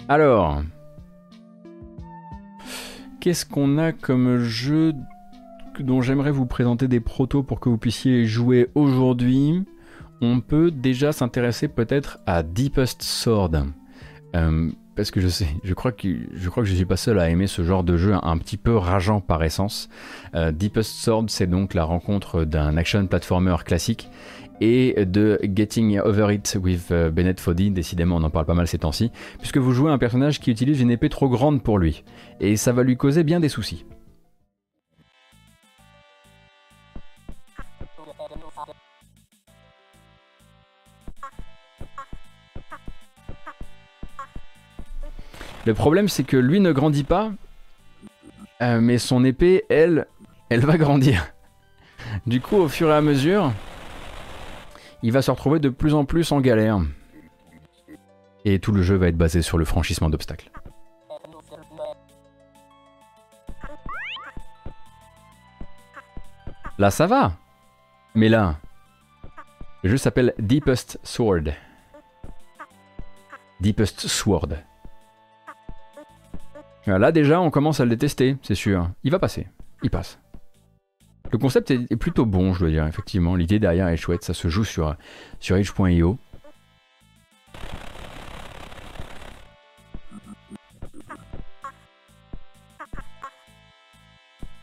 Alors, qu'est-ce qu'on a comme jeu dont j'aimerais vous présenter des protos pour que vous puissiez jouer aujourd'hui? On peut déjà s'intéresser peut-être à Deepest Sword. Euh, parce que je sais, je crois que je crois que je suis pas seul à aimer ce genre de jeu un, petit peu rageant par essence. Euh, Deepest Sword, c'est donc la rencontre d'un action platformer classique et de Getting Over It with euh, Bennett Foddy. Décidément, on en parle pas mal ces temps-ci, puisque vous jouez un personnage qui utilise une épée trop grande pour lui, et ça va lui causer bien des soucis. Le problème, c'est que lui ne grandit pas, euh, mais son épée, elle, elle va grandir. Du coup, au fur et à mesure, il va se retrouver de plus en plus en galère. Et tout le jeu va être basé sur le franchissement d'obstacles. Là, ça va. Mais là, le jeu s'appelle Deepest Sword. Deepest Sword. Là déjà, on commence à le détester, c'est sûr. Il va passer. Il passe. Le concept est, plutôt bon, je dois dire, effectivement. L'idée derrière est chouette, ça se joue sur, sur.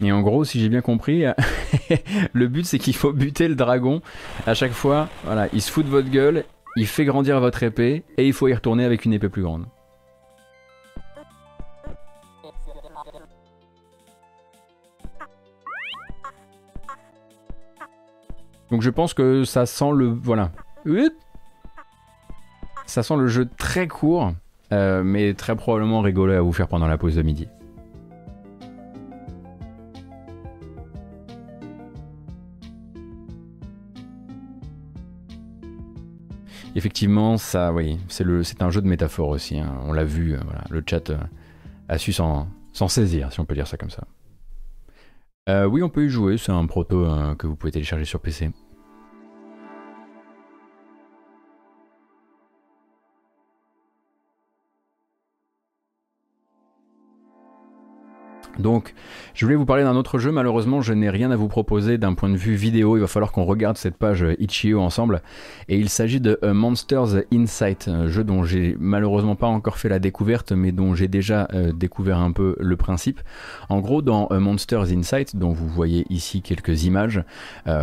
Et en gros, si j'ai bien compris, le but c'est qu'il faut buter le dragon à chaque fois. Voilà, il se fout de votre gueule, il fait grandir votre épée et il faut y retourner avec une épée plus grande. Donc je pense que ça sent le... Voilà. Ça sent le jeu très court, euh, mais très probablement rigolo à vous faire pendant la pause de midi. Effectivement, ça, oui, c'est un jeu de métaphore aussi. Hein. On l'a vu, euh, voilà, le chat euh, a su s'en saisir, si on peut dire ça comme ça. Euh, oui, on peut y jouer, c'est un proto euh, que vous pouvez télécharger sur PC. Donc, je voulais vous parler d'un autre jeu. Malheureusement, je n'ai rien à vous proposer d'un point de vue vidéo. Il va falloir qu'on regarde cette page Itch.io ensemble. Et il s'agit de euh, Monsters Insight, un jeu dont j'ai malheureusement pas encore fait la découverte, mais dont j'ai déjà euh, découvert un peu le principe. En gros, dans euh, Monsters Insight, dont vous voyez ici quelques images,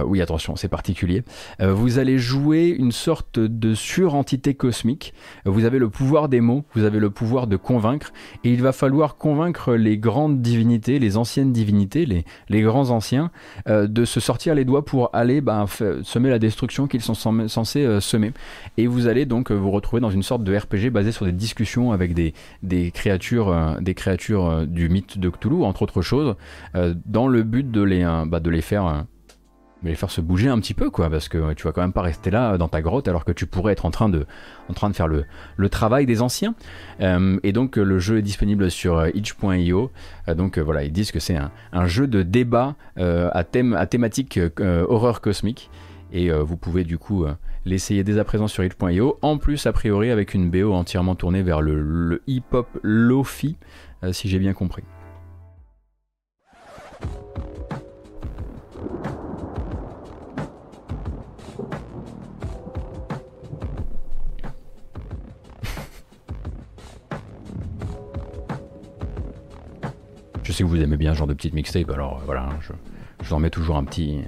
oui, attention, c'est particulier. vous allez jouer une sorte de surentité cosmique. Vous avez le pouvoir des mots, vous avez le pouvoir de convaincre, et il va falloir convaincre les grandes les anciennes divinités, les, grands anciens, euh, de se sortir les doigts pour aller ben, semer la destruction qu'ils sont censés euh, semer. Et vous allez donc euh, vous retrouver dans une sorte de RPG basé sur des discussions avec des, créatures, du mythe de Cthulhu, entre autres choses, dans le but de les, bah, de les faire mais les faire se bouger un petit peu, quoi, parce que tu vas quand même pas rester là dans ta grotte alors que tu pourrais être en train de, faire le, travail des anciens. Euh, et donc le jeu est disponible sur euh, itch.io. Euh, donc voilà, ils disent que c'est un, un, jeu de débat à, thème, à thématique horreur cosmique. Et vous pouvez du coup l'essayer dès à présent sur itch.io. En plus, a priori, avec une BO entièrement tournée vers le, le hip-hop lofi, si j'ai bien compris. Je sais que vous aimez bien ce genre de petite mixtape, alors euh, voilà, je, je vous en mets toujours un petit.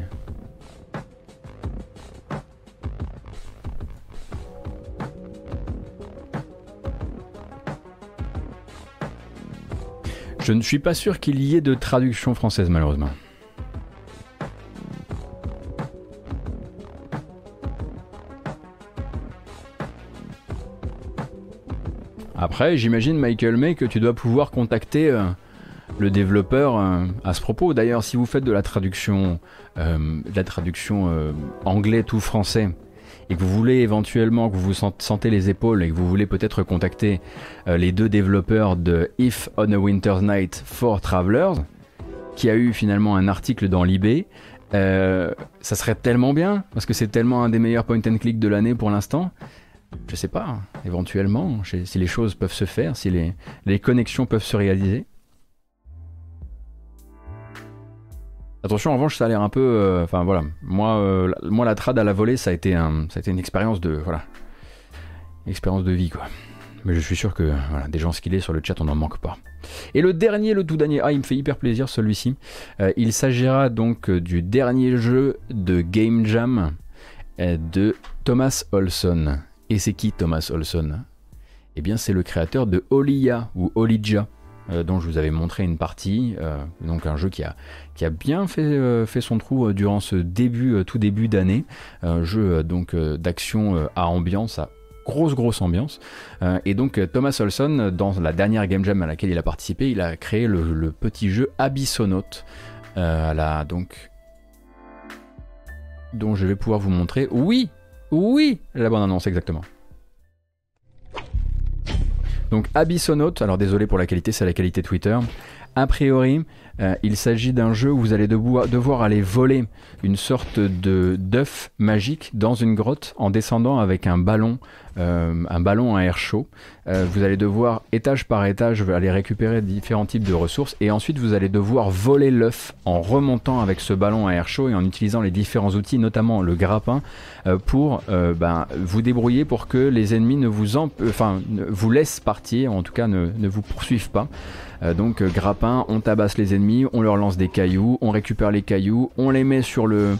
Je ne suis pas sûr qu'il y ait de traduction française malheureusement. Après, j'imagine Michael May que tu dois pouvoir contacter euh, le développeur euh, à ce propos. D'ailleurs, si vous faites de la traduction, euh, la traduction euh, anglais tout français, et que vous voulez éventuellement, que vous vous sentez les épaules et que vous voulez peut-être contacter les deux développeurs de If on a Winter's Night for Travelers, qui a eu finalement un article dans l'IB, ça serait tellement bien, parce que c'est tellement un des meilleurs point and click de l'année pour l'instant. Je sais pas, éventuellement, si les choses peuvent se faire, si les, les connexions peuvent se réaliser. Attention, en revanche, ça a l'air un peu. Euh, enfin voilà, moi, euh, moi la trad à la volée, ça a été, un, ça une expérience de voilà, expérience de vie quoi. Mais je suis sûr que des gens skillés sur le chat, on n'en manque pas. Et le dernier, le tout dernier, ah, il me fait hyper plaisir celui-ci. Euh, il s'agira donc du dernier jeu de Game Jam de Thomas Olson. Et c'est qui Thomas Olson? Eh bien, c'est le créateur de Olia ou Olija. Euh, dont je vous avais montré une partie, euh, donc un jeu qui a, bien fait, euh, fait son trou durant ce début, tout début d'année, un jeu donc d'action à ambiance, à grosse grosse ambiance. et donc Thomas Olson, dans la dernière Game Jam à laquelle il a participé, il a créé le, petit jeu Abyssonaut, à la, donc, dont je vais pouvoir vous montrer. Oui, oui, la bonne annonce exactement. Donc Abyssonaut, alors désolé pour la qualité, c'est la qualité Twitter. A priori, euh, il s'agit d'un jeu où vous allez devoir, aller voler une sorte de d'œuf magique dans une grotte en descendant avec un ballon, euh, un ballon à air chaud. Euh, vous allez devoir étage par étage aller récupérer différents types de ressources et ensuite vous allez devoir voler l'œuf en remontant avec ce ballon à air chaud et en utilisant les différents outils, notamment le grappin, pour ben, vous débrouiller pour que les ennemis ne vous, enfin, vous laissent partir, en tout cas ne, ne vous poursuivent pas. Euh, donc euh, grappin, on tabasse les ennemis, on leur lance des cailloux, on récupère les cailloux, on les met sur le,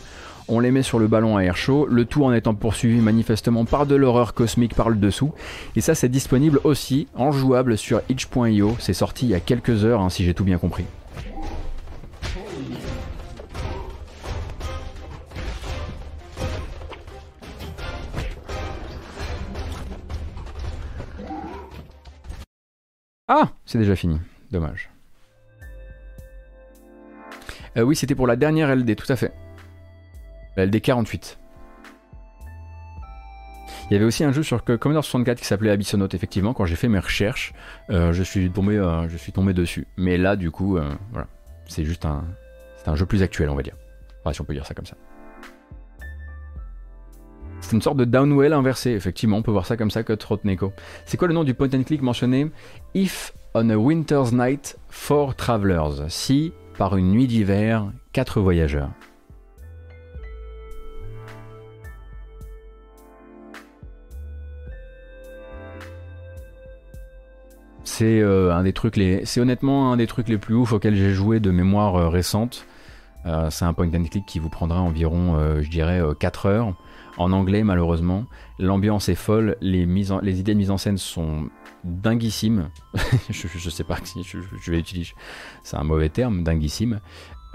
ballon à air chaud, le tout en étant poursuivi manifestement par de l'horreur cosmique par le dessous. Et ça, c'est disponible aussi en jouable sur itch.io. C'est sorti il y a quelques heures, hein, si j'ai tout bien compris. Ah, c'est déjà fini. Dommage. Euh, oui, c'était pour la dernière LD, tout à fait. La LD 48. Il y avait aussi un jeu sur Commodore 64 qui s'appelait Abyssonaut, effectivement, quand j'ai fait mes recherches, euh, je, suis tombé, euh, je suis tombé dessus. Mais là, du coup, voilà, c'est juste un, c'est un jeu plus actuel, on va dire. si on peut dire ça comme ça. C'est une sorte de downwell inversé, effectivement, on peut voir ça comme ça, que Trotneko. C'est quoi le nom du point and click mentionné? If on a Winter's Night, Four Travelers. Si, par une nuit d'hiver, quatre voyageurs. C'est euh, un des trucs c'est honnêtement un des trucs les plus ouf auxquels j'ai joué de mémoire euh, récente. Euh, c'est un point and click qui vous prendra environ, je dirais, 4 heures. En anglais, malheureusement. L'ambiance est folle, les, les idées de mise en scène sont dinguissime. je, sais pas si je, vais utiliser, c'est un mauvais terme, dinguissime.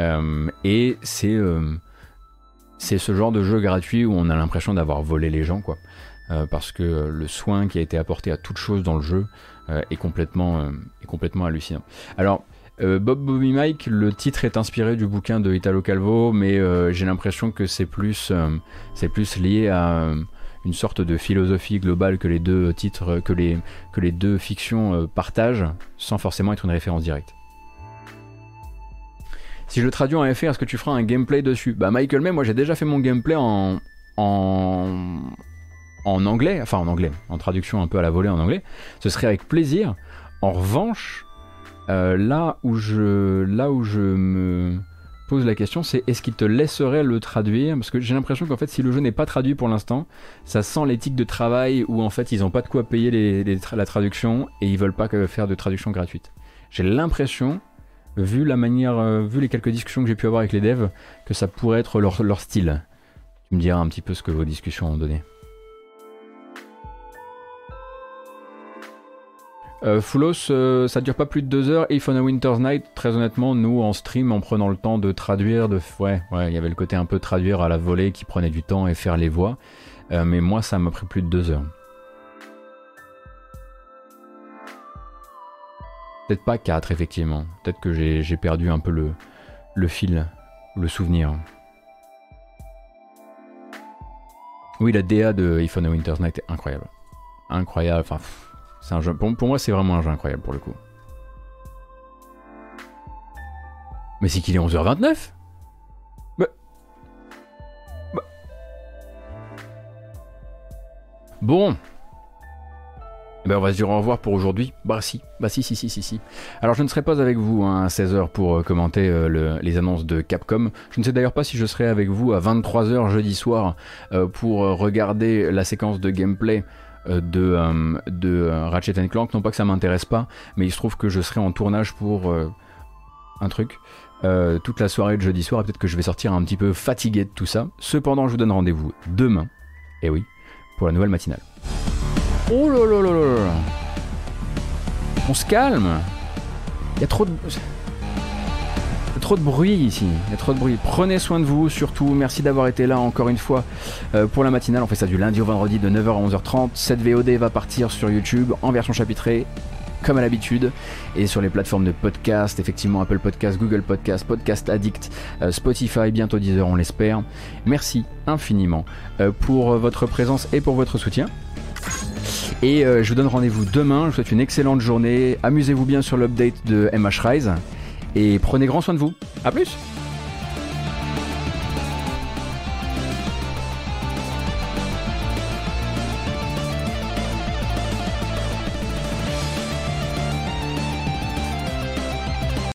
Euh, et c'est euh, c'est ce genre de jeu gratuit où on a l'impression d'avoir volé les gens, quoi. Euh, parce que le soin qui a été apporté à toute chose dans le jeu est complètement est complètement hallucinant. Alors Bob Bobby Mike, le titre est inspiré du bouquin de Italo Calvo, mais j'ai l'impression que c'est plus, c'est plus lié à, une sorte de philosophie globale que les deux titres, que les, que les deux fictions euh, partagent, sans forcément être une référence directe. Si je le traduis en FR, est-ce que tu feras un gameplay dessus? Bah Michael May, moi j'ai déjà fait mon gameplay en, en, en anglais, enfin en anglais, en traduction un peu à la volée en anglais. Ce serait avec plaisir. En revanche, euh, là où je, là où je me pose la question, c'est est-ce qu'il te laisserait le traduire? Parce que j'ai l'impression qu'en fait, si le jeu n'est pas traduit pour l'instant, ça sent l'éthique de travail où en fait ils n'ont pas de quoi payer la traduction et ils veulent pas faire de traduction gratuite. J'ai l'impression, vu la manière, euh, vu les quelques discussions que j'ai pu avoir avec les devs, que ça pourrait être leur style. Tu me diras un petit peu ce que vos discussions ont donné. Euh, Foulos, euh, ça dure pas plus de deux heures. If on a Winter's Night, très honnêtement, nous en stream, en prenant le temps de traduire, de ouais, il y avait le côté un peu traduire à la volée qui prenait du temps et faire les voix. Euh, mais moi, ça m'a pris plus de deux heures. Peut-être pas quatre, effectivement. Peut-être que j'ai perdu un peu le, le fil, le souvenir. Oui, la DA de If on a Winter's Night est incroyable. Incroyable. Enfin, c'est un jeu. Pour, pour moi, c'est vraiment un jeu incroyable pour le coup. Mais c'est qu'il est 11h29 bah. Bah. Bon. Eh ben on va se dire au revoir pour aujourd'hui. Bah si, bah si, si, si, si, si. Alors je ne serai pas avec vous hein, à 16h pour euh, commenter euh, le- les annonces de Capcom. Je ne sais d'ailleurs pas si je serai avec vous à 23h jeudi soir euh, pour regarder la séquence de gameplay de, euh, de euh, Ratchet Clank. Non pas que ça m'intéresse pas, mais il se trouve que je serai en tournage pour euh, un truc. euh, toute la soirée de jeudi soir, et peut-être que je vais sortir un petit peu fatigué de tout ça. Cependant, je vous donne rendez-vous demain, et oui, pour la nouvelle matinale. Oh là. On se calme Il y a trop de... trop de bruit ici, il y a trop de bruit. Prenez soin de vous, surtout. Merci d'avoir été là encore une fois euh, pour la matinale. On fait ça du lundi au vendredi de 9h à 11h30. Cette VOD va partir sur YouTube en version chapitrée, comme à l'habitude, et sur les plateformes de podcast, effectivement Apple Podcast, Google Podcast, Podcast Addict, euh, Spotify, bientôt 10h on l'espère. Merci infiniment euh, pour votre présence et pour votre soutien. Et je vous donne rendez-vous demain. Je vous souhaite une excellente journée. Amusez-vous bien sur l'update de MH Rise. Et prenez grand soin de vous. A plus